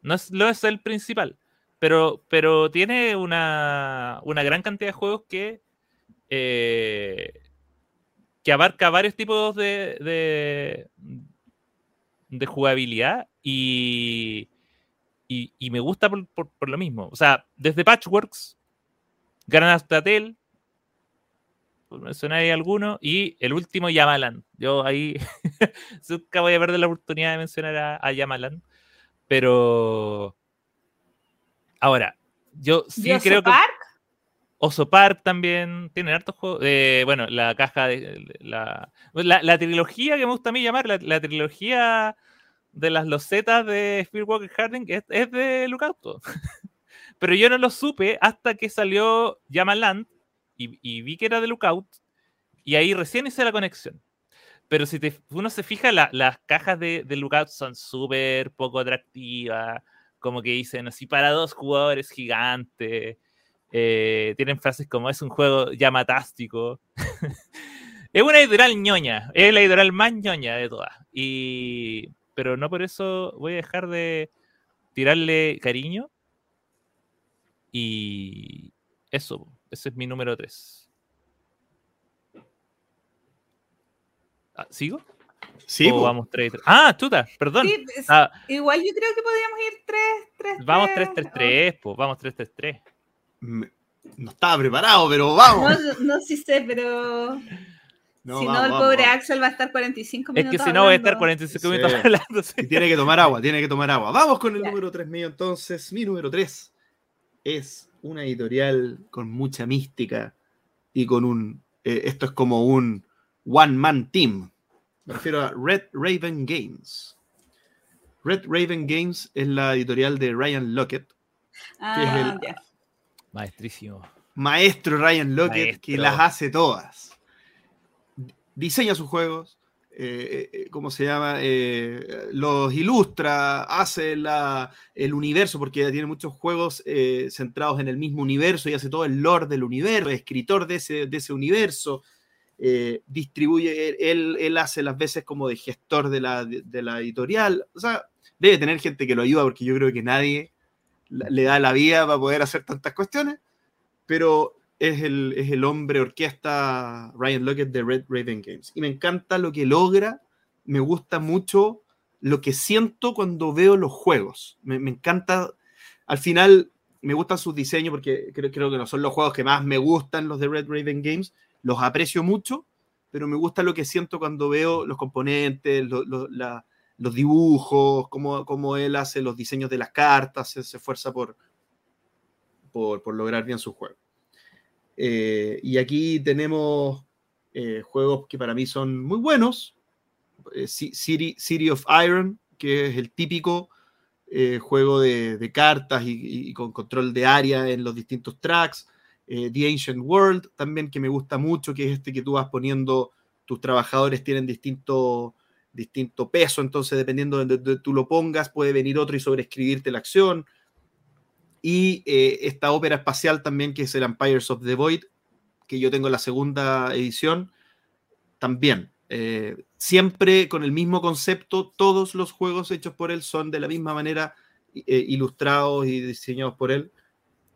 No es, lo es el principal. Pero, pero tiene una, una gran cantidad de juegos que, eh, que abarca varios tipos de, de, de jugabilidad y, y, me gusta por, por, lo mismo. O sea, desde Patchworks, Gran Tatel, por mencionar ahí alguno, y el último Yamalan. Yo ahí nunca voy a perder la oportunidad de mencionar a, a Yamalan, pero Ahora, yo sí creo que. Oso Park también tiene hartos juegos. Eh, bueno, la caja de. La, la, trilogía que me gusta a mí llamar, la, trilogía de las losetas de Speedwalker Harding es, es de Lookout. Pero yo no lo supe hasta que salió Yamaland y, y vi que era de Lookout. Y ahí recién hice la conexión. Pero si uno se fija, las cajas de, de Lookout son súper poco atractivas como que dicen así para dos jugadores gigantes. Eh, tienen frases como es un juego llamatástico. es una editorial ñoña, es la editorial más ñoña de todas. Y, pero no por eso voy a dejar de tirarle cariño. Y eso, ese es mi número 3. Ah, ¿Sigo? Sí, vamos 3 Ah, chuta, perdón. Ah. igual yo creo que podríamos ir 3 3 Vamos 3 3 3, pues vamos 3 3 3. No estaba preparado, pero vamos. No, no sí sé, pero. No, si no, el pobre Axel va a estar 45 minutos. Es que si no, va a estar 45 minutos hablando. Y tiene que tomar agua, tiene que tomar agua. Vamos con el número 3 mío, entonces. Mi número 3 es una editorial con mucha mística y con un. Eh, esto es como un one-man team. Me refiero a Red Raven Games. Red Raven Games es la editorial de Ryan Lockett. Ah, Maestrísimo. Maestro Ryan Lockett que las hace todas. Diseña sus juegos, eh, eh, ¿cómo se llama? Eh, los ilustra, hace el universo, porque tiene muchos juegos centrados en el mismo universo y hace todo el lore del universo, escritor de ese, de ese universo, eh, distribuye, él, él, hace las veces como de gestor de la, de, la, editorial. O sea, debe tener gente que lo ayuda porque yo creo que nadie le da la vida para poder hacer tantas cuestiones, pero es el, es el hombre orquesta Ryan Lockett de Red Raven Games. Y me encanta lo que logra, me gusta mucho lo que siento cuando veo los juegos. Me, me encanta, al final me gustan sus diseños porque creo, creo que no son los juegos que más me gustan los de Red Raven Games, los aprecio mucho, pero me gusta lo que siento cuando veo los componentes, los dibujos, cómo, él hace los diseños de las cartas, se, esfuerza por, por, lograr bien su juego. Eh, y aquí tenemos eh, juegos que para mí son muy buenos. Eh, City, of Iron, que es el típico juego de, cartas y, con control de área en los distintos tracks. The Ancient World también, que me gusta mucho, que es este que tú vas poniendo, tus trabajadores tienen distinto, distinto peso, entonces dependiendo de donde tú lo pongas, puede venir otro y sobreescribirte la acción. Y eh, esta ópera espacial también, que es el Empires of the Void, que yo tengo la segunda edición, también. Eh, siempre con el mismo concepto, todos los juegos hechos por él son de la misma manera ilustrados y diseñados por él.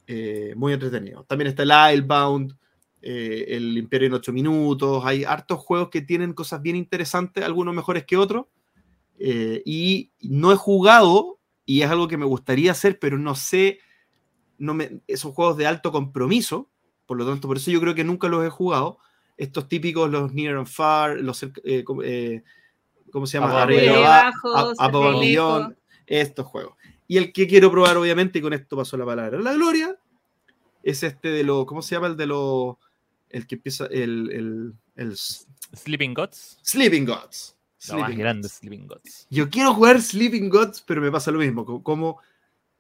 Eh, muy entretenido. También está el Islebound, eh, el Imperio en 8 minutos, hay hartos juegos que tienen cosas bien interesantes, algunos mejores que otros, eh, y no he jugado, y es algo que me gustaría hacer, pero no sé, no me, esos juegos de alto compromiso, por lo tanto, por eso yo creo que nunca los he jugado, estos típicos, los Near and Far, los, eh, ¿cómo se llama? Arriba, abajo, estos juegos. Y el que quiero probar, obviamente, y con esto pasó la palabra la gloria, es este de los, ¿cómo se llama? El de los, el que empieza, el, el, Sleeping Gods. Sleeping Gods. más grande Sleeping Gods. Yo quiero jugar Sleeping Gods, pero me pasa lo mismo. Como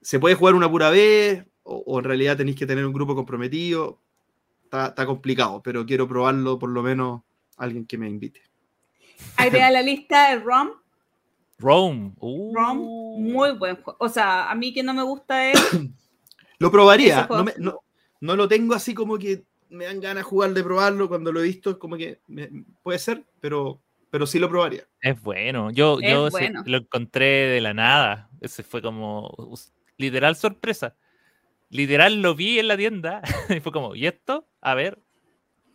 se puede jugar una pura vez, o, en realidad tenéis que tener un grupo comprometido. Está, está, complicado, pero quiero probarlo por lo menos alguien que me invite. Agrega la lista de ROM. Rome. ROM, uh. muy buen juego. O sea, a mí que no me gusta es. lo probaría. No, no, lo tengo así como que me dan ganas de jugar de probarlo. Cuando lo he visto, como que puede ser, pero, pero sí lo probaría. Es bueno. Yo, yo lo encontré de la nada. Ese fue como literal sorpresa. Literal lo vi en la tienda y fue como, ¿y esto? A ver.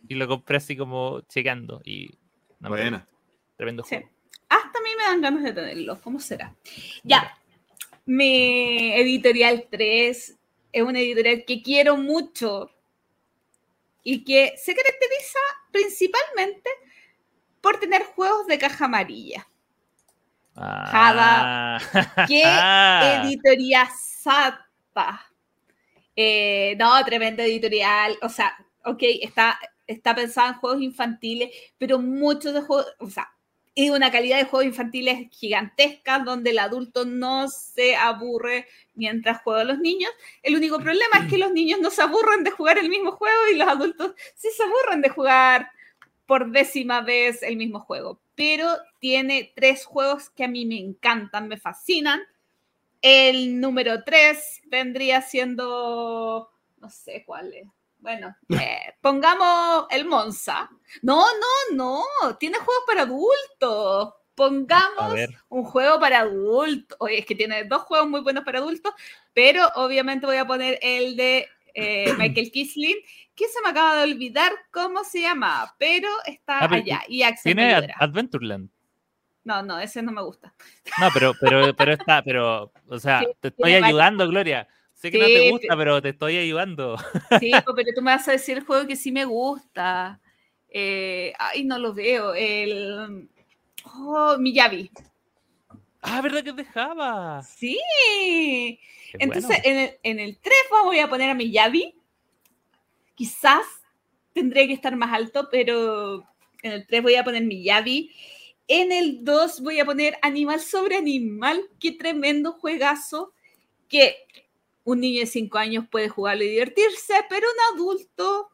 Y lo compré así como chequeando. Y. Buena. Tremendo juego. Hasta a mí me dan ganas de tenerlo. ¿Cómo será? Ya. Mi editorial 3 es una editorial que quiero mucho y que se caracteriza principalmente por tener juegos de caja amarilla. Ah. qué editorial sata. Eh, no, tremenda editorial. O sea, ok, está, está pensada en juegos infantiles, pero muchos de juegos, o sea, y una calidad de juegos infantiles gigantesca donde el adulto no se aburre mientras juega a los niños. El único problema es que los niños no se aburren de jugar el mismo juego y los adultos sí se aburren de jugar por décima vez el mismo juego. Pero tiene tres juegos que a mí me encantan, me fascinan. El número tres vendría siendo, no sé cuál es. Bueno, eh, pongamos el Monza. No, no, no, tiene juegos para adultos. Pongamos un juego para adultos. Oye, es que tiene dos juegos muy buenos para adultos, pero obviamente voy a poner el de eh, Michael Kisling, que se me acaba de olvidar cómo se llama, pero está ah, allá. Y tiene Adventureland. No, no, ese no me gusta. No, pero, pero, pero está, pero, o sea, te estoy ayudando, Gloria. Sé que no te gusta, pero te estoy ayudando. Sí, pero tú me vas a decir el juego que sí me gusta. Eh, ay, no lo veo. El. Oh, Miyavi. Ah, ¿verdad que dejaba? Sí. Entonces, en, el, en el 3 voy a poner a Miyavi. Quizás tendría que estar más alto, pero en el 3 voy a poner Miyavi. En el 2 voy a poner Animal sobre Animal. Qué tremendo juegazo. Que un niño de 5 años puede jugarlo y divertirse, pero un adulto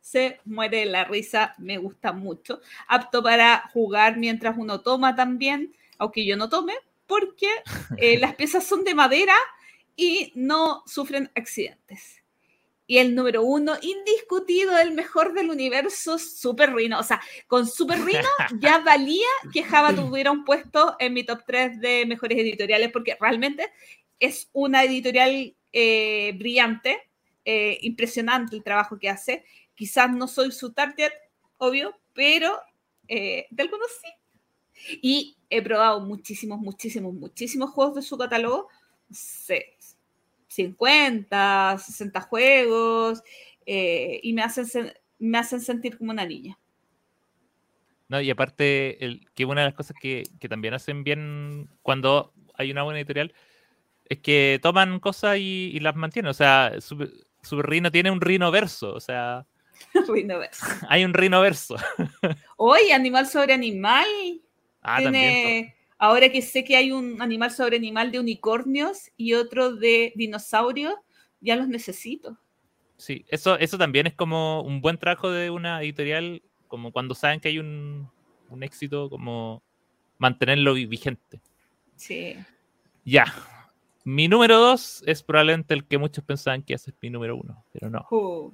se muere de la risa, me gusta mucho. Apto para jugar mientras uno toma también, aunque yo no tome, porque eh, las piezas son de madera y no sufren accidentes. Y el número uno, indiscutido, el mejor del universo, Super Rino. O sea, con Super Rino ya valía que Java tuviera un puesto en mi top 3 de mejores editoriales, porque realmente es una editorial eh, brillante, eh, impresionante el trabajo que hace. Quizás no soy su target, obvio, pero eh, de algunos sí. Y he probado muchísimos, muchísimos, muchísimos juegos de su catálogo. 50, 60 juegos, y me hacen, me hacen sentir como una niña. No, y aparte, el, que una de las cosas que, que, también hacen bien cuando hay una buena editorial es que toman cosas y, las mantienen. O sea, su, su, rino tiene un rino verso. O sea. rino verso. Hay un rino verso. Hoy, animal sobre animal. Ah, tiene, ahora que sé que hay un animal sobre animal de unicornios y otro de dinosaurios, ya los necesito. Sí, eso, eso también es como un buen trabajo de una editorial, como cuando saben que hay un, un éxito, como mantenerlo vigente. Sí. Ya, mi número dos es probablemente el que muchos pensaban que ese es mi número uno, pero no. Uh.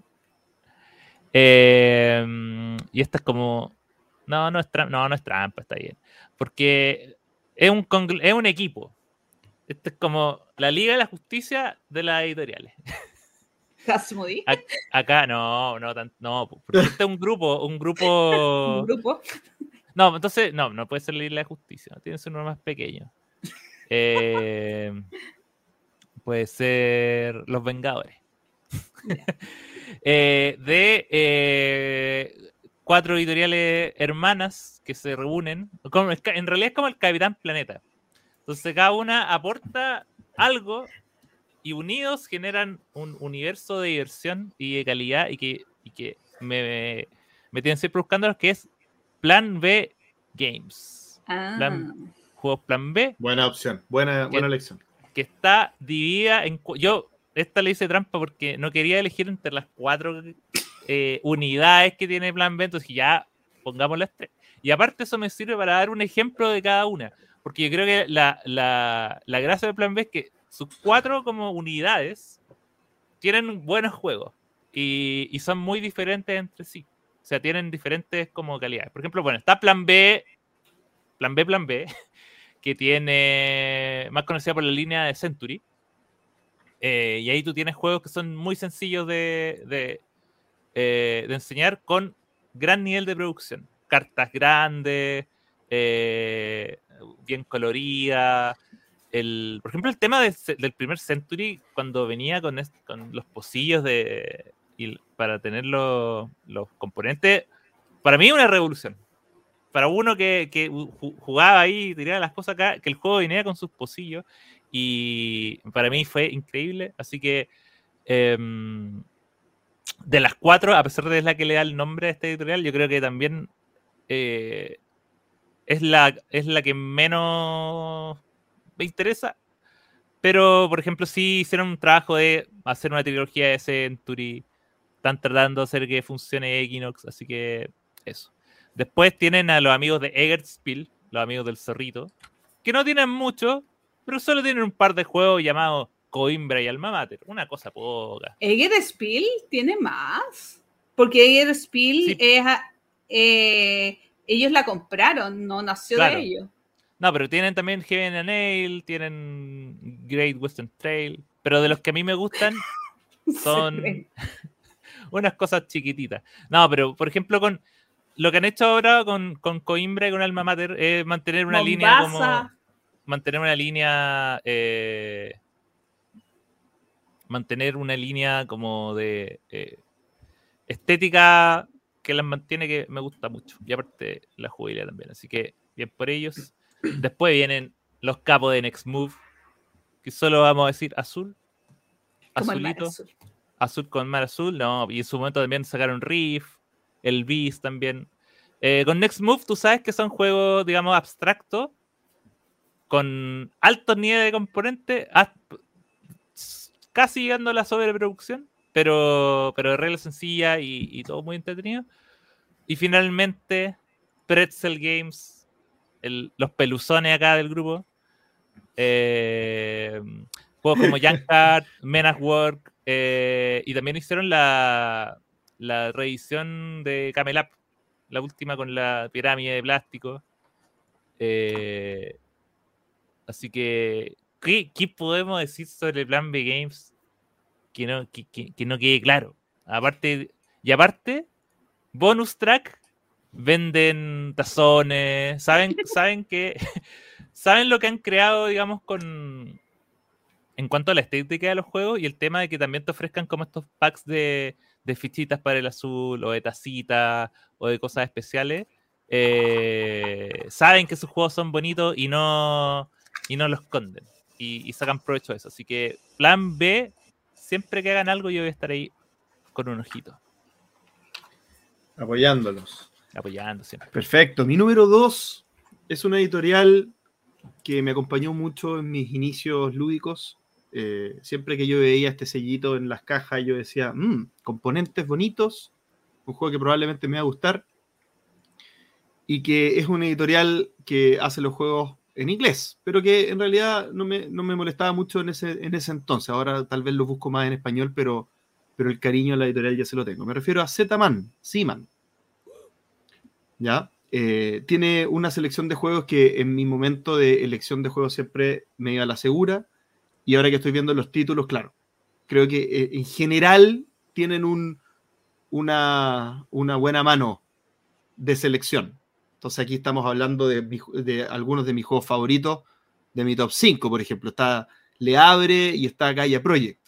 Em, y esta es como. No, no es trampa, no, no es trampa, está bien. Porque es un, es un equipo. Esto es como la Liga de la Justicia de las editoriales. Hasmodi. Ac- Acá no, no, tan- no, porque este es un grupo, un grupo. Un grupo. No, entonces, no, no puede ser la Isla de Justicia, tiene que ser uno más pequeño. Eh, puede ser Los Vengadores. Eh, de eh, cuatro editoriales hermanas que se reúnen. en realidad es como el Capitán Planeta. Entonces cada una aporta algo y unidos generan un universo de diversión y de calidad y que, y que me, me tienen siempre buscándolos, que es Plan B Games. Ah, Plan- Juegos Plan B, Buena opción, buena, buena elección. que está dividida en... cu- Yo esta le hice trampa porque no quería elegir entre las cuatro eh, unidades que tiene Plan B, entonces ya pongamos las tres. Y aparte eso me sirve para dar un ejemplo de cada una, porque yo creo que la, la, la gracia de Plan B es que sus cuatro como unidades tienen buenos juegos y, y son muy diferentes entre sí. O sea, tienen diferentes como calidades. Por ejemplo, bueno, está Plan B, Plan B, Plan B, que tiene más conocida por la línea de Century. Eh, y ahí tú tienes juegos que son muy sencillos de, eh, de enseñar con gran nivel de producción. Cartas grandes, eh, bien coloridas. El, por ejemplo, el tema de del primer Century, cuando venía con, est- con los pocillos de, y para tener los, los componentes, para mí una revolución. Para uno que, que ju- jugaba ahí tiraba las cosas acá, que el juego venía con sus pocillos y para mí fue increíble. Así que em, de las cuatro, a pesar de la que le da el nombre a este editorial, yo creo que también eh, es, la, es la que menos me interesa. Pero, por ejemplo, sí hicieron un trabajo de hacer una trilogía de Century. Están tratando de hacer que funcione Equinox, así que eso. Después tienen a los amigos de Egertspiel, los amigos del Zorrito, que no tienen mucho, pero solo tienen un par de juegos llamados Coimbra y Alma Mater. Una cosa poca. Eger Spiel tiene más. Porque Eger Spiel Sí. es. eh, ellos la compraron, no nació Claro. de ellos. No, pero tienen también Heaven and Nail, tienen Great Western Trail, pero de los que a mí me gustan son unas cosas chiquititas. No, pero por ejemplo, con lo que han hecho ahora con, con Coimbra y con Alma Mater es mantener una línea como. Mantener una línea. eh, mantener una línea como de eh, estética que las mantiene que me gusta mucho. Y aparte la jugabilidad también. Así que bien por ellos. Después vienen los capos de Next Move. Que solo vamos a decir azul. Azulito azul. azul con mar azul, no, y en su momento también sacaron Reef, el Beast también. Eh, con Next Move, tú sabes que son juegos, digamos, abstractos, con altos niveles de componentes, casi llegando a la sobreproducción, pero, pero de reglas sencillas y, y todo muy entretenido. Y finalmente, Pretzel Games, el- los peluzones acá del grupo. Eh, juegos como Junkard, Men at Work, eh, y también hicieron la, la reedición de Camel Up, la última con la pirámide de plástico. Eh, así que, ¿qué, qué podemos decir sobre el Plan B Games que no, que, que- que no quede claro? Aparte, y aparte, bonus track, venden tazones, saben, saben que saben lo que han creado, digamos, con en cuanto a la estética de los juegos y el tema de que también te ofrezcan como estos packs de, de fichitas para el azul o de tacitas o de cosas especiales. eh, saben que sus juegos son bonitos y no, y no los esconden y, y sacan provecho de eso. Así que plan B, siempre que hagan algo yo voy a estar ahí con un ojito, Apoyándolos. apoyando siempre. Perfecto. Mi número dos es una editorial que me acompañó mucho en mis inicios lúdicos. Eh, siempre que yo veía este sellito en las cajas, yo decía, "Mm, componentes bonitos, un juego que probablemente me va a gustar. Y que es una editorial que hace los juegos en inglés, pero que en realidad no me, no me molestaba mucho en ese, en ese entonces. Ahora tal vez lo busco más en español, pero, pero el cariño a la editorial ya se lo tengo. Me refiero a Z-Man, Seaman. ¿Ya? Eh, tiene una selección de juegos que en mi momento de elección de juegos siempre me iba a la segura. Y ahora que estoy viendo los títulos, claro, Creo que eh, en general tienen un, una, una buena mano de selección. Entonces aquí estamos hablando de, de, algunos de mis juegos favoritos, de mi top 5, por ejemplo. Está Le Abre y está Gaia Project.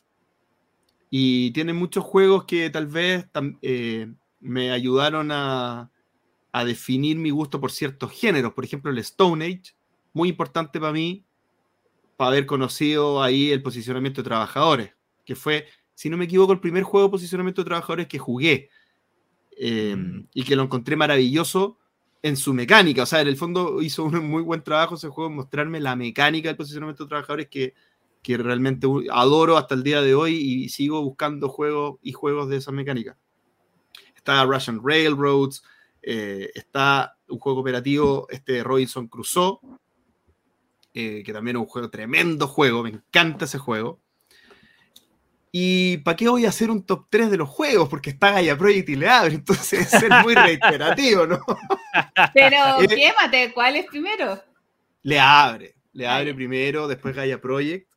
Y tienen muchos juegos que tal vez eh, me ayudaron a, a, definir mi gusto por ciertos géneros. Por ejemplo, el Stone Age, muy importante para mí, para haber conocido ahí el posicionamiento de trabajadores, que fue, si no me equivoco, el primer juego de posicionamiento de trabajadores que jugué. Eh, mm. y que lo encontré maravilloso en su mecánica. O sea, en el fondo hizo un muy buen trabajo ese juego, mostrarme la mecánica del posicionamiento de trabajadores que, que realmente adoro hasta el día de hoy y sigo buscando juegos y juegos de esa mecánica. Está Russian Railroads, eh, está un juego operativo, este Robinson Crusoe, eh, que también es un juego, tremendo juego, me encanta ese juego. ¿Y para qué voy a hacer un top 3 de los juegos? Porque está Gaia Project y le abre, entonces es muy reiterativo, ¿no? Pero eh, quémate, ¿cuál es primero? Le abre, le abre primero, después Gaia Project.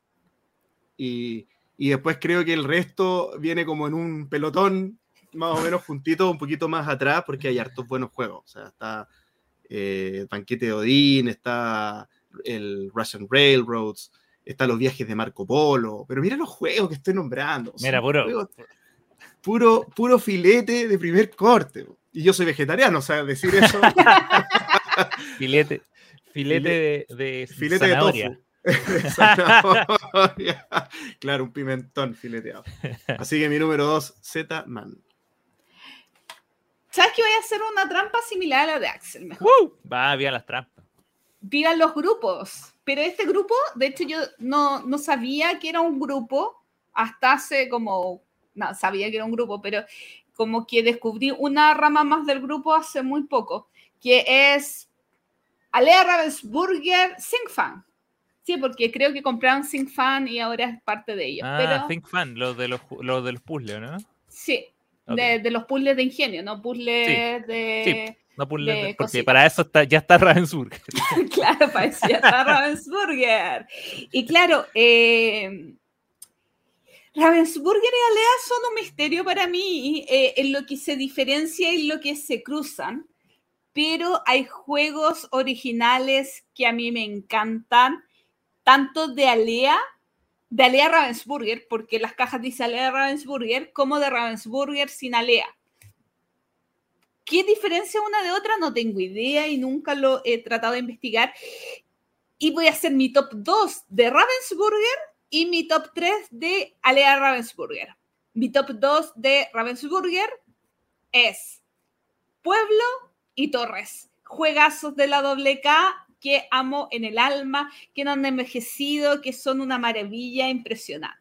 Y, después creo que el resto viene como en un pelotón más o menos juntito, un poquito más atrás, porque hay hartos buenos juegos. O sea, está eh, Banquete de Odín, está el Russian Railroads, están los viajes de Marco Polo, pero mira los juegos que estoy nombrando. Mira, puro. puro, puro filete de primer corte. Y yo soy vegetariano, o sea, decir eso. filete, filete de, de filete zanahoria. de zanahoria. claro, un pimentón fileteado. Así que mi número dos, Z-Man. ¿Sabes que voy a hacer una trampa similar a la de Axel? Mejor. Uh, va, bien las trampas. Vivan los grupos. Pero este grupo, de hecho, yo no, no sabía que era un grupo hasta hace como. No, sabía que era un grupo, pero como que descubrí una rama más del grupo hace muy poco, que es Alea Ravensburger Fan. Sí, porque creo que compraron Fan y ahora es parte de ellos. Ah, pero... Fan, lo de los, lo de los puzzles, ¿no? Sí, de, de, los puzzles de ingenio, no puzzles de... No porque para eso está, ya está Ravensburger. claro, para eso ya está Ravensburger. Y claro, eh, Ravensburger y Alea son un misterio para mí eh, en lo que se diferencia y lo que se cruzan, pero hay juegos originales que a mí me encantan, tanto de Alea, de Alea Ravensburger, porque las cajas dicen Alea Ravensburger, como de Ravensburger sin Alea. ¿Qué diferencia una de otra? No tengo idea y nunca lo he tratado de investigar. Y voy a hacer mi top 2 de Ravensburger y mi top 3 de Alea Ravensburger. Mi top 2 de Ravensburger es Pueblo y Torres. Juegazos de la doble K que amo en el alma, que no han envejecido, que son una maravilla impresionante.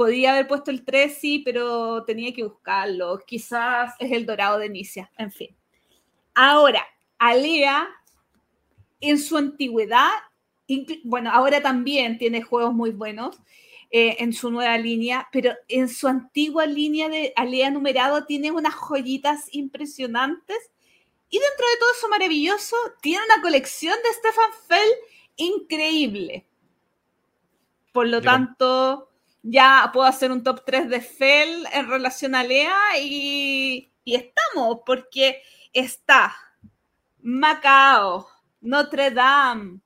Podría haber puesto el 3, sí, pero tenía que buscarlo. Quizás es el dorado de Nicia, en fin. Ahora, Alea, en su antigüedad, bueno, ahora también tiene juegos muy buenos eh, en su nueva línea, pero en su antigua línea de Alea numerado tiene unas joyitas impresionantes. Y dentro de todo eso maravilloso, tiene una colección de Stefan Fell increíble. Por lo tanto, ya puedo hacer un top 3 de Fell en relación a Lea y, estamos, porque está Macao, Notre Dame,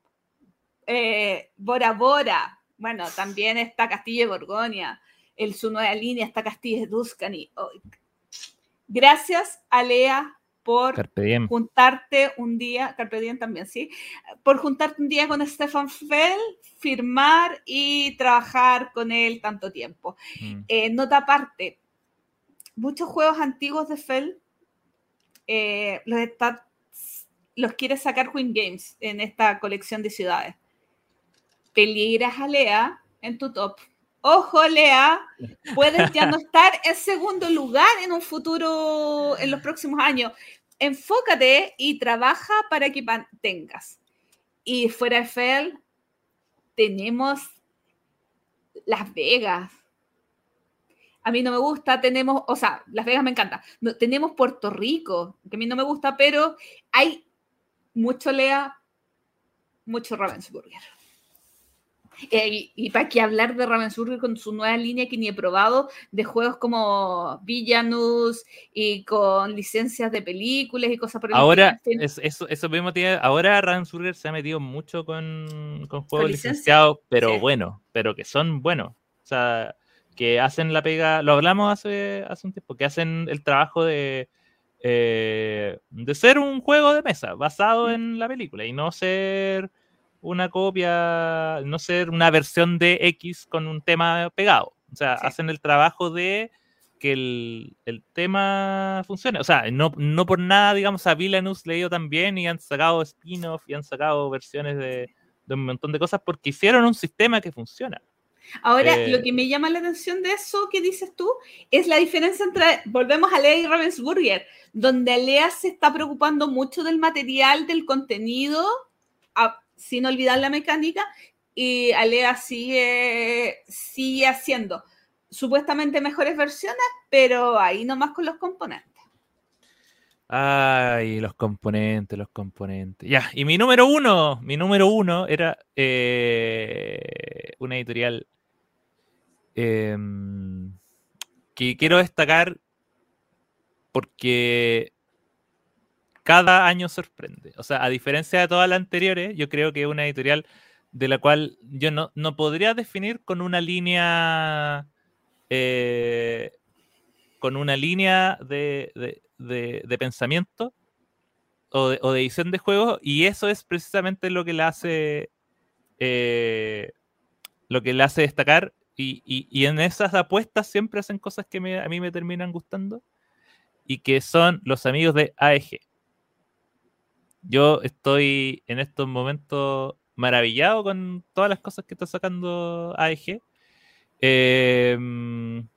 eh, Bora Bora, bueno, también está Castillo de Borgoña, el su nueva línea está Castillo de Tuscany. gracias a Lea por juntarte un día, Carpe Diem también, sí, por juntarte un día con Stefan Fell, firmar y trabajar con él tanto tiempo. Mm. Eh, nota aparte, muchos juegos antiguos de Fell eh, los, los quiere sacar Queen Games en esta colección de ciudades. Peligras a Lea en tu top. Ojo, Lea, puedes ya no estar en segundo lugar en un futuro, en los próximos años. Enfócate y trabaja para que tengas. Y fuera de Fel, tenemos Las Vegas. A mí no me gusta, tenemos, o sea, Las Vegas me encanta. tenemos Puerto Rico, que a mí no me gusta, pero hay mucho Lea, mucho Ravensburger. Eh, y, para qué hablar de Ravensburger con su nueva línea que ni he probado de juegos como Villanus y con licencias de películas y cosas por el Ahora, es, eso, eso mismo tiene, ahora Ravensburger se ha metido mucho con, con juegos licenciados, pero bueno, pero que son buenos. O sea, que hacen la pega, lo hablamos hace, hace un tiempo, que hacen el trabajo de, eh, de ser un juego de mesa basado en la película y no ser una copia, no ser una versión de X con un tema pegado. O sea, hacen el trabajo de que el, tema funcione. O sea, no, no por nada, digamos, a Villainous le también y han sacado spin-off y han sacado versiones de, de, un montón de cosas porque hicieron un sistema que funciona. Ahora, lo eh, que me llama la atención de eso que dices tú es la diferencia entre, volvemos a Lea y Ravensburger, donde Alea se está preocupando mucho del material, del contenido, sin olvidar la mecánica, y Alea sigue, sigue haciendo supuestamente mejores versiones, pero ahí nomás con los componentes. Ay, los componentes, los componentes. Ya, y mi número uno, mi número uno era eh, una editorial Em, que quiero destacar porque cada año sorprende. O sea, a diferencia de todas las anteriores, yo creo que es una editorial de la cual yo no, podría definir con una línea eh, con una línea de, pensamiento o de, edición de juegos y eso es precisamente lo que le hace eh, lo que le hace destacar y, en esas apuestas siempre hacen cosas que a mí me terminan gustando y que son los amigos de AEG. Yo estoy en estos momentos maravillado con todas las cosas que está sacando AEG. Em,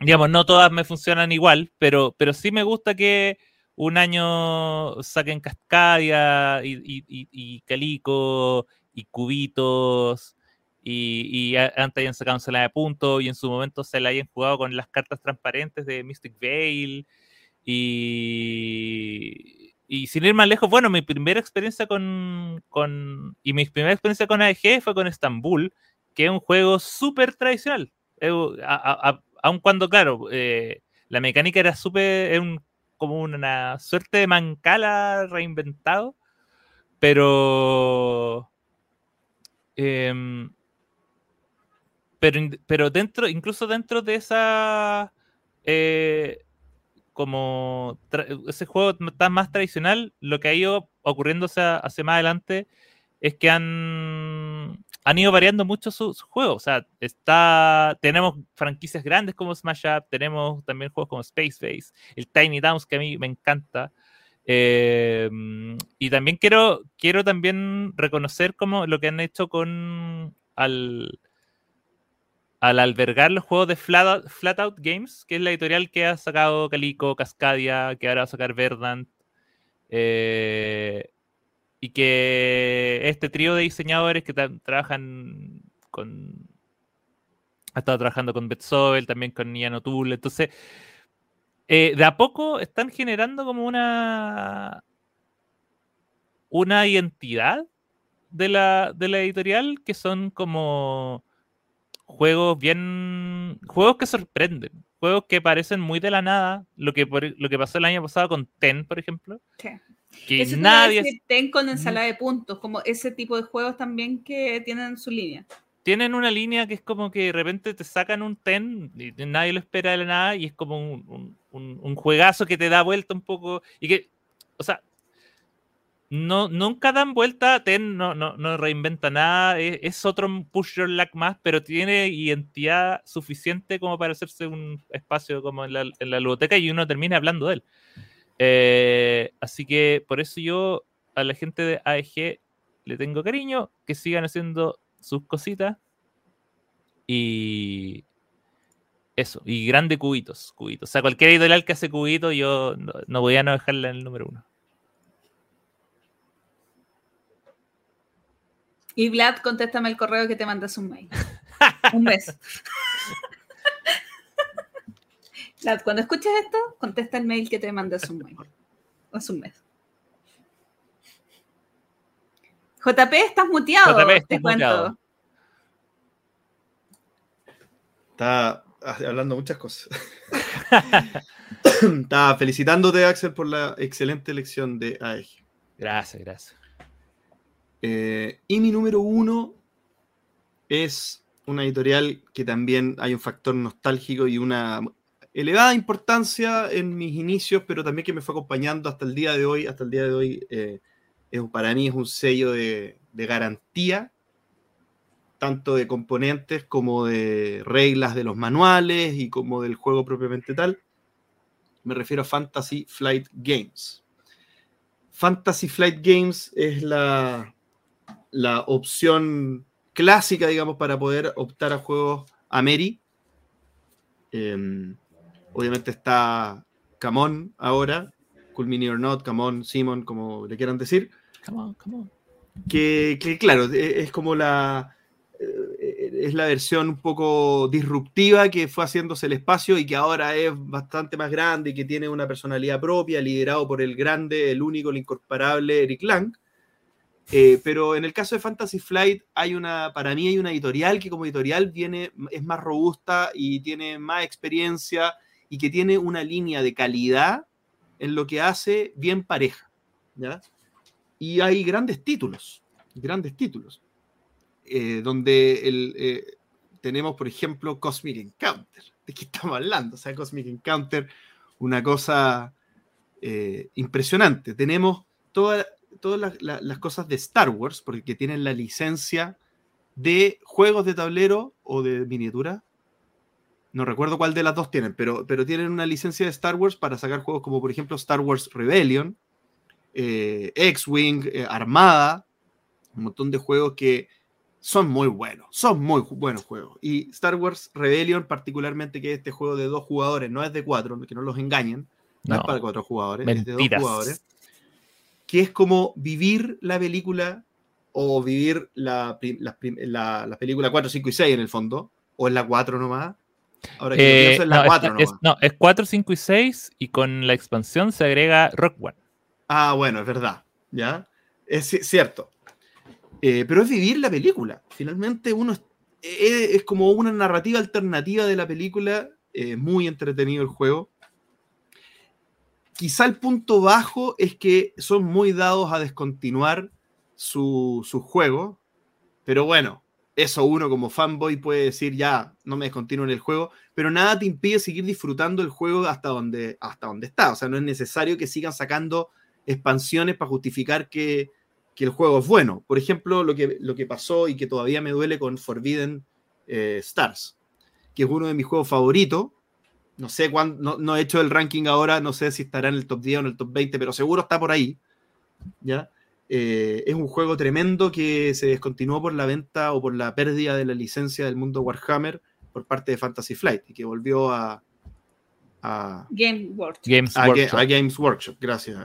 digamos, no todas me funcionan igual, pero, pero sí me gusta que un año saquen Cascadia y, Calico y Cubitos y, antes hayan sacado un de punto y en su momento se la hayan jugado con las cartas transparentes de Mystic Veil. Y, y sin ir más lejos, bueno, mi primera experiencia con, con y mi primera experiencia con AEG fue con Estambul, que es un juego súper tradicional. aun cuando, claro, eh, la mecánica era súper, un, como una suerte de mancala reinventado, pero em, pero, dentro, incluso dentro de esa eh, como ese juego tan más tradicional, lo que ha ido ocurriéndose hacia más adelante es que han, han ido variando mucho sus su juegos. O sea, está, tenemos franquicias grandes como Smash Up, tenemos también juegos como Space Base, el Tiny Towns que a mí me encanta. Eh, y también quiero, quiero también reconocer como lo que han hecho con al, al albergar los juegos de Flatout Games, que es la editorial que ha sacado Calico, Cascadia, que ahora va a sacar Verdant, eh, y que este trío de diseñadores que trabajan con... Ha estado trabajando con Betsovel, también con Niano Tool, entonces... Eh, de a poco están generando como una una identidad de la, de la editorial que son como juegos bien. juegos que sorprenden. Juegos que parecen muy de la nada. Lo que, lo que pasó el año pasado con Ten, por ejemplo. Sí. Que Eso nadie. Ten con ensalada de puntos, como ese tipo de juegos también que tienen su línea. Tienen una línea que es como que de repente te sacan un ten y nadie lo espera de la nada y es como un, un, un juegazo que te da vuelta un poco y que, o sea, no, nunca dan vuelta, Ten no, no, no reinventa nada, es, otro push your luck más, pero tiene identidad suficiente como para hacerse un espacio como en la, en la y uno termina hablando de él. Eh, así que por eso yo a la gente de AEG le tengo cariño, que sigan haciendo sus cositas y eso, y grande cubitos, cubitos. O sea, cualquier editorial que hace cubitos, yo no, no voy a no dejarla en el número uno. Y Vlad, contéstame el correo que te mandas un mail. un mes. Vlad, cuando escuches esto, contesta el mail que te mandas un mail. O es un mes. JP, estás muteado. JP, estás muteado. Está hablando muchas cosas. Estaba felicitándote, Axel, por la excelente elección de AEG. Gracias, gracias. Eh, y mi número uno es una editorial que también hay un factor nostálgico y una elevada importancia en mis inicios, pero también que me fue acompañando hasta el día de hoy. Hasta el día de hoy, eh, es, para mí es un sello de, de garantía, tanto de componentes como de reglas de los manuales y como del juego propiamente tal. Me refiero a Fantasy Flight Games. Fantasy Flight Games es la, la opción clásica, digamos, para poder optar a juegos Ameri. Em, obviamente está Camón ahora, Cool Mini or Not, Camón, Simon, como le quieran decir. Come on, come on. Que, que, claro, e, es como la. eh, Es la versión un poco disruptiva que fue haciéndose el espacio y que ahora es bastante más grande y que tiene una personalidad propia, liderado por el grande, el único, el incomparable Eric Lang. Eh, pero en el caso de Fantasy Flight, hay una, para mí hay una editorial que como editorial viene, es más robusta y tiene más experiencia y que tiene una línea de calidad en lo que hace bien pareja. ¿ya? Y hay grandes títulos, grandes títulos, eh, donde el, eh, tenemos, por ejemplo, Cosmic Encounter. ¿De qué estamos hablando? O sea, Cosmic Encounter, una cosa eh, impresionante. Tenemos toda, todas las, las, las, cosas de Star Wars, porque tienen la licencia de juegos de tablero o de miniatura. No recuerdo cuál de las dos tienen, pero, pero tienen una licencia de Star Wars para sacar juegos como, por ejemplo, Star Wars Rebellion, eh, X-Wing, eh, Armada, un montón de juegos que son muy buenos, son muy buenos juegos. Y Star Wars Rebellion, particularmente, que es este juego de dos jugadores, no es de cuatro, que no los engañen, no, no es para cuatro jugadores, Mentiras. es de dos jugadores que es como vivir la película o vivir la, la, la, la, película 4, 5 y 6 en el fondo, o es la 4 nomás. Ahora que eh, es la no, 4 es, nomás. no, es 4, 5 y 6 y con la expansión se agrega Rock One. Ah, bueno, es verdad, ¿ya? Es cierto. Eh, pero es vivir la película. Finalmente uno es, es, es como una narrativa alternativa de la película, eh, muy entretenido el juego quizá el punto bajo es que son muy dados a descontinuar su, su, juego, pero bueno, eso uno como fanboy puede decir ya, no me descontinúen el juego, pero nada te impide seguir disfrutando el juego hasta donde, hasta donde está, o sea, no es necesario que sigan sacando expansiones para justificar que, que el juego es bueno. Por ejemplo, lo que, lo que pasó y que todavía me duele con Forbidden eh, Stars, que es uno de mis juegos favoritos, no sé cuándo, no, no, he hecho el ranking ahora, no sé si estará en el top 10 o en el top 20, pero seguro está por ahí. ¿ya? Eh, es un juego tremendo que se descontinuó por la venta o por la pérdida de la licencia del mundo Warhammer por parte de Fantasy Flight y que volvió a, a Game Workshop. Games a, Workshop. a, Games Workshop. Gracias.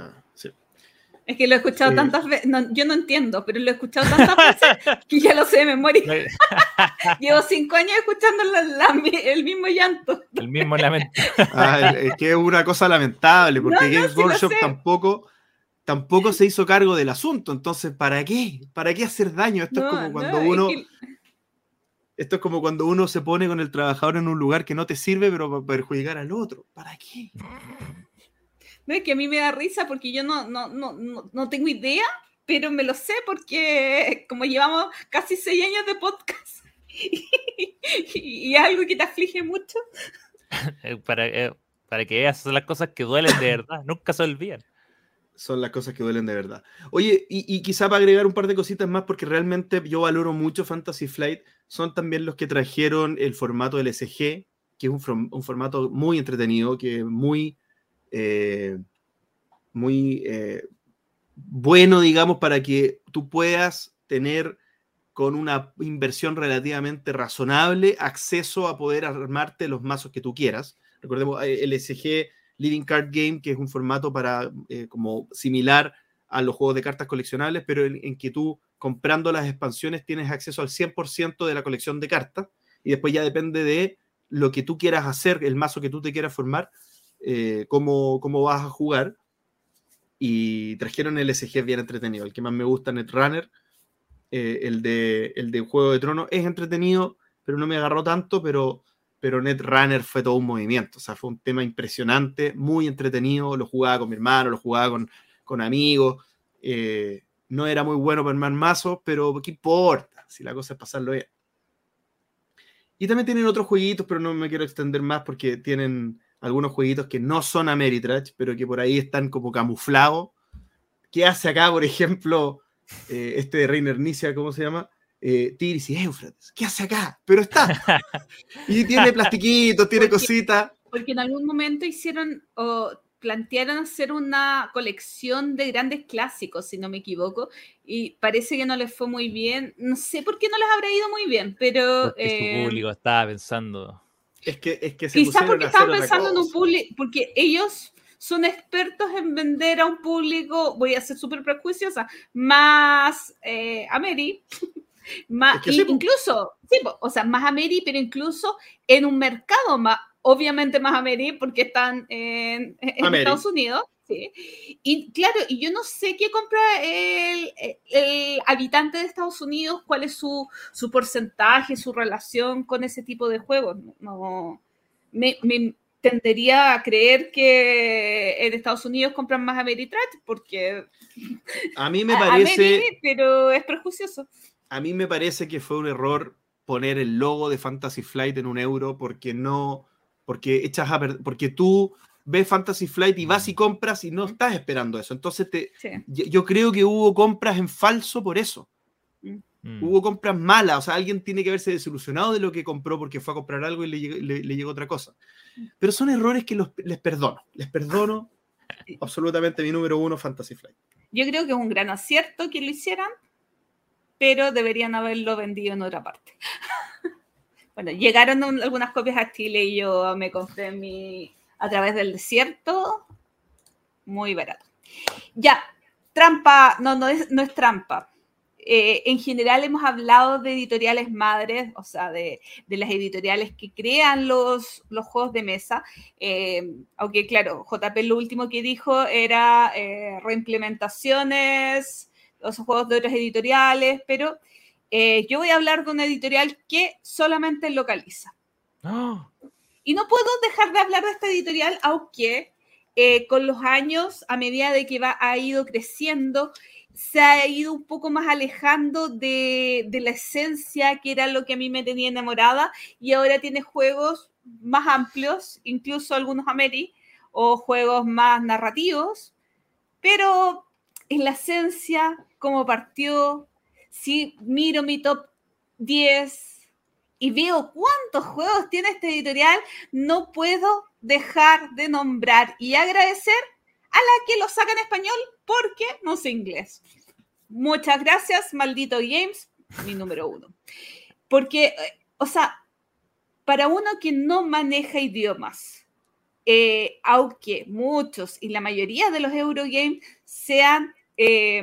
Es que lo he escuchado tantas veces, no, yo no entiendo, pero lo he escuchado tantas veces que ya lo sé de memoria. Llevo cinco años escuchando la, la, el mismo llanto. El mismo lamento. Ah, es que es una cosa lamentable, porque no, Games Workshop sí tampoco, tampoco se hizo cargo del asunto. Entonces, ¿para qué? ¿Para qué hacer daño? Esto es como cuando uno. Es que... Esto es como cuando uno se pone con el trabajador en un lugar que no te sirve, pero para perjudicar al otro. ¿Para qué? No, es que a mí me da risa porque yo no, no, no, no, no tengo idea, pero me lo sé porque como llevamos casi seis años de podcast y, y, y algo que te aflige mucho. para, eh, para que veas, son las cosas que duelen de verdad, nunca se olvidan. Son las cosas que duelen de verdad. Oye, y, y, quizá para agregar un par de cositas más, porque realmente yo valoro mucho Fantasy Flight, son también los que trajeron el formato LSG, que es un, un formato muy entretenido, que muy eh, muy eh, bueno, digamos, para que tú puedas tener con una inversión relativamente razonable acceso a poder armarte los mazos que tú quieras. Recordemos el SG Living Card Game, que es un formato para eh, como similar a los juegos de cartas coleccionables, pero en, en, que tú comprando las expansiones tienes acceso al 100% de la colección de cartas y después ya depende de lo que tú quieras hacer, el mazo que tú te quieras formar, eh, cómo, cómo, vas a jugar. Y trajeron el SG bien entretenido. El que más me gusta, Netrunner, eh, el, de, el de Juego de Tronos, es entretenido, pero no me agarró tanto, pero pero Netrunner fue todo un movimiento, o sea, fue un tema impresionante, muy entretenido, lo jugaba con mi hermano, lo jugaba con, con amigos, eh, no era muy bueno para armar mazos, pero ¿qué importa? Si la cosa es pasarlo bien. Y también tienen otros jueguitos, pero no me quiero extender más porque tienen algunos jueguitos que no son Ameritrash, pero que por ahí están como camuflados. ¿Qué hace acá, por ejemplo, eh, este de Reiner Nicia, ¿cómo se llama? eh, Tigris y Éufrates. ¿Qué hace acá? Pero está. Y tiene plastiquitos, tiene cositas. Porque en algún momento hicieron o plantearon hacer una colección de grandes clásicos, si no me equivoco, y parece que no les fue muy bien. No sé por qué no les habrá ido muy bien, pero... Porque su eh, público estaba pensando. Es que, es que se Quizás porque estaban pensando en un público, porque ellos son expertos en vender a un público, voy a ser súper prejuiciosa, más eh, Ameri, más, Es que y- sí, po. incluso, sí, o sea, más Ameri, pero incluso en un mercado más, obviamente más Ameri, porque están en. Estados Unidos. Sí. Y claro, y yo no sé qué compra el, el habitante de Estados Unidos, cuál es su, su porcentaje, su relación con ese tipo de juegos. No, me, me tendería a creer que en Estados Unidos compran más Ameritrash porque A mí me parece, Ameri, pero es prejuicioso. a mí me parece que fue un error poner el logo de Fantasy Flight en un euro porque no, porque echas a porque tú ves Fantasy Flight y vas y compras y no estás esperando eso. Entonces te, Sí. yo, yo creo que hubo compras en falso por eso. Mm. Hubo compras malas, o sea, alguien tiene que haberse desilusionado de lo que compró porque fue a comprar algo y le, llegó- le- le llegó otra cosa. Pero son errores que los- les perdono, les perdono absolutamente mi número uno, Fantasy Flight. Yo creo que es un gran acierto que lo hicieran, pero deberían haberlo vendido en otra parte. bueno, llegaron un- algunas copias a Chile y yo me compré mi a través del desierto, muy barato. Ya, trampa, no, no es, no es trampa. Eh, en general hemos hablado de editoriales madres, o sea, de, de las editoriales que crean los, los juegos de mesa. Eh, aunque claro, JP lo último que dijo era eh, reimplementaciones, los juegos de otras editoriales, pero yo voy a hablar de una editorial que solamente localiza. ¡Ah! Y no puedo dejar de hablar de esta editorial, aunque eh, con los años, a medida de que va, ha ido creciendo, se ha ido un poco más alejando de, de la esencia que era lo que a mí me tenía enamorada y ahora tiene juegos más amplios, incluso algunos Ameri, o juegos más narrativos, pero en la esencia, como partió, si miro mi top 10 y veo cuántos juegos tiene esta editorial, no puedo dejar de nombrar y agradecer a la que lo saca en español porque no sé inglés. Muchas gracias, maldito Games, mi número uno. Porque, eh, o sea, para uno que no maneja idiomas, eh, aunque muchos y la mayoría de los Eurogames sean, eh,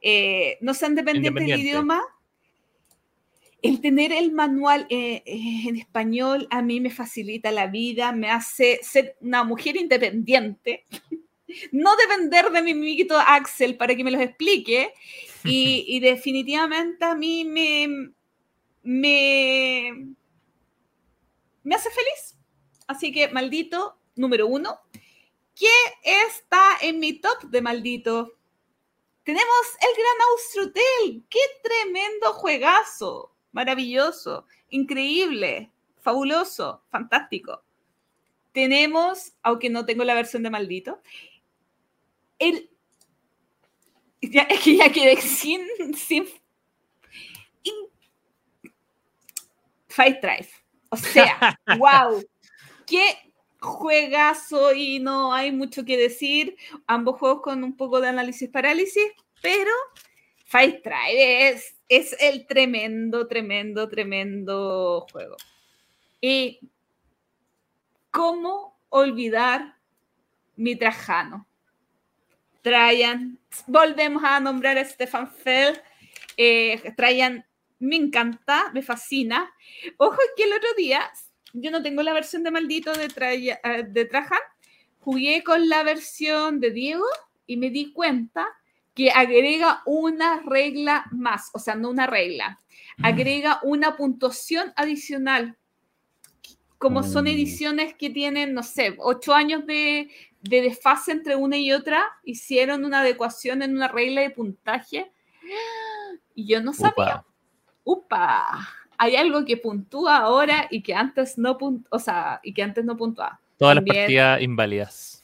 eh, no sean dependientes del idioma, el tener el manual eh, eh, en español a mí me facilita la vida, me hace ser una mujer independiente, no depender de mi amiguito Axel para que me los explique y, definitivamente a mí me, me, me hace feliz. Así que maldito, número uno, ¿qué está en mi top de maldito? Tenemos el Gran Austrotel, qué tremendo juegazo, maravilloso, increíble, fabuloso, fantástico. Tenemos, aunque no tengo la versión de maldito, el... Ya, es que ya quedé sin... sin in- Fight Drive. O sea, wow. Qué juegazo y no hay mucho que decir. Ambos juegos con un poco de análisis parálisis, pero Fight Drive es, es el tremendo, tremendo, tremendo juego. Y cómo olvidar mi Trajano. Trajan, volvemos a nombrar a Stefan Feld. Eh, Trajan me encanta, me fascina. Ojo que el otro día, yo no tengo la versión de maldito de, eh, de Trajan, jugué con la versión de Diego y me di cuenta que agrega una regla más, o sea, no una regla, agrega una puntuación adicional como son Mm. ediciones que tienen, no sé, ocho años de, de desfase entre una y otra, hicieron una adecuación en una regla de puntaje. Y yo no sabía. Upa. Upa, hay algo que puntúa ahora y que antes no punt- o sea, y que antes no puntuaba. Todas También- las partidas inválidas.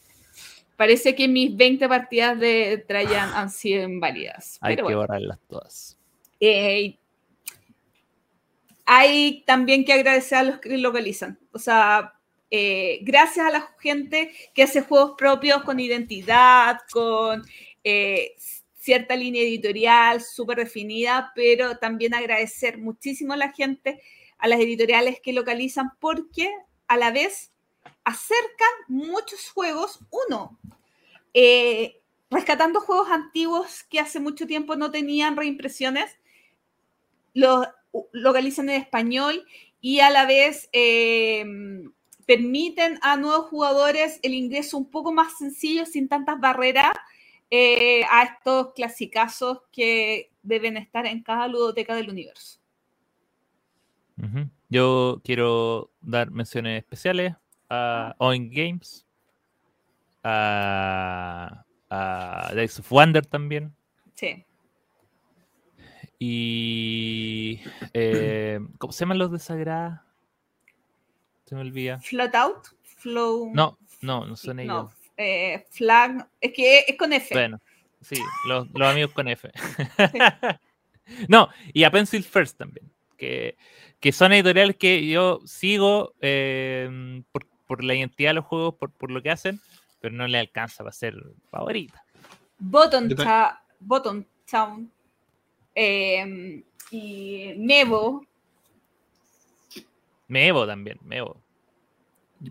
Parece que mis 20 partidas de Trajan han sido inválidas. Hay Pero que bueno. borrarlas todas. Eh, hay también que agradecer a los que localizan. O sea, eh, gracias a la gente que hace juegos propios con identidad, con eh, cierta línea editorial súper definida, pero también agradecer muchísimo a la gente, a las editoriales que localizan, porque a la vez acercan muchos juegos, uno, eh, rescatando juegos antiguos que hace mucho tiempo no tenían reimpresiones, los localizan en español y a la vez eh, permiten a nuevos jugadores el ingreso un poco más sencillo, sin tantas barreras, eh, a estos clasicazos que deben estar en cada ludoteca del universo. Yo quiero dar menciones especiales a Owen Games, a, a Days of Wonder también, Sí. y eh, ¿cómo se llaman los de Sagrada? Se me olvida. Float Out, Flow. No, no, no son ellos. no, eh, Flag, es que es con F. Bueno, sí, los, los amigos con F. no, y a Pencil First también, que, que son editoriales que yo sigo eh, por, por la identidad de los juegos, por, por lo que hacen, pero no le alcanza para ser favorita. Bottom, ta- Bottom Town eh, y Nevo. Mevo también, Mevo.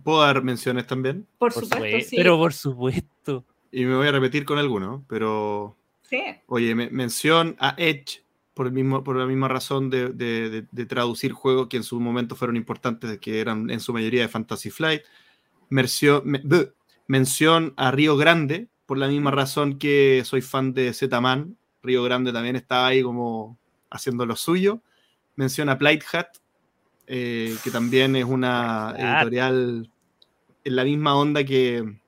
¿Puedo dar menciones también? Por, Por supuesto, supuesto, sí. Pero por supuesto. Y me voy a repetir con algunos, pero sí. Oye, me- mención a Edge por, el mismo, por la misma razón de, de- de- de traducir juegos que en su momento fueron importantes, que eran en su mayoría de Fantasy Flight. Mención, me- bleh. mención a Río Grande, por la misma razón que soy fan de Z-Man. Río Grande también estaba ahí como haciendo lo suyo. Mención a Plight Hat, eh, que también es una editorial en la misma onda que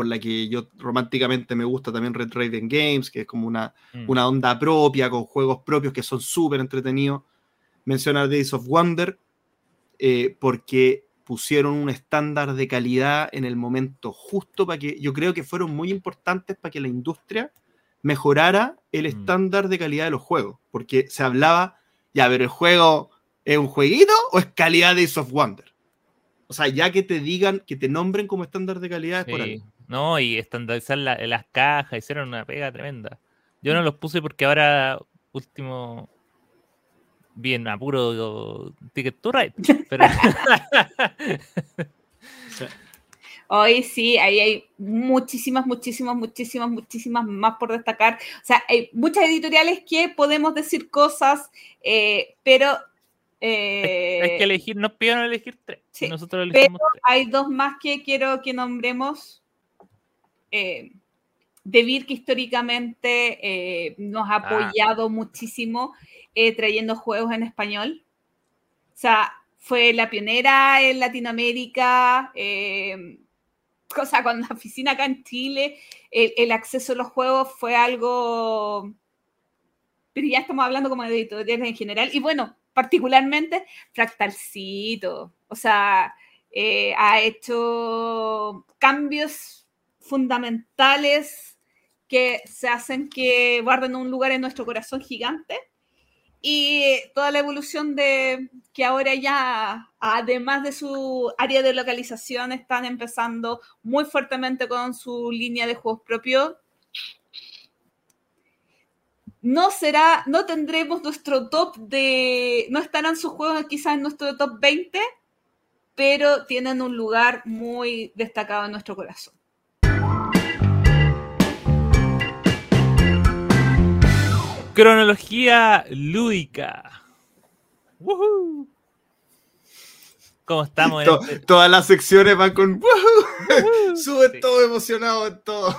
por la que yo románticamente me gusta también Red Raven Games, que es como una, Mm. una onda propia, con juegos propios que son súper entretenidos. Mencionar Days of Wonder, eh, porque pusieron un estándar de calidad en el momento justo para que yo creo que fueron muy importantes para que la industria mejorara el Mm. estándar de calidad de los juegos, porque se hablaba, ya, pero el juego es un jueguito o es calidad Days of Wonder. O sea, ya que te digan, que te nombren como estándar de calidad es por Sí. No, y estandarizar la- las cajas, hicieron una pega tremenda. Yo no los puse porque ahora último bien apuro Ticket to Ride, pero Hoy sí, ahí hay muchísimas, muchísimas, muchísimas, muchísimas más por destacar. O sea, hay muchas editoriales que podemos decir cosas, eh, pero eh, hay que elegir, nos pidieron elegir tres. sí, nosotros elegimos tres. hay dos más que quiero que nombremos. Eh, de Vir, que históricamente eh, nos ha Ah. apoyado muchísimo eh, trayendo juegos en español. O sea, fue la pionera en Latinoamérica. eh, o sea, con la oficina acá en Chile, el, el acceso a los juegos fue algo. Pero ya estamos hablando como de editoriales en general. Y bueno, particularmente Fractalcito. O sea, eh, ha hecho cambios fundamentales que se hacen que guarden un lugar en nuestro corazón gigante. Y toda la evolución de que ahora ya, además de su área de localización, están empezando muy fuertemente con su línea de juegos propios. No será, no tendremos nuestro top de, no estarán sus juegos quizás en nuestro top 20, pero tienen un lugar muy destacado en nuestro corazón. Cronología lúdica. ¡Woohoo! ¿Cómo estamos en este- Todas las secciones van con ¡Woohoo! Sube Sí. todo emocionado en todo.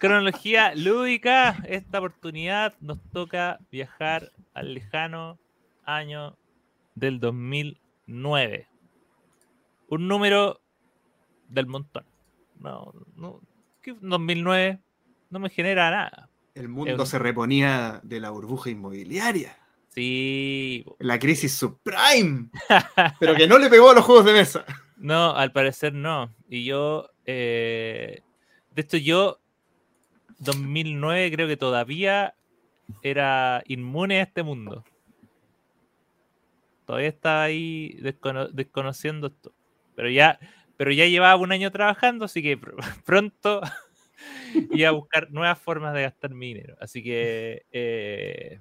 cronología lúdica? Esta oportunidad nos toca viajar al lejano año del 2009. un número del montón. No, no, 2009 no me genera nada. El mundo se reponía de la burbuja inmobiliaria. Sí. La crisis subprime. pero que no le pegó a los juegos de mesa. No, al parecer no. Y yo, eh, de esto yo, 2009 creo que todavía era inmune a este mundo. Todavía estaba ahí desconociendo esto. Pero ya, pero ya llevaba un año trabajando, así que pronto iba a buscar nuevas formas de gastar mi dinero. Así que eh,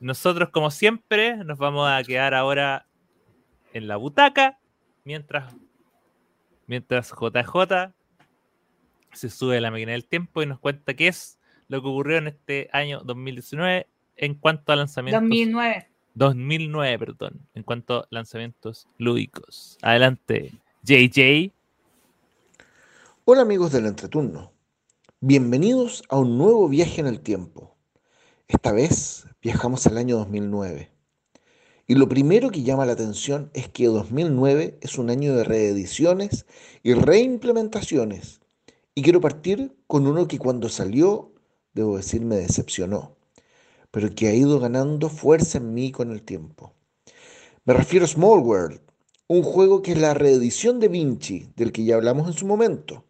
nosotros, como siempre, nos vamos a quedar ahora en la butaca mientras, mientras JJ se sube a la máquina del tiempo y nos cuenta qué es lo que ocurrió en este año 2019 en cuanto a lanzamientos. 2009. 2009, perdón, en cuanto a lanzamientos lúdicos. Adelante, JJ. Hola amigos del entreturno. Bienvenidos a un nuevo viaje en el tiempo. Esta vez viajamos al año 2009. Y lo primero que llama la atención es que 2009 es un año de reediciones y reimplementaciones. Y quiero partir con uno que cuando salió, debo decir, me decepcionó, pero que ha ido ganando fuerza en mí con el tiempo. Me refiero a Small World, un juego que es la reedición de Vinci, del que ya hablamos en su momento.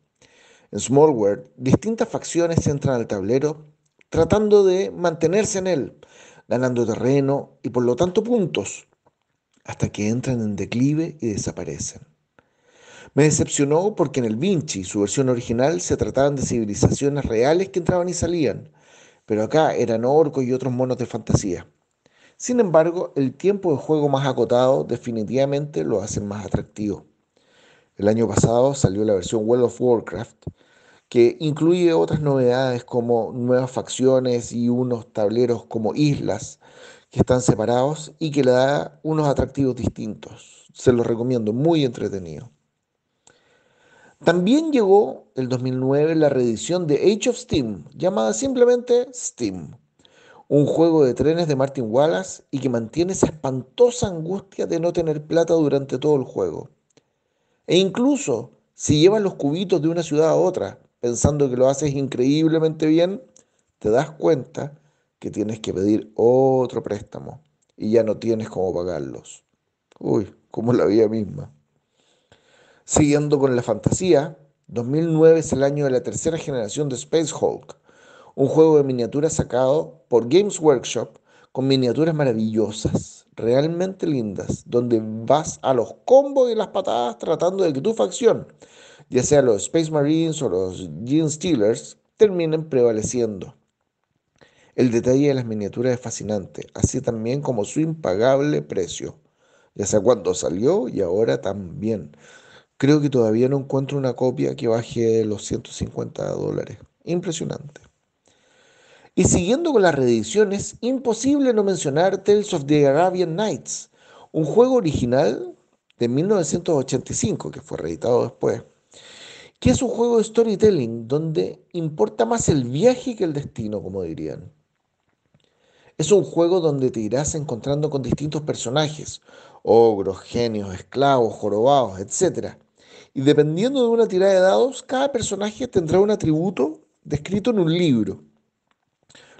En Small World, distintas facciones entran al tablero tratando de mantenerse en él, ganando terreno y por lo tanto puntos, hasta que entran en declive y desaparecen. Me decepcionó porque en el Vinci, su versión original, se trataban de civilizaciones reales que entraban y salían, pero acá eran orcos y otros monos de fantasía. Sin embargo, el tiempo de juego más acotado definitivamente lo hace más atractivo. El año pasado salió la versión World of Warcraft, que incluye otras novedades como nuevas facciones y unos tableros como islas que están separados y que le da unos atractivos distintos. Se los recomiendo, muy entretenido. También llegó el 2009 la reedición de Age of Steam, llamada simplemente Steam, un juego de trenes de Martin Wallace y que mantiene esa espantosa angustia de no tener plata durante todo el juego. E incluso si llevas los cubitos de una ciudad a otra, pensando que lo haces increíblemente bien, te das cuenta que tienes que pedir otro préstamo y ya no tienes cómo pagarlos. Uy, como la vida misma. Siguiendo con la fantasía, 2009 es el año de la tercera generación de Space Hulk, un juego de miniaturas sacado por Games Workshop con miniaturas maravillosas, realmente lindas, donde vas a los combos y las patadas tratando de que tu facción ya sea los Space Marines o los Gene Stealers, terminen prevaleciendo. El detalle de las miniaturas es fascinante, así también como su impagable precio, ya sea cuando salió y ahora también. Creo que todavía no encuentro una copia que baje los 150 dólares. Impresionante. Y siguiendo con las reediciones, imposible no mencionar Tales of the Arabian Nights, un juego original de 1985 que fue reeditado después que es un juego de storytelling donde importa más el viaje que el destino, como dirían. Es un juego donde te irás encontrando con distintos personajes, ogros, genios, esclavos, jorobados, etc. Y dependiendo de una tirada de dados, cada personaje tendrá un atributo descrito en un libro.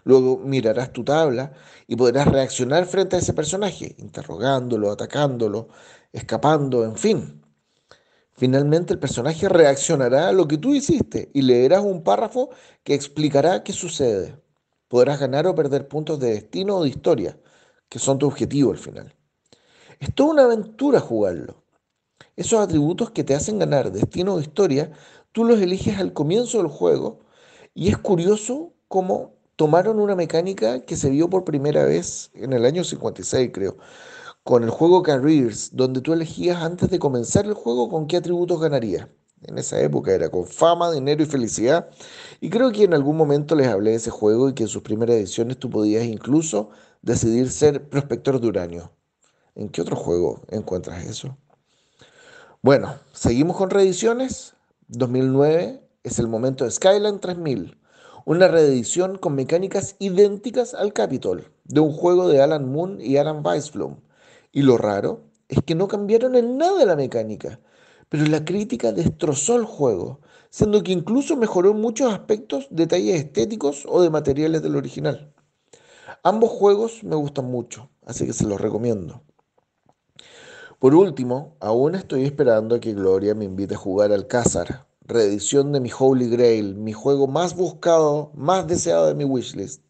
Luego mirarás tu tabla y podrás reaccionar frente a ese personaje, interrogándolo, atacándolo, escapando, en fin. Finalmente el personaje reaccionará a lo que tú hiciste y leerás un párrafo que explicará qué sucede. Podrás ganar o perder puntos de destino o de historia, que son tu objetivo al final. Es toda una aventura jugarlo. Esos atributos que te hacen ganar destino o historia, tú los eliges al comienzo del juego y es curioso cómo tomaron una mecánica que se vio por primera vez en el año 56, creo, con el juego Careers, donde tú elegías antes de comenzar el juego con qué atributos ganarías. En esa época era con fama, dinero y felicidad. Y creo que en algún momento les hablé de ese juego y que en sus primeras ediciones tú podías incluso decidir ser prospector de uranio. ¿En qué otro juego encuentras eso? Bueno, seguimos con reediciones. 2009 es el momento de Skyline 3000, una reedición con mecánicas idénticas al Capitol, de un juego de Alan Moon y Alan Weisblum y lo raro es que no cambiaron en nada la mecánica, pero la crítica destrozó el juego, siendo que incluso mejoró muchos aspectos, detalles estéticos o de materiales del original. Ambos juegos me gustan mucho, así que se los recomiendo. Por último, aún estoy esperando a que Gloria me invite a jugar al Cázar, reedición de mi Holy Grail, mi juego más buscado, más deseado de mi wishlist.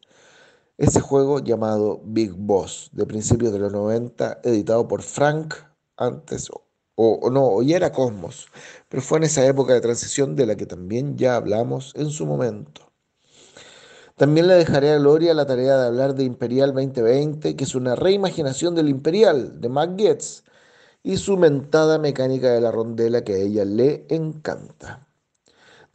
Ese juego llamado Big Boss, de principios de los 90, editado por Frank, antes, o, o no, ya era Cosmos, pero fue en esa época de transición de la que también ya hablamos en su momento. También le dejaré a Gloria la tarea de hablar de Imperial 2020, que es una reimaginación del Imperial de Matt y su mentada mecánica de la rondela que a ella le encanta.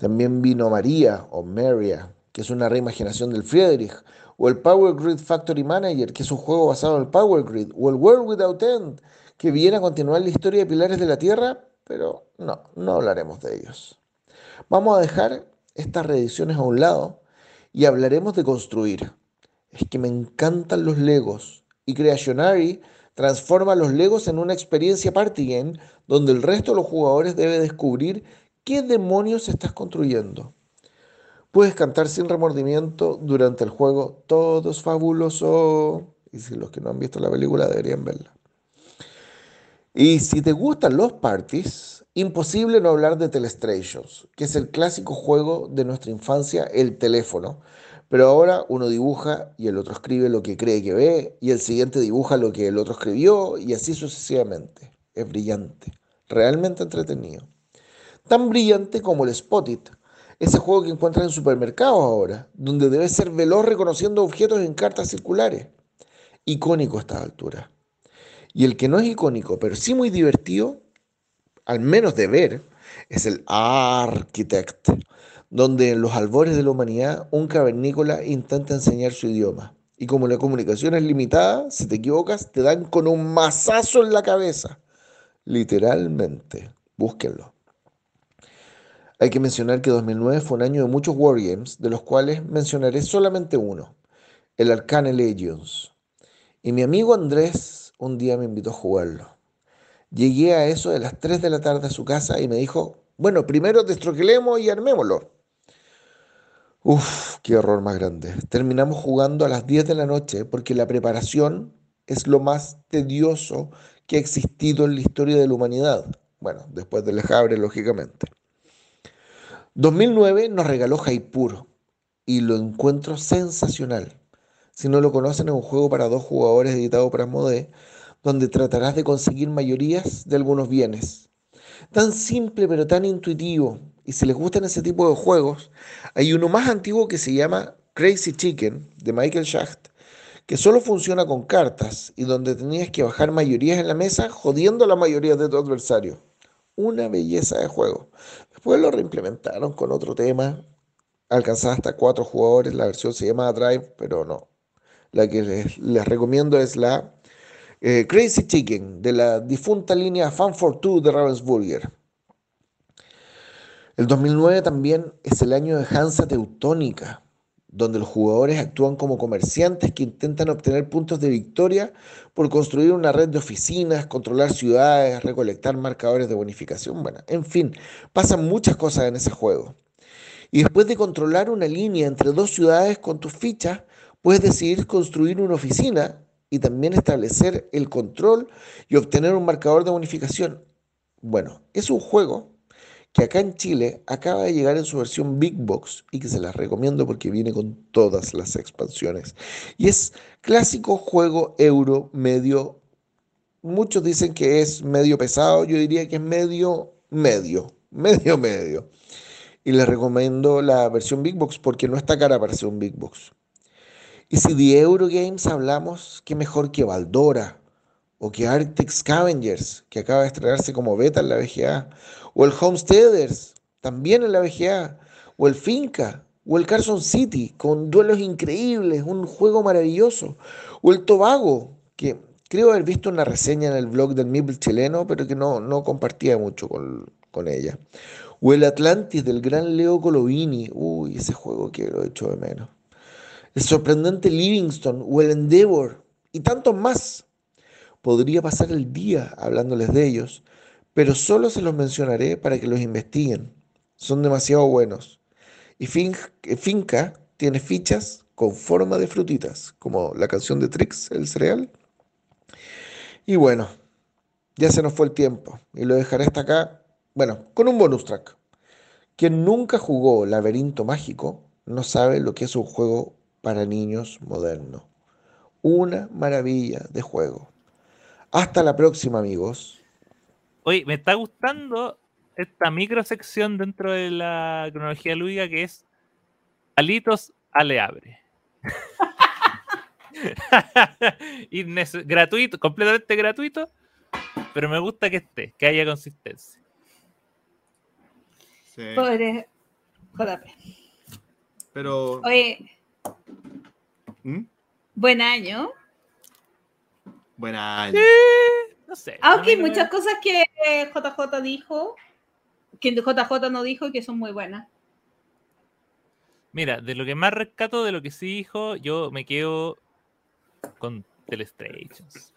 También vino María o Maria, que es una reimaginación del Friedrich, o el Power Grid Factory Manager, que es un juego basado en el Power Grid, o el World Without End, que viene a continuar la historia de Pilares de la Tierra, pero no, no hablaremos de ellos. Vamos a dejar estas reediciones a un lado y hablaremos de construir. Es que me encantan los Legos y Creationary transforma los Legos en una experiencia party game donde el resto de los jugadores debe descubrir qué demonios estás construyendo. Puedes cantar sin remordimiento durante el juego. Todo es fabuloso. Y si los que no han visto la película deberían verla. Y si te gustan los parties, imposible no hablar de Telestrations, que es el clásico juego de nuestra infancia, el teléfono. Pero ahora uno dibuja y el otro escribe lo que cree que ve, y el siguiente dibuja lo que el otro escribió, y así sucesivamente. Es brillante, realmente entretenido. Tan brillante como el Spot ese juego que encuentras en supermercados ahora, donde debes ser veloz reconociendo objetos en cartas circulares. Icónico a esta altura. Y el que no es icónico, pero sí muy divertido, al menos de ver, es el Architect, donde en los albores de la humanidad un cavernícola intenta enseñar su idioma. Y como la comunicación es limitada, si te equivocas, te dan con un mazazo en la cabeza. Literalmente. Búsquenlo. Hay que mencionar que 2009 fue un año de muchos Wargames, de los cuales mencionaré solamente uno, el Arcane Legends. Y mi amigo Andrés un día me invitó a jugarlo. Llegué a eso de las 3 de la tarde a su casa y me dijo, bueno, primero destroquelemos y armémoslo. Uf, qué horror más grande. Terminamos jugando a las 10 de la noche porque la preparación es lo más tedioso que ha existido en la historia de la humanidad. Bueno, después del Lejabre, lógicamente. 2009 nos regaló Jaipur y lo encuentro sensacional. Si no lo conocen, es un juego para dos jugadores editado por Asmodee, donde tratarás de conseguir mayorías de algunos bienes. Tan simple pero tan intuitivo. Y si les gustan ese tipo de juegos, hay uno más antiguo que se llama Crazy Chicken de Michael Schacht, que solo funciona con cartas y donde tenías que bajar mayorías en la mesa jodiendo a la mayoría de tu adversario. Una belleza de juego. Después lo reimplementaron con otro tema. Alcanzaba hasta cuatro jugadores. La versión se llama Drive, pero no. La que les, recomiendo es la eh, Crazy Chicken de la difunta línea Fan for Two de Ravensburger. El 2009 también es el año de Hansa Teutónica, donde los jugadores actúan como comerciantes que intentan obtener puntos de victoria por construir una red de oficinas, controlar ciudades, recolectar marcadores de bonificación, bueno, en fin, pasan muchas cosas en ese juego. Y después de controlar una línea entre dos ciudades con tus fichas, puedes decidir construir una oficina y también establecer el control y obtener un marcador de bonificación. Bueno, es un juego que acá en Chile acaba de llegar en su versión Big Box y que se las recomiendo porque viene con todas las expansiones. Y es clásico juego euro medio. Muchos dicen que es medio pesado, yo diría que es medio, medio, medio, medio. Y les recomiendo la versión Big Box porque no está cara para ser un Big Box. Y si de Eurogames hablamos, qué mejor que Valdora, o que Arctic Scavengers, que acaba de estrenarse como beta en la VGA, o el Homesteaders, también en la VGA, o el Finca, o el Carson City, con duelos increíbles, un juego maravilloso, o el Tobago, que creo haber visto una reseña en el blog del Mibel chileno, pero que no, no compartía mucho con, con ella, o el Atlantis del gran Leo Colovini, uy, ese juego que lo he hecho de menos, el sorprendente Livingston, o el Endeavor, y tantos más. Podría pasar el día hablándoles de ellos, pero solo se los mencionaré para que los investiguen. Son demasiado buenos. Y fin- Finca tiene fichas con forma de frutitas, como la canción de Trix, el cereal. Y bueno, ya se nos fue el tiempo y lo dejaré hasta acá, bueno, con un bonus track. Quien nunca jugó Laberinto Mágico no sabe lo que es un juego para niños moderno. Una maravilla de juego. Hasta la próxima, amigos. Oye, me está gustando esta microsección dentro de la cronología lúdica que es Alitos Aleabre. Gratuito, completamente gratuito, pero me gusta que esté, que haya consistencia. Sí. Pobre JP. Pero. Oye, ¿Mm? buen año. Buena. No sé. Aunque a hay mí no me- muchas cosas que JJ dijo, que JJ no dijo y que son muy buenas. Mira, de lo que más rescato de lo que sí dijo, yo me quedo con Telestrations.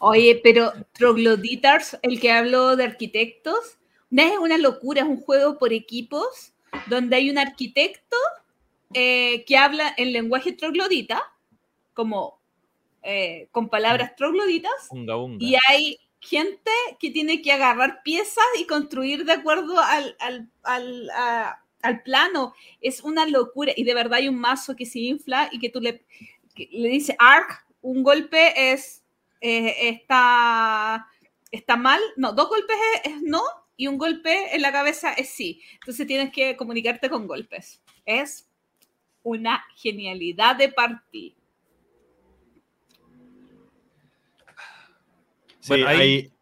Oye, pero Trogloditas, el que habló de arquitectos, no es una locura, es un juego por equipos donde hay un arquitecto eh, que habla en lenguaje troglodita, como eh, con palabras trogloditas, Unga unga. y hay gente que tiene que agarrar piezas y construir de acuerdo al, al, al, a- al plano. Es una locura. Y de verdad hay un mazo que se infla y que tú le, que le dices arc, un golpe es eh, está, está mal, no, dos golpes es, es no y un golpe en la cabeza es sí. Entonces tienes que comunicarte con golpes. Es una genialidad de partir. Sí, Bueno, ahí-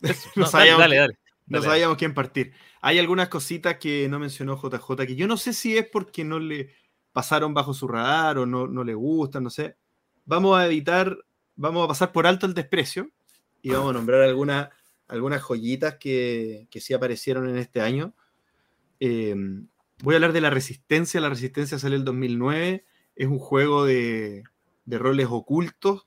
Eso, No sabíamos dale, que- dale. no Dale, sabíamos quién partir. Hay algunas cositas que no mencionó JJ que yo no sé si es porque no le pasaron bajo su radar o no, no le gustan, no sé. Vamos a evitar, vamos a pasar por alto el desprecio y vamos a nombrar algunas algunas joyitas que, que sí aparecieron en este año. Eh, voy a hablar de la Resistencia. La Resistencia salió el 2009. Es un juego de, de roles ocultos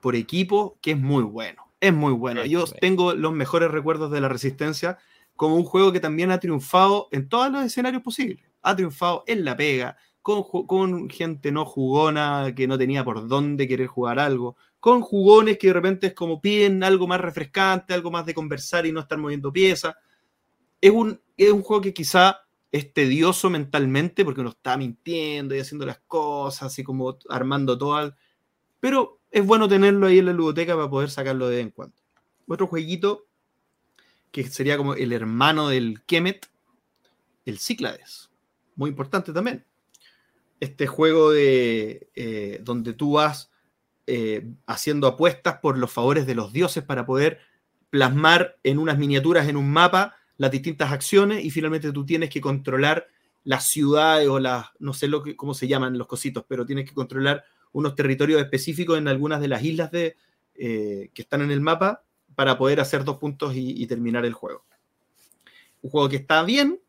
por equipo que es muy bueno. Es muy bueno. Yo tengo los mejores recuerdos de la Resistencia como un juego que también ha triunfado en todos los escenarios posibles. Ha triunfado en la pega, con, con gente no jugona que no tenía por dónde querer jugar algo, con jugones que de repente es como piden algo más refrescante, algo más de conversar y no estar moviendo piezas. Es un, es un juego que quizá es tedioso mentalmente porque uno está mintiendo y haciendo las cosas, así como armando todo. al- Pero es bueno tenerlo ahí en la ludoteca para poder sacarlo de vez en cuando. Otro jueguito que sería como el hermano del Kemet, el Cíclades. Muy importante también. Este juego de eh, donde tú vas eh, haciendo apuestas por los favores de los dioses para poder plasmar en unas miniaturas en un mapa las distintas acciones y finalmente tú tienes que controlar las ciudades o las, no sé lo que, cómo se llaman los cositos, pero tienes que controlar unos territorios específicos en algunas de las islas de, eh, que están en el mapa para poder hacer dos puntos y, y terminar el juego. Un juego que está bien,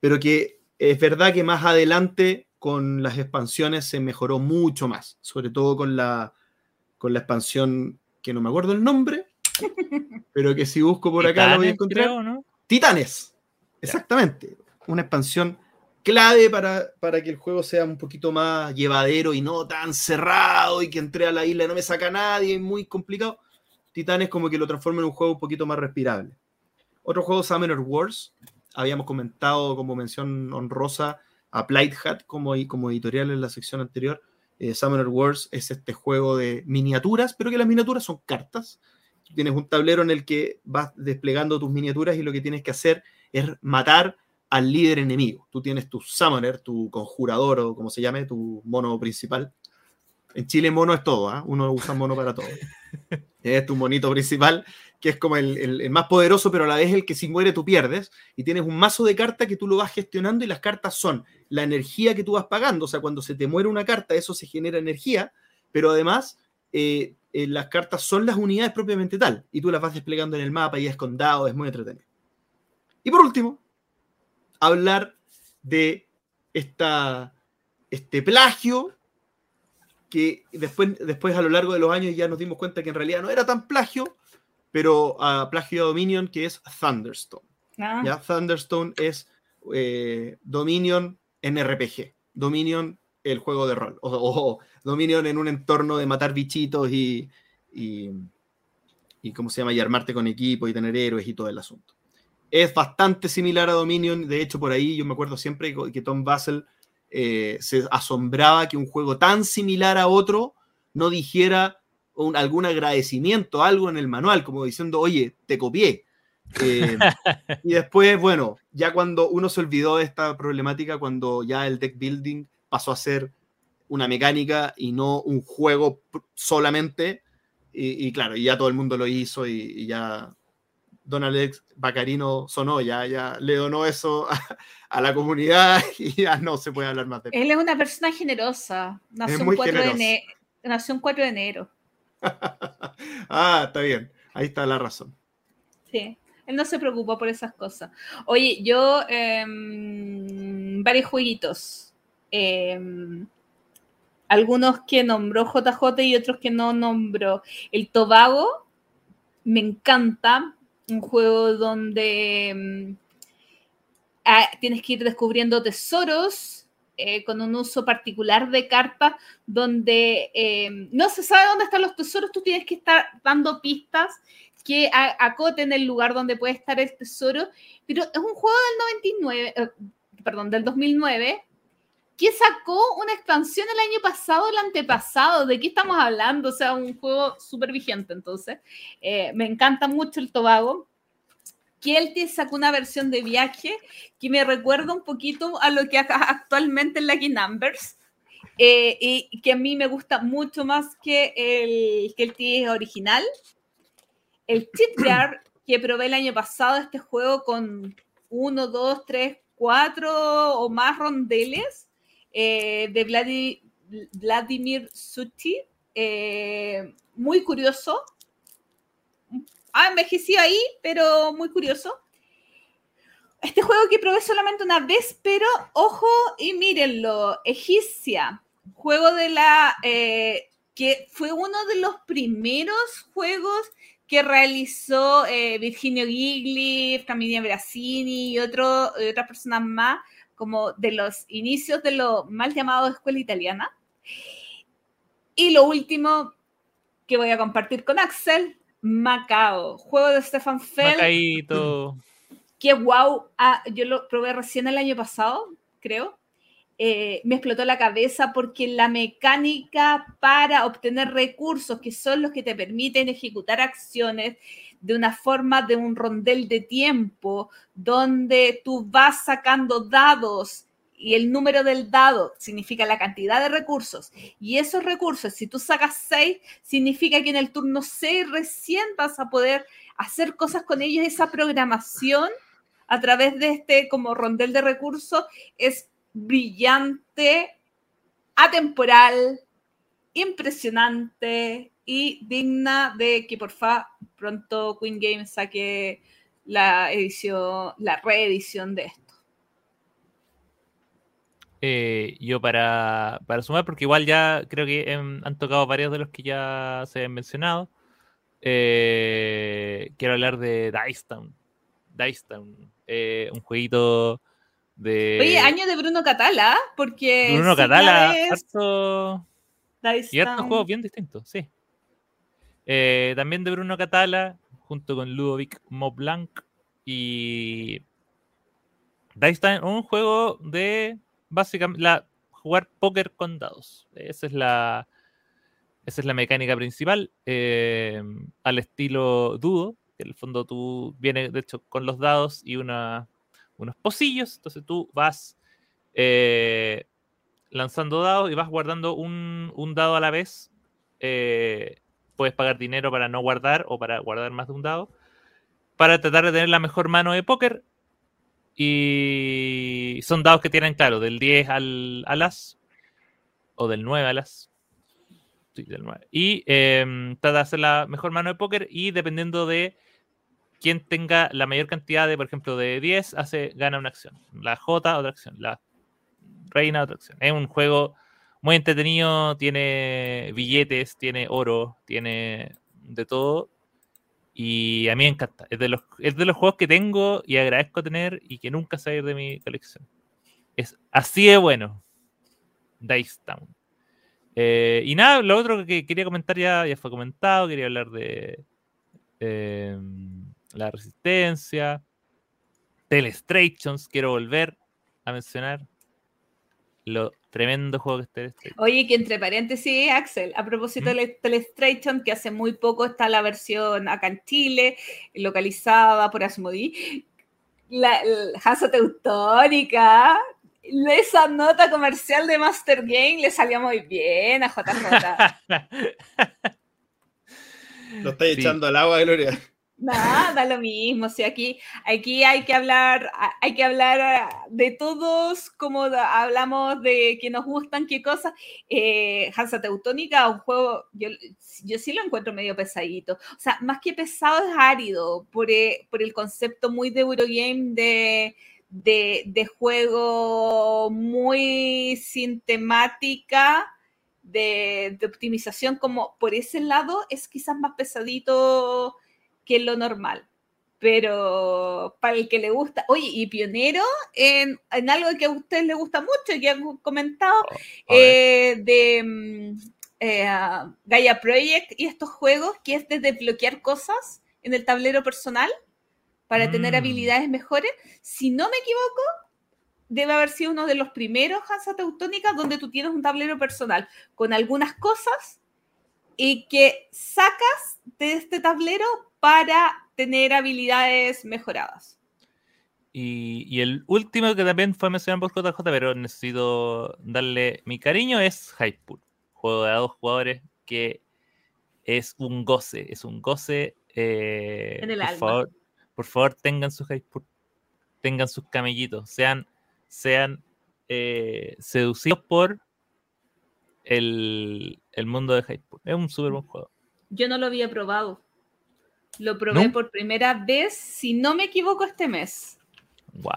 pero que es verdad que más adelante con las expansiones se mejoró mucho más, sobre todo con la, con la expansión que no me acuerdo el nombre, pero que si busco por acá lo voy a encontrar. creo, ¿no? Titanes, exactamente. Una expansión clave para, para que el juego sea un poquito más llevadero y no tan cerrado y que entré a la isla y no me saca nadie, muy complicado. Titanes como que lo transforma en un juego un poquito más respirable. Otro juego, Summoner Wars, habíamos comentado como mención honrosa a Blight Hat como, como editorial en la sección anterior. Eh, Summoner Wars es este juego de miniaturas, pero que las miniaturas son cartas. Tienes un tablero en el que vas desplegando tus miniaturas y lo que tienes que hacer es matar al líder enemigo. Tú tienes tu summoner, tu conjurador o como se llame, tu mono principal. En Chile mono es todo, ¿ah? uno usa mono para todo. es tu monito principal, que es como el, el- el más poderoso, pero a la vez el que si muere tú pierdes. Y tienes un mazo de cartas que tú lo vas gestionando y las cartas son la energía que tú vas pagando. O sea, cuando se te muere una carta, eso se genera energía, pero además eh, eh, las cartas son las unidades propiamente tal. Y tú las vas desplegando en el mapa y es condado, es muy entretenido. Y por último, hablar de esta, este plagio que después, después a lo largo de los años ya nos dimos cuenta que en realidad no era tan plagio, pero uh, plagio de Dominion, que es Thunderstone. Ah, ¿ya? Thunderstone es eh, Dominion en RPG. Dominion, el juego de rol. O, o Dominion en un entorno de matar bichitos y, y, y, ¿cómo se llama? Y armarte con equipo y tener héroes y todo el asunto. Es bastante similar a Dominion. De hecho, por ahí yo me acuerdo siempre que, Tom Basel eh, se asombraba que un juego tan similar a otro no dijera un, algún agradecimiento, algo en el manual, como diciendo, oye, te copié. Eh, y después, bueno, ya cuando uno se olvidó de esta problemática, cuando ya el deck building pasó a ser una mecánica y no un juego solamente, y, y claro, y ya todo el mundo lo hizo y, y ya Don Alex Bacarino sonó, ya, ya le donó eso a, a, la comunidad y ya no se puede hablar más de él. Él es una persona generosa. Nació, un muy 4 de generoso. ene- nació un 4 de enero. ah, está bien, ahí está la razón. Sí. Él no se preocupó por esas cosas. Oye, yo em, varios jueguitos. Em, algunos que nombró JJ y otros que no nombró. El Tobago me encanta. Un juego donde em, ah, tienes que ir descubriendo tesoros eh, con un uso particular de cartas donde em, no se sabe dónde están los tesoros, tú tienes que estar dando pistas que acoten el lugar donde puede estar el tesoro, pero es un juego del 99, eh, perdón, del 2009, que sacó una expansión el año pasado, el antepasado, ¿de qué estamos hablando? O sea, un juego súper vigente, entonces. Eh, me encanta mucho el Tobago. Kielty sacó una versión de viaje que me recuerda un poquito a lo que actualmente en Lucky Numbers. eh, y que a mí me gusta mucho más que el T original. El Tipyard, que probé el año pasado, este juego con uno, dos, tres, cuatro o más rondeles eh, de Vladi- Vladimir Suti. eh, muy curioso. Ha envejecido ahí, pero muy curioso. Este juego que probé solamente una vez, pero ojo y mírenlo, Egipcia, juego de la eh, que fue uno de los primeros juegos que realizó eh, Virginio Gigli, Flaminia Brasini y otras personas más, como de los inicios de lo mal llamado escuela italiana. Y lo último que voy a compartir con Axel, Macao, juego de Stefan Feld Macaíto. que wow, ah, yo lo probé recién el año pasado, creo. Eh, me explotó la cabeza porque la mecánica para obtener recursos, que son los que te permiten ejecutar acciones de una forma de un rondel de tiempo, donde tú vas sacando dados y el número del dado significa la cantidad de recursos. Y esos recursos, si tú sacas 6, significa que en el turno 6 recién vas a poder hacer cosas con ellos. Esa programación a través de este como rondel de recursos es brillante, atemporal, impresionante y digna de que por favor pronto Queen Games saque la edición, la reedición de esto. Eh, yo para, para sumar, porque igual ya creo que em, han tocado varios de los que ya se han mencionado. eh, quiero hablar de Dice Town. Dice Town, eh, un jueguito de Oye, año de Bruno Catala, porque Bruno Catala, harto- y hartos juegos bien distintos, sí. Eh, también de Bruno Catala, junto con Ludovic Moblanc y Dice Town, un juego de básicamente la, jugar póker con dados. Esa es la, esa es la mecánica principal, eh, al estilo Dudo, que en el fondo tú vienes de hecho con los dados y una, unos pocillos, entonces tú vas eh, lanzando dados y vas guardando un, un dado a la vez. eh, puedes pagar dinero para no guardar o para guardar más de un dado, para tratar de tener la mejor mano de póker. Y son dados que tienen, claro, del 10 al, al as, o del 9 al as. Sí, del 9. Y eh, trata de hacer la mejor mano de póker y dependiendo de quién tenga la mayor cantidad de, por ejemplo, de 10, hace, gana una acción. La J, otra acción. La Reina, otra acción. Es un juego muy entretenido, tiene billetes, tiene oro, tiene de todo. Y a mí me encanta. Es de los, es de los juegos que tengo y agradezco tener y que nunca se de mi colección. Es así de bueno. Dice Town. Eh, y nada, lo otro que quería comentar ya, ya fue comentado. Quería hablar de em, la resistencia. Telestrations, quiero volver a mencionar lo tremendo juego que está este. Oye, que entre paréntesis, Axel, a propósito de Telestration, que hace muy poco está la versión acá en Chile, localizada por Asmodee, la, la Hansa Teutónica, esa nota comercial de Master Game le salió muy bien a JJ. Lo estáis echando al agua, Gloria. Nada, lo mismo. Si aquí, aquí hay que hablar, hay que hablar de todos, como hablamos de que nos gustan, qué cosas. Eh, Hansa Teutónica, un juego, yo, yo sí lo encuentro medio pesadito. O sea, más que pesado es árido, por, eh, por el concepto muy de Eurogame de, de, de juego muy sin temática. De, de optimización, como por ese lado es quizás más pesadito que es lo normal. Pero para el que le gusta, oye, y pionero en, en algo que a ustedes les gusta mucho, y que han comentado, Oh, eh, de mm, eh, Gaia Project y estos juegos, que es de desbloquear cosas en el tablero personal para tener Mm. habilidades mejores. Si no me equivoco, debe haber sido uno de los primeros Hansa Teutónica donde tú tienes un tablero personal con algunas cosas y que sacas de este tablero para tener habilidades mejoradas. Y, y el último que también fue mencionado por JJ, pero necesito darle mi cariño, es Hypepool. Juego de a dos jugadores que es un goce, es un goce. eh, En el por alma. favor, por favor, tengan su Hypepool, tengan sus camellitos, sean, sean eh, seducidos por el, el mundo de Hypepool. Es un súper buen juego. Yo no lo había probado. Lo probé ¿No? por primera vez, si no me equivoco, este mes. Guau.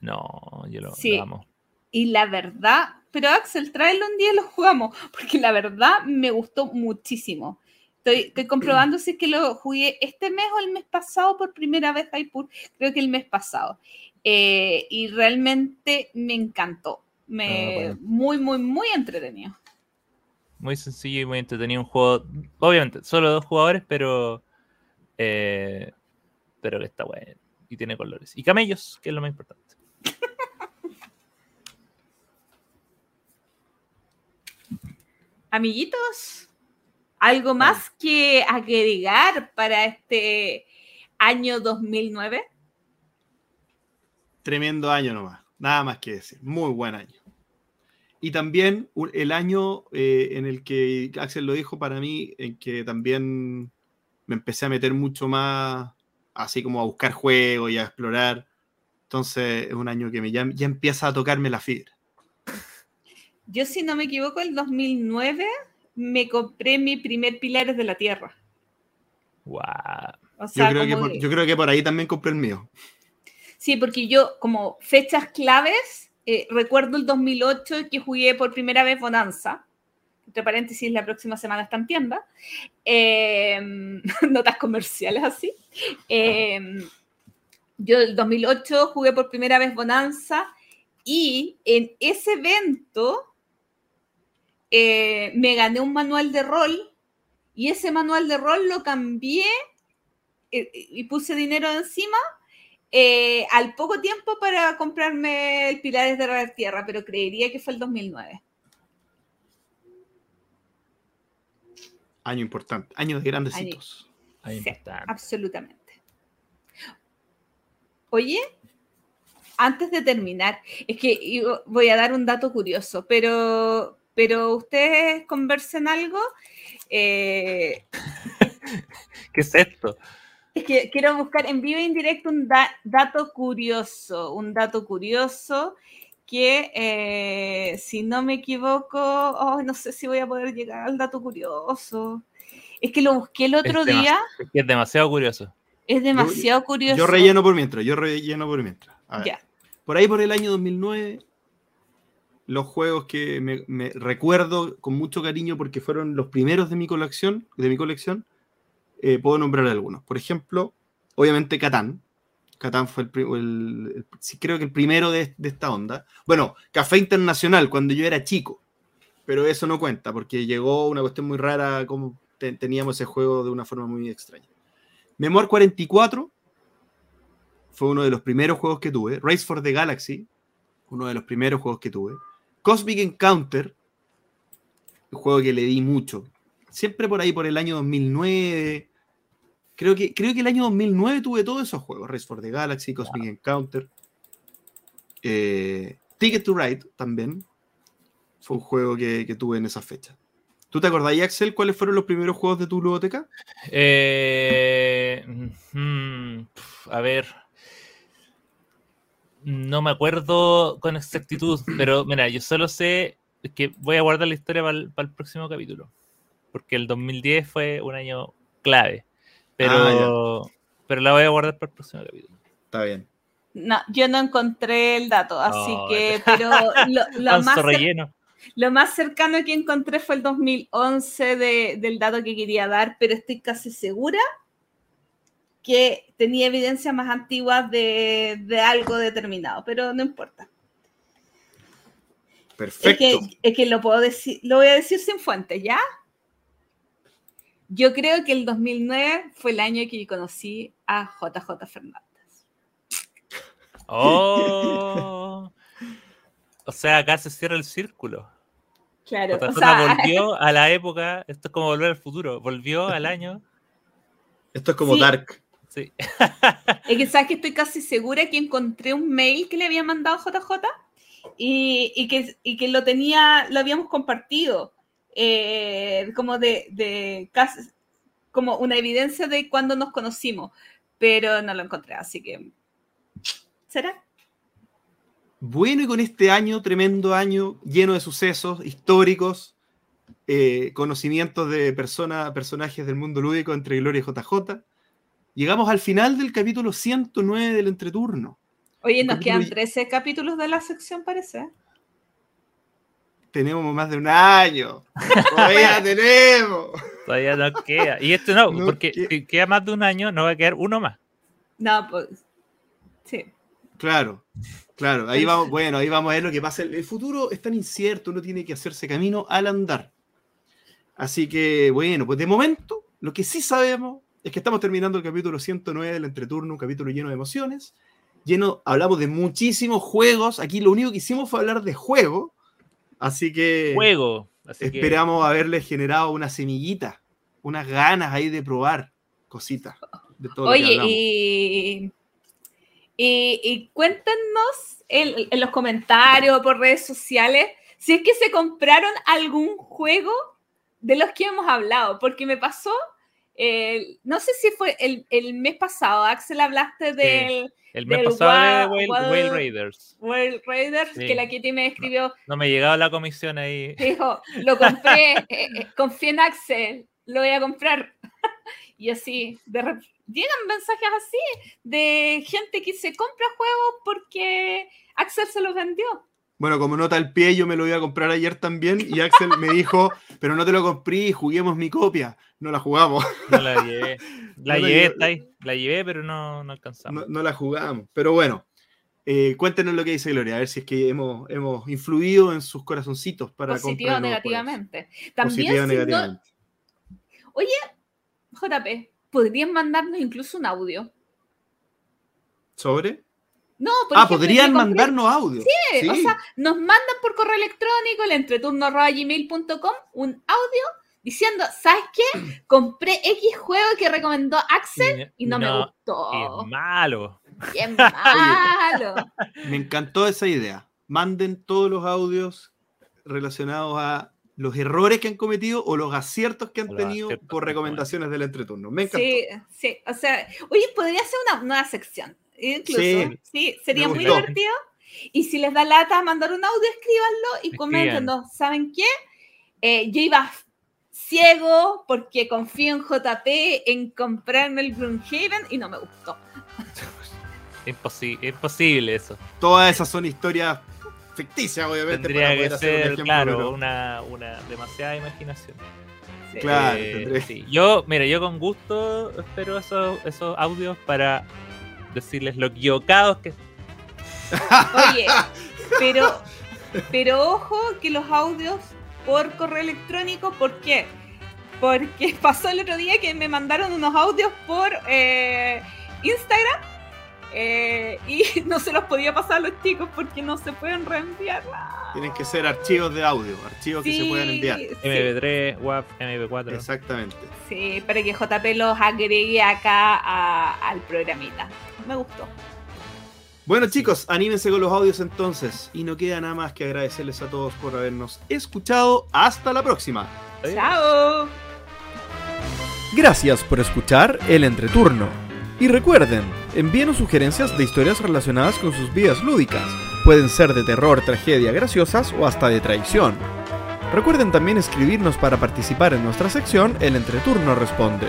No, yo lo, Sí. lo amo. Y la verdad, pero Axel, tráelo un día y lo jugamos, porque la verdad me gustó muchísimo. Estoy, estoy comprobando si es que lo jugué este mes o el mes pasado por primera vez Hypur, creo que el mes pasado. Eh, y realmente me encantó. Me, Ah. Muy, muy, muy entretenido. Muy sencillo y muy entretenido. Un juego, obviamente, solo dos jugadores, pero. eh, pero que está bueno. Y tiene colores. Y camellos, que es lo más importante. Amiguitos, ¿algo más que agregar para este año 2009? Tremendo año nomás. Nada más que decir. Muy buen año. Y también el año eh, en el que Axel lo dijo para mí, en que también me empecé a meter mucho más, así como a buscar juegos y a explorar. Entonces es un año que me, ya, ya empieza a tocarme la fibra. Yo, si no me equivoco, el 2009 me compré mi primer Pilares de la Tierra. Guau. O Yo sea, creo, que por, yo creo que por ahí también compré el mío. Sí, porque yo, como fechas claves, eh, recuerdo el 2008 que jugué por primera vez Bonanza. Entre paréntesis, la próxima semana está en tienda. Eh, notas comerciales así. Eh, yo el 2008 jugué por primera vez Bonanza y en ese evento eh, me gané un manual de rol y ese manual de rol lo cambié eh, y puse dinero encima eh, al poco tiempo para comprarme el Pilares de la Tierra, pero creería que fue el 2009. Año importante. Año de grandes Año. hitos. Sí, absolutamente. Oye, antes de terminar, es que voy a dar un dato curioso, pero, pero ustedes conversen algo. eh, ¿Qué es esto? Es que quiero buscar en vivo e indirecto un da- dato curioso, un dato curioso que, eh, si no me equivoco, oh, no sé si voy a poder llegar al dato curioso. Es que lo busqué el otro Es día, demasiado- Es demasiado curioso. es demasiado curioso. Yo relleno por mientras, yo relleno por mientras. A ver. Ya. Por ahí por el año 2009 los juegos que me, me recuerdo con mucho cariño porque fueron los primeros de mi colección, de mi colección, eh, puedo nombrar algunos. Por ejemplo, obviamente Catán. Catán fue el, el- creo que el primero de, esta onda. Bueno, Café Internacional, cuando yo era chico. Pero eso no cuenta, porque llegó una cuestión muy rara, como te- teníamos ese juego de una forma muy extraña. Memoir 44 fue uno de los primeros juegos que tuve. Race for the Galaxy, uno de los primeros juegos que tuve. Cosmic Encounter, un juego que le di mucho. Siempre por ahí, por el año 2009. Creo que, creo que el año 2009 tuve todos esos juegos. Race for the Galaxy, Cosmic Encounter. Eh, Ticket to Ride también. Fue un juego que, que tuve en esa fecha. ¿Tú te acordás, Axel, cuáles fueron los primeros juegos de tu ludoteca? Eh, mm, a ver. No me acuerdo con exactitud, pero mira, yo solo sé que voy a guardar la historia para el, próximo capítulo. Porque el 2010 fue un año clave. Pero, pero la voy a guardar para el próximo capítulo. Está bien. No, yo no encontré el dato, así Oh, que, pero lo, más relleno. lo más cercano que encontré fue el 2011 de- del dato que quería dar, pero estoy casi segura que tenía evidencias más antiguas de, de algo determinado, pero no importa. Es Perfecto. que, es que lo puedo decir, lo voy a decir sin fuentes, ¿ya? Yo creo que el 2009 fue el año que conocí a JJ Fernández. Oh. O sea, acá se cierra el círculo. Claro, o JJ sea, volvió a la época, esto es como volver al futuro, volvió al año. Esto es como Sí. Dark. Sí. Es que sabes que estoy casi segura que encontré un mail que le había mandado JJ y, y que, y que lo tenía, lo habíamos compartido eh, como de, de casi, como una evidencia de cuando nos conocimos, pero no lo encontré, así que ¿será? Bueno, y con este año, tremendo año, lleno de sucesos históricos, eh, conocimientos de persona, personajes del mundo lúdico entre Gloria y JJ, llegamos al final del capítulo 109 del entreturno. Oye, nos capítulo quedan y- 13 capítulos de la sección, parece. Tenemos más de un año. Todavía tenemos. Todavía no queda. Y esto no, No porque que- si queda más de un año, no va a quedar uno más. No, pues sí. Claro, claro. Ahí vamos, bueno, ahí vamos a ver lo que pasa. El, el futuro es tan incierto, uno tiene que hacerse camino al andar. Así que, bueno, pues de momento, lo que sí sabemos es que estamos terminando el capítulo 109 del entreturno, un capítulo lleno de emociones. Lleno, hablamos de muchísimos juegos. Aquí lo único que hicimos fue hablar de juego. Así que Juego. Así que- esperamos haberles generado una semillita, unas ganas ahí de probar cositas. De todo lo que Oye, hablamos. y, y, y cuéntenos en, en los comentarios o por redes sociales si es que se compraron algún juego de los que hemos hablado, porque me pasó, eh, no sé si fue el, el mes pasado, Axel, hablaste del el mes del pasado Wa- de Whale, Wa- Whale Raiders. Raiders, Sí. que la Kitty me escribió, No me llegaba la comisión ahí. dijo, lo compré, eh, eh, confié en Axel, lo voy a comprar. y así, de llegan mensajes así de gente que se compra juegos porque Axel se los vendió. Bueno, como nota al pie, yo me lo iba a comprar ayer también y Axel me dijo, pero no te lo compré, juguemos mi copia. No la jugamos, No la llevé. La No la llevé, llevé. está ahí. La llevé, pero no, no alcanzamos. no, no la jugamos. Pero bueno, eh, cuéntenos lo que dice Gloria, a ver si es que hemos, hemos influido en sus corazoncitos para positivo o negativamente. También, Positivo o si no- negativamente. JP, podrían mandarnos incluso un audio. ¿Sobre? No, por ah, ejemplo, podrían mandarnos audio. Sí, O sea, nos mandan por correo electrónico, el entreturno.gmail.com, un audio diciendo, ¿sabes qué? Compré X juego que recomendó Axel y no, me gustó. Es malo. ¡Qué malo! Me encantó esa idea. Manden todos los audios relacionados a los errores que han cometido o los aciertos que han tenido por recomendaciones del entreturno. Me encantó. Sí, sí, o sea, oye, podría ser una nueva sección, incluso. Sí, Sí, sería muy divertido. Y si les da lata mandar un audio, escríbanlo y coméntenos. ¿Saben qué? Eh, yo iba ciego porque confío en JP en comprarme el Gloomhaven y no me gustó. Imposi- imposible eso. Todas esas son historias ficticia, obviamente. Tendría para que poder hacer un ser, ejemplo, claro, pero- una, una demasiada imaginación. Sí. Claro, Eh, sí. Yo, mira, yo con gusto espero esos, esos audios para decirles lo equivocados que Oye, pero, pero ojo que los audios por correo electrónico, ¿por qué? Porque pasó el otro día que me mandaron unos audios por eh, Instagram eh, y no se los podía pasar a los chicos porque no se pueden reenviar. Tienen que ser archivos de audio, archivos que se puedan enviar. sí, MP3, WAV, MP4. Exactamente. sí, para que JP los agregue acá a- al programita. Me gustó. Bueno chicos, anímense con los audios entonces. Y no queda nada más que agradecerles a todos por habernos escuchado. Hasta la próxima. Adiós. Chao. Gracias por escuchar el entreturno. Y recuerden, envíenos sugerencias de historias relacionadas con sus vidas lúdicas. Pueden ser de terror, tragedia, graciosas o hasta de traición. Recuerden también escribirnos para participar en nuestra sección El Entreturno Responde.